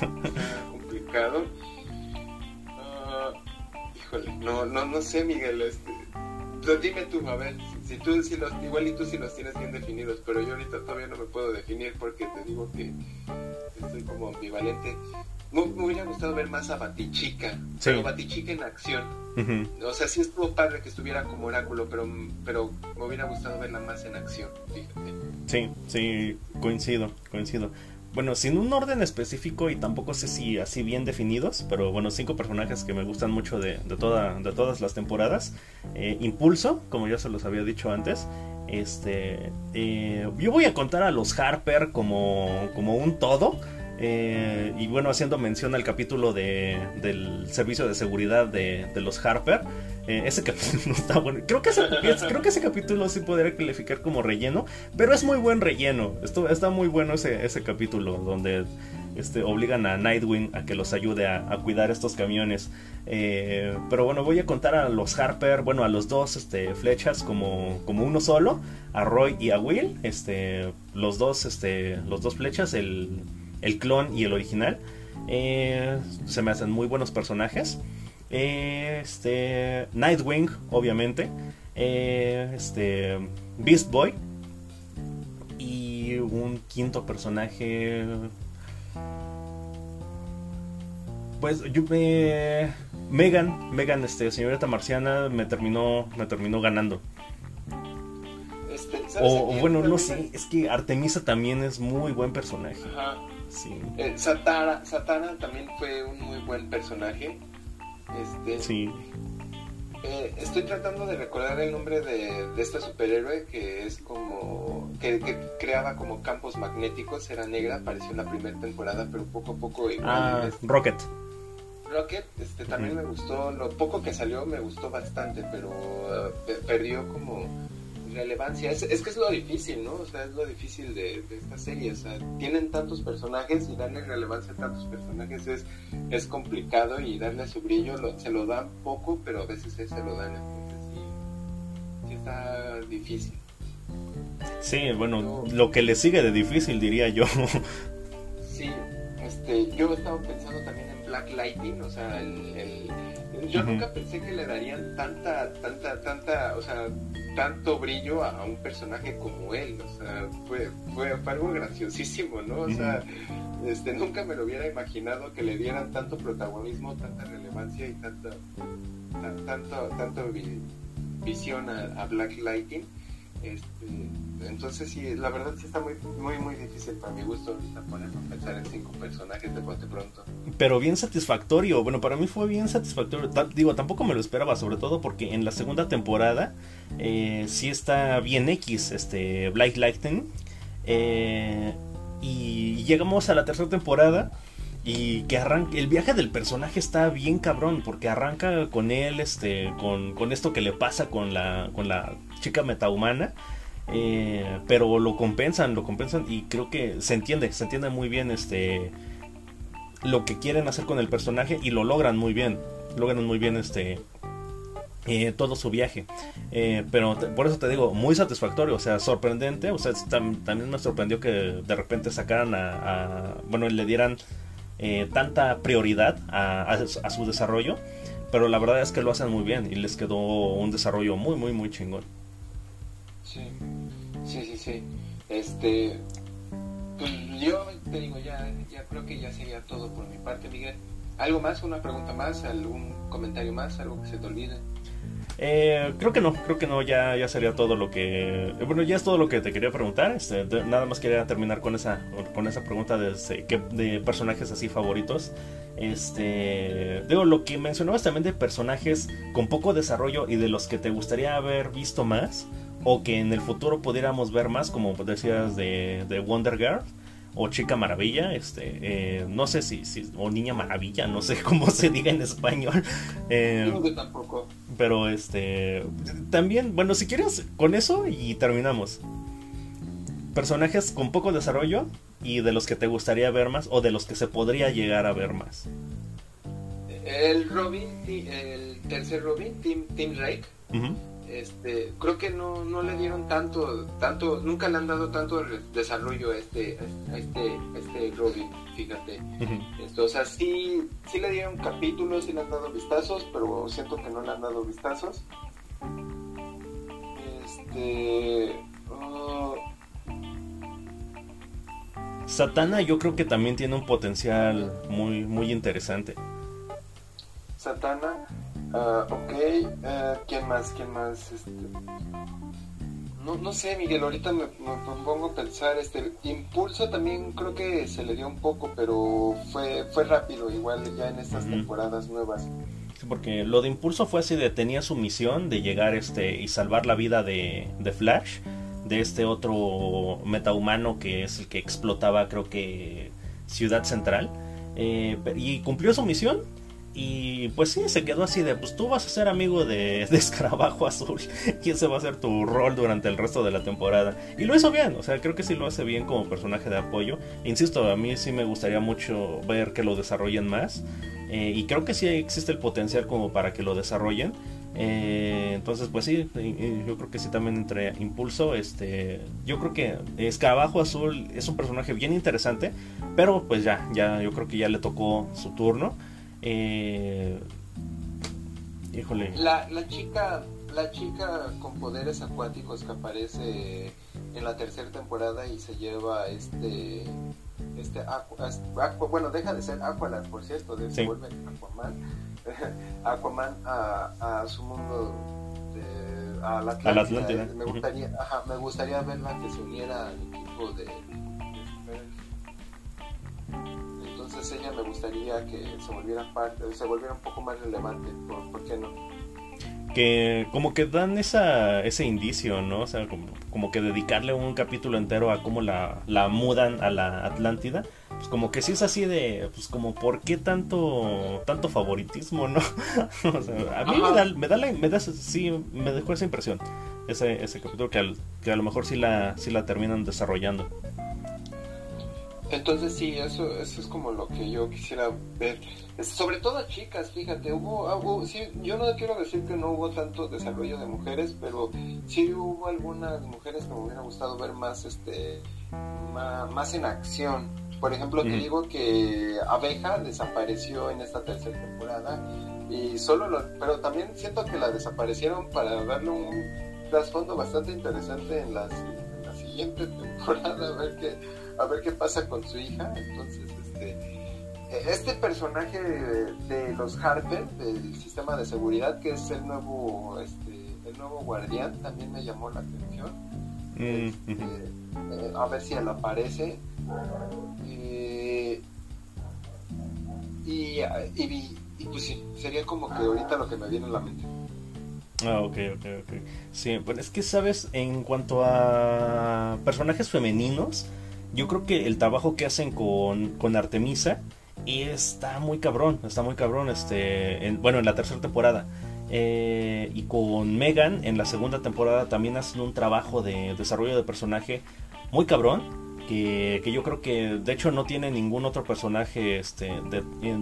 [SPEAKER 2] complicado. Ah, híjole, no, no, no sé, Miguel. Este, dime tú, a ver, si, tú si los, igual y tú si los tienes bien definidos, pero yo ahorita todavía no me puedo definir porque te digo que estoy como ambivalente. Me, hubiera gustado ver más a Batichica, pero Batichica en acción. O sea, sí estuvo padre que estuviera como oráculo, pero, pero me hubiera gustado verla más en acción, fíjate.
[SPEAKER 1] Sí, sí, coincido, coincido. Bueno, sin un orden específico y tampoco sé si así bien definidos, pero bueno, cinco personajes que me gustan mucho de, de, toda, de todas las temporadas. Eh, Impulso, como ya se los había dicho antes. Este, eh, yo voy a contar a los Harper como, como un todo eh, y bueno, haciendo mención al capítulo de, del servicio de seguridad de, los Harper. Eh, ese capítulo está bueno. Creo que, ese, creo que ese capítulo sí podría calificar como relleno. Pero es muy buen relleno. Esto, está muy bueno ese, ese capítulo donde este, obligan a Nightwing a que los ayude a, cuidar estos camiones. Eh, pero bueno, voy a contar a los Harper, bueno, a los dos este, flechas como, como uno solo, a Roy y a Will. Este, los dos, este, los dos flechas, el el clon y el original. Eh, se me hacen muy buenos personajes. Eh, este, Nightwing, obviamente. Eh, este, Beast Boy. Y un quinto personaje. Pues yo Megan, Megan, este, señorita marciana, me terminó, me terminó ganando. Este, o, bueno, no sé, es que Artemisa también es muy buen personaje.
[SPEAKER 2] Eh, Satara, Satana también fue un muy buen personaje. Este,
[SPEAKER 1] sí.
[SPEAKER 2] Eh, estoy tratando de recordar el nombre de, este superhéroe que es como. Que, creaba como campos magnéticos, era negra, apareció en la primera temporada, pero poco a poco. Igual,
[SPEAKER 1] ah, Rocket.
[SPEAKER 2] Rocket, este, también me gustó, lo poco que salió me gustó bastante, pero eh, perdió como relevancia. Es, es, que es lo difícil, ¿no? O sea, es lo difícil de, esta serie. O sea, tienen tantos personajes y darle relevancia a tantos personajes es, es complicado y darle su brillo se lo dan poco, pero a veces se lo dan. Entonces sí, sí está difícil.
[SPEAKER 1] Sí, bueno, lo que le sigue de difícil diría yo.
[SPEAKER 2] Sí, este, yo estaba pensando también en Black Lightning, o sea, el, yo nunca pensé que le darían tanta, tanta, tanta, o sea, tanto brillo a, un personaje como él, o sea, fue, fue, algo graciosísimo, ¿no? O sea, este, nunca me lo hubiera imaginado que le dieran tanto protagonismo, tanta relevancia y tanta, tanto, tanto visión a, Black Lightning. Este, entonces sí, la verdad sí está muy, muy, muy difícil para mi gusto ahorita a pensar en cinco personajes de bote pronto.
[SPEAKER 1] Pero bien satisfactorio, bueno, para mí fue bien satisfactorio. digo, tampoco me lo esperaba, sobre todo porque en la segunda temporada eh, sí está bien X, este, Black Lightning. Eh, y llegamos a la tercera temporada y que arranca el viaje del personaje está bien cabrón porque arranca con él este con, con esto que le pasa con la con la chica metahumana eh, pero lo compensan lo compensan y creo que se entiende se entiende muy bien este lo que quieren hacer con el personaje y lo logran muy bien logran muy bien este eh, todo su viaje. Eh, pero por eso te digo, muy satisfactorio, o sea, sorprendente. O sea, también me sorprendió que de repente sacaran a, bueno, le dieran eh, tanta prioridad a, su desarrollo. Pero la verdad es que lo hacen muy bien y les quedó un desarrollo muy, muy, muy chingón.
[SPEAKER 2] Sí, sí, sí, sí. Este, pues yo te digo, ya, ya creo que ya sería todo por mi parte, Miguel. ¿Algo más? ¿Una pregunta más? ¿Algún comentario más? ¿Algo que se te olvide?
[SPEAKER 1] Eh, creo que no, creo que no, ya, ya sería todo lo que... Bueno, ya es todo lo que te quería preguntar. Este, nada más quería terminar con esa, con esa pregunta de, este, de personajes así favoritos. Este, digo, lo que mencionabas también de personajes con poco desarrollo y de los que te gustaría haber visto más o que en el futuro pudiéramos ver más, como decías de, de Wonder Girl o Chica Maravilla, este, eh, no sé si, si, o Niña Maravilla, no sé cómo se diga en español.
[SPEAKER 2] Eh, tampoco.
[SPEAKER 1] Pero este, también, bueno, si quieres, con eso y terminamos. Personajes con poco desarrollo y de los que te gustaría ver más o de los que se podría llegar a ver más.
[SPEAKER 2] El Robin, el tercer Robin, Tim, Tim Drake este, creo que no, no le dieron tanto, tanto, nunca le han dado tanto desarrollo a este, a este, este Robin, fíjate. Esto, o sea, sí, sí le dieron capítulos, sí le han dado vistazos, pero siento que no le han dado vistazos. Este. Uh,
[SPEAKER 1] Satana yo creo que también tiene un potencial muy, muy interesante.
[SPEAKER 2] Satana, Uh, ok, uh, ¿quién más? ¿Quién más? Este... No, no sé, Miguel, ahorita me, pongo a pensar, este, Impulso también creo que se le dio un poco, pero fue, fue rápido, igual ya en estas temporadas nuevas.
[SPEAKER 1] Sí, porque lo de Impulso fue así de, tenía su misión de llegar este y salvar la vida de, de Flash, de este otro metahumano que es el que explotaba creo que Ciudad Central, eh, y cumplió su misión, y pues sí, se quedó así de, pues tú vas a ser amigo de, Escarabajo Azul y ese va a ser tu rol durante el resto de la temporada. Y lo hizo bien, o sea, creo que sí lo hace bien como personaje de apoyo. Insisto, a mí sí me gustaría mucho ver que lo desarrollen más. Eh, y creo que sí existe el potencial como para que lo desarrollen. Eh, entonces, pues sí, yo creo que sí también entre Impulso, este, yo creo que Escarabajo Azul es un personaje bien interesante, pero pues ya, ya, yo creo que ya le tocó su turno. Eh, híjole.
[SPEAKER 2] La, la chica la chica con poderes acuáticos que aparece en la tercera temporada y se lleva este este bueno deja de ser Aqualad por cierto de, se vuelve Aquaman Aquaman a, a, su mundo de, a la Atlántida, me gustaría ajá, me gustaría verla que se uniera al equipo de entonces me gustaría que se volviera parte, se volviera un poco más relevante, ¿por, qué no?
[SPEAKER 1] Que como que dan esa, ese indicio, ¿no? O sea, como, como que dedicarle un capítulo entero a cómo la, la mudan a la Atlántida, pues como que sí es así de, pues como, ¿por qué tanto, tanto favoritismo, no? o sea, a mí me da, me da, la, me da, sí, me dejó esa impresión, ese, ese capítulo que, que a lo mejor sí la, sí la terminan desarrollando.
[SPEAKER 2] Entonces sí, eso, eso es como lo que yo quisiera ver. Sobre todo a chicas, fíjate, hubo, hubo sí, yo no quiero decir que no hubo tanto desarrollo de mujeres, pero sí hubo algunas mujeres que me hubiera gustado ver más, este, más, en acción. Por ejemplo, te digo que Abeja desapareció en esta tercera temporada y solo lo, pero también siento que la desaparecieron para darle un trasfondo bastante interesante en, las, en la siguiente temporada, a ver qué a ver qué pasa con su hija. Entonces, este, este personaje de, los Harper, del sistema de seguridad, que es el nuevo, este, el nuevo guardián, también me llamó la atención. Mm, este, a ver si él aparece. y, y, pues sí, sería como que ahorita lo que me viene a la mente.
[SPEAKER 1] Ah, ok, ok, ok. Sí, bueno, es que sabes, en cuanto a personajes femeninos, yo creo que el trabajo que hacen con, con Artemisa está muy cabrón, está muy cabrón, este, bueno, en la tercera temporada. Eh, y con Megan en la segunda temporada también hacen un trabajo de desarrollo de personaje muy cabrón que, yo creo que de hecho no tiene ningún otro personaje este,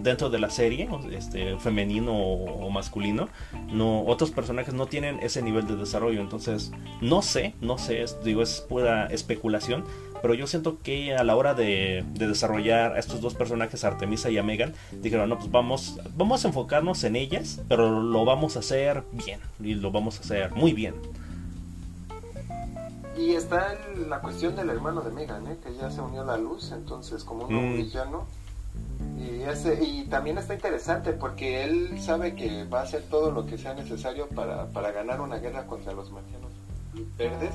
[SPEAKER 1] dentro de la serie, este, femenino o, masculino. No, otros personajes no tienen ese nivel de desarrollo, entonces no sé, no sé, digo, es pura especulación, pero yo siento que a la hora de, desarrollar a estos dos personajes, Artemisa y a Megan, dijeron, no, pues vamos, vamos a enfocarnos en ellas, pero lo vamos a hacer bien, y lo vamos a hacer muy bien.
[SPEAKER 2] Y está la cuestión del hermano de Megan, ¿eh? que ya se unió a la luz, entonces como un mm. villano. Y, ese, y también está interesante porque él sabe que va a hacer todo lo que sea necesario para, para ganar una guerra contra los marcianos verdes.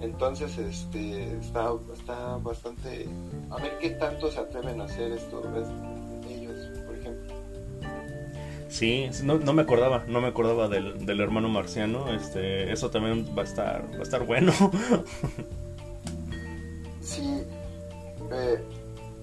[SPEAKER 2] Entonces este está, está bastante... A ver qué tanto se atreven a hacer esto.
[SPEAKER 1] Sí, no, no, me acordaba, no me acordaba del, del, hermano marciano. Este, eso también va a estar, va a estar bueno.
[SPEAKER 2] sí. Eh,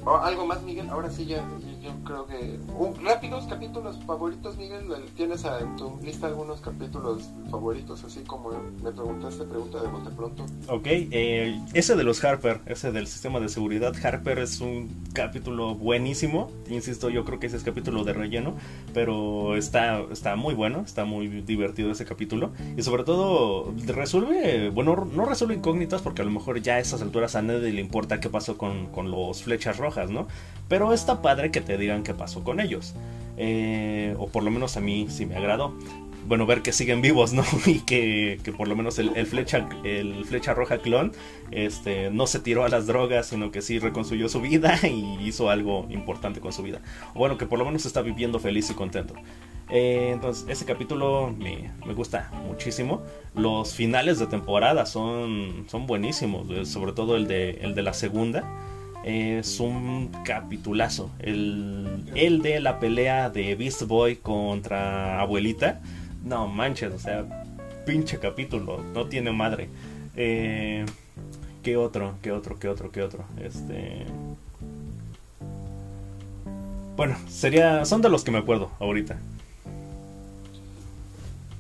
[SPEAKER 2] algo más, Miguel. Ahora sí ya, yo creo que... rápidos capítulos favoritos, Miguel. ¿Tienes en tu lista algunos capítulos favoritos? Así como me preguntaste, pregunta de bote pronto.
[SPEAKER 1] Ok, eh, ese de los Harper, ese del sistema de seguridad Harper es un capítulo buenísimo. Insisto, yo creo que ese es capítulo de relleno, pero está, está muy bueno, está muy divertido ese capítulo. Y sobre todo resuelve, bueno, no resuelve incógnitas porque a lo mejor ya a esas alturas a nadie le importa qué pasó con, con los flechas rojas, ¿no? Pero está padre que te digan qué pasó con ellos. Eh, o por lo menos a mí sí me agradó. Bueno, ver que siguen vivos, ¿no? Y que, por lo menos el, flecha, el flecha roja clon este, no se tiró a las drogas, sino que sí reconstruyó su vida y hizo algo importante con su vida. Bueno, que por lo menos está viviendo feliz y contento. Eh, entonces, ese capítulo me, me, gusta muchísimo. Los finales de temporada son, son buenísimos, eh, sobre todo el de, el de la segunda es un capitulazo. El, el de la pelea de Beast Boy contra Abuelita. No manches, o sea, pinche capítulo, no tiene madre. Eh, ¿Qué otro? ¿Qué otro? ¿Qué otro? ¿Qué otro? Este. Bueno, sería. Son de los que me acuerdo ahorita.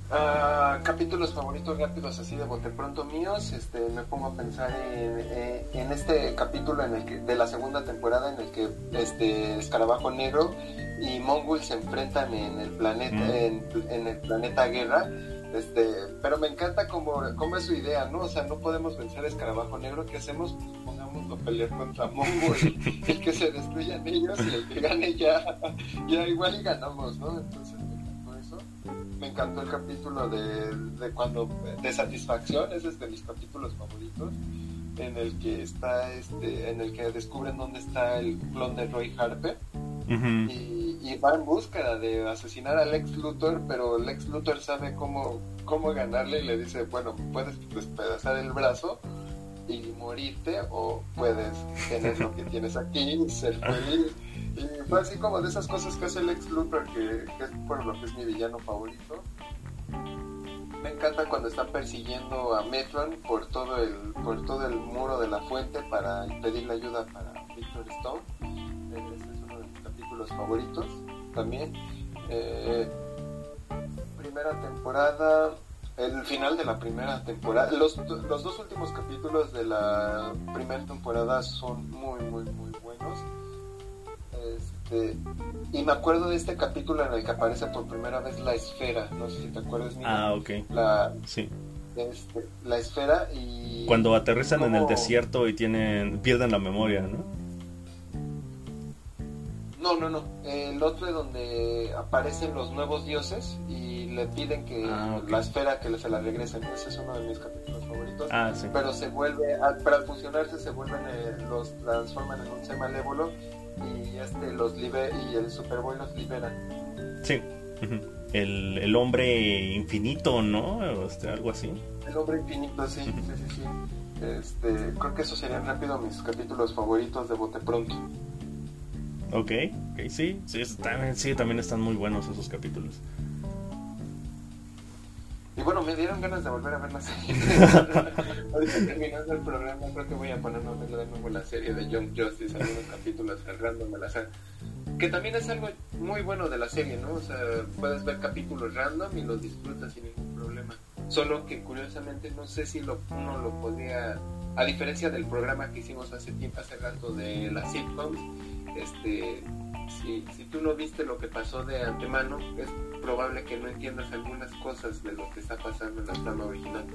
[SPEAKER 2] Uh, capítulos favoritos rápidos así de bote pronto míos, este, me pongo a pensar en, en, este capítulo en el que, de la segunda temporada en el que este Escarabajo Negro y Mongul se enfrentan en el planeta, en, en, el planeta Guerra. Este, pero me encanta cómo, cómo, es su idea, ¿no? O sea, no podemos vencer a Escarabajo Negro, ¿qué hacemos? Pues pongámoslo a pelear contra Mongul, el que se destruyan ellos y el que gane ya, ya igual y ganamos, ¿no? Entonces, me encantó el capítulo de, de, cuando de satisfacción, ese es de mis capítulos favoritos, en el que está este, en el que descubren dónde está el clon de Roy Harper y, va en búsqueda de asesinar al ex Luthor, pero el ex Luthor sabe cómo, cómo ganarle y le dice, bueno, puedes despedazar el brazo y morirte o puedes tener lo que tienes aquí y ser feliz. Fue así como de esas cosas que hace el ex Luthor, que, es por lo que es mi villano favorito. Me encanta cuando están persiguiendo a Metron por todo el, por todo el muro de la fuente para pedirle ayuda para Victor Stone. Eh, ese es uno de mis capítulos favoritos también. Eh, primera temporada, el final de la primera temporada, los, los dos últimos capítulos de la primera temporada son muy, muy, muy buenos este, y me acuerdo de este capítulo en el que aparece por primera vez la esfera. No sé si te acuerdas.
[SPEAKER 1] ah, ok.
[SPEAKER 2] La,
[SPEAKER 1] sí.
[SPEAKER 2] Este, la esfera y...
[SPEAKER 1] Cuando aterrizan en el desierto y tienen pierden la memoria, ¿no?
[SPEAKER 2] No, no, no. El otro es donde aparecen los nuevos dioses y le piden que ah, la esfera que se la regresen. Ese es uno de mis capítulos favoritos.
[SPEAKER 1] Ah, sí.
[SPEAKER 2] Pero se vuelve, al, para fusionarse se vuelven, eh, los transforman en un ser malévolo y este los liber y el Superboy los libera.
[SPEAKER 1] Sí. el, el, hombre infinito, ¿no? Este, algo así.
[SPEAKER 2] El hombre infinito, sí, sí, sí, Este, creo que esos serían rápido mis capítulos favoritos de Bote Pronto.
[SPEAKER 1] Ok, ok, sí, sí, también, sí, también están muy buenos esos capítulos.
[SPEAKER 2] Y bueno, me dieron ganas de volver a ver la serie. Ahorita terminando el programa, creo que voy a ponerme a ver de nuevo la serie de Young Justice, algunos capítulos random al azar. Que también es algo muy bueno de la serie, ¿no? O sea, puedes ver capítulos random y los disfrutas sin ningún problema. Solo que curiosamente no sé si lo, uno lo podía, a diferencia del programa que hicimos hace tiempo, hace rato de las sitcoms, este, si, si tú no viste lo que pasó de antemano, es probable que no entiendas algunas cosas de lo que está pasando en la trama original.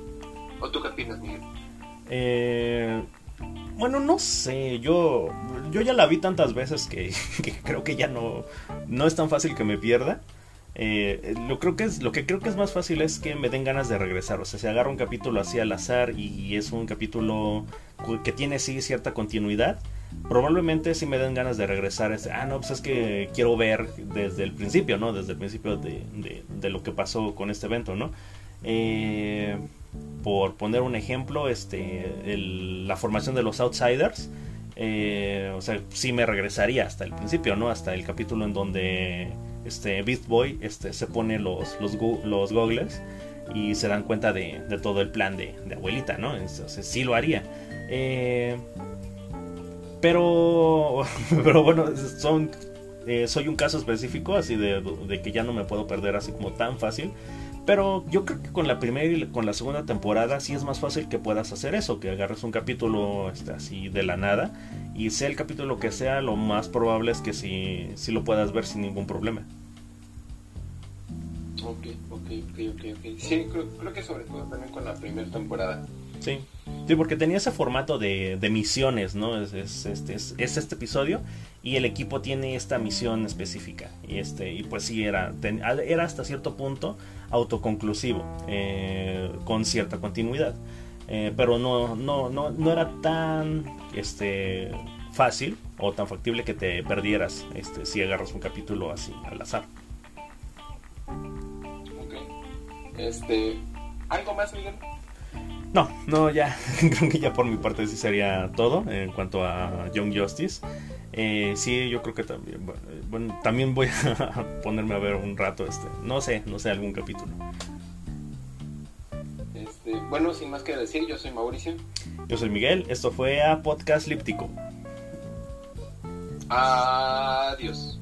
[SPEAKER 2] ¿O tú qué opinas, Miguel?
[SPEAKER 1] Eh, bueno, no sé, yo, yo ya la vi tantas veces que, que creo que ya no, no es tan fácil que me pierda. Eh, lo, creo que es, lo que creo que es más fácil es que me den ganas de regresar. O sea, se agarra un capítulo así al azar y es un capítulo que tiene sí cierta continuidad, probablemente si me den ganas de regresar. Es, ah, no, pues es que quiero ver desde el principio, ¿no? Desde el principio de, de, lo que pasó con este evento, ¿no? Eh, por poner un ejemplo, este, la formación de los Outsiders. Eh, o sea, sí me regresaría hasta el principio, ¿no? Hasta el capítulo en donde este Beast Boy este, se pone los, los, los goggles y se dan cuenta de, de todo el plan de, de abuelita, ¿no? Entonces sí lo haría. Eh, pero, pero bueno, son, eh, soy un caso específico, así de, que ya no me puedo perder así como tan fácil. Pero yo creo que con la primera y con la segunda temporada sí es más fácil que puedas hacer eso, que agarres un capítulo este, así de la nada y sea el capítulo que sea, lo más probable es que sí, sí lo puedas ver sin ningún problema.
[SPEAKER 2] Ok, ok, ok, ok. Sí, creo, creo que sobre todo también con la primera temporada.
[SPEAKER 1] Sí. Sí, porque tenía ese formato de, misiones, ¿no? Es, este, es, este episodio y el equipo tiene esta misión específica. Y, este, y pues sí, era, era hasta cierto punto autoconclusivo, eh, con cierta continuidad. Eh, pero no, no, no, no era tan este, fácil o tan factible que te perdieras este, si agarras un capítulo así al azar.
[SPEAKER 2] Ok. Este, ¿Algo más, Miguel?
[SPEAKER 1] No, no, ya. Creo que ya por mi parte sí sería todo en cuanto a Young Justice. Eh, sí, yo creo que también. Bueno, también voy a ponerme a ver un rato este. No sé, no sé, algún capítulo.
[SPEAKER 2] Este, bueno, sin más que decir, yo soy Mauricio.
[SPEAKER 1] Yo soy Miguel. Esto fue a Podcast Líptico.
[SPEAKER 2] Adiós.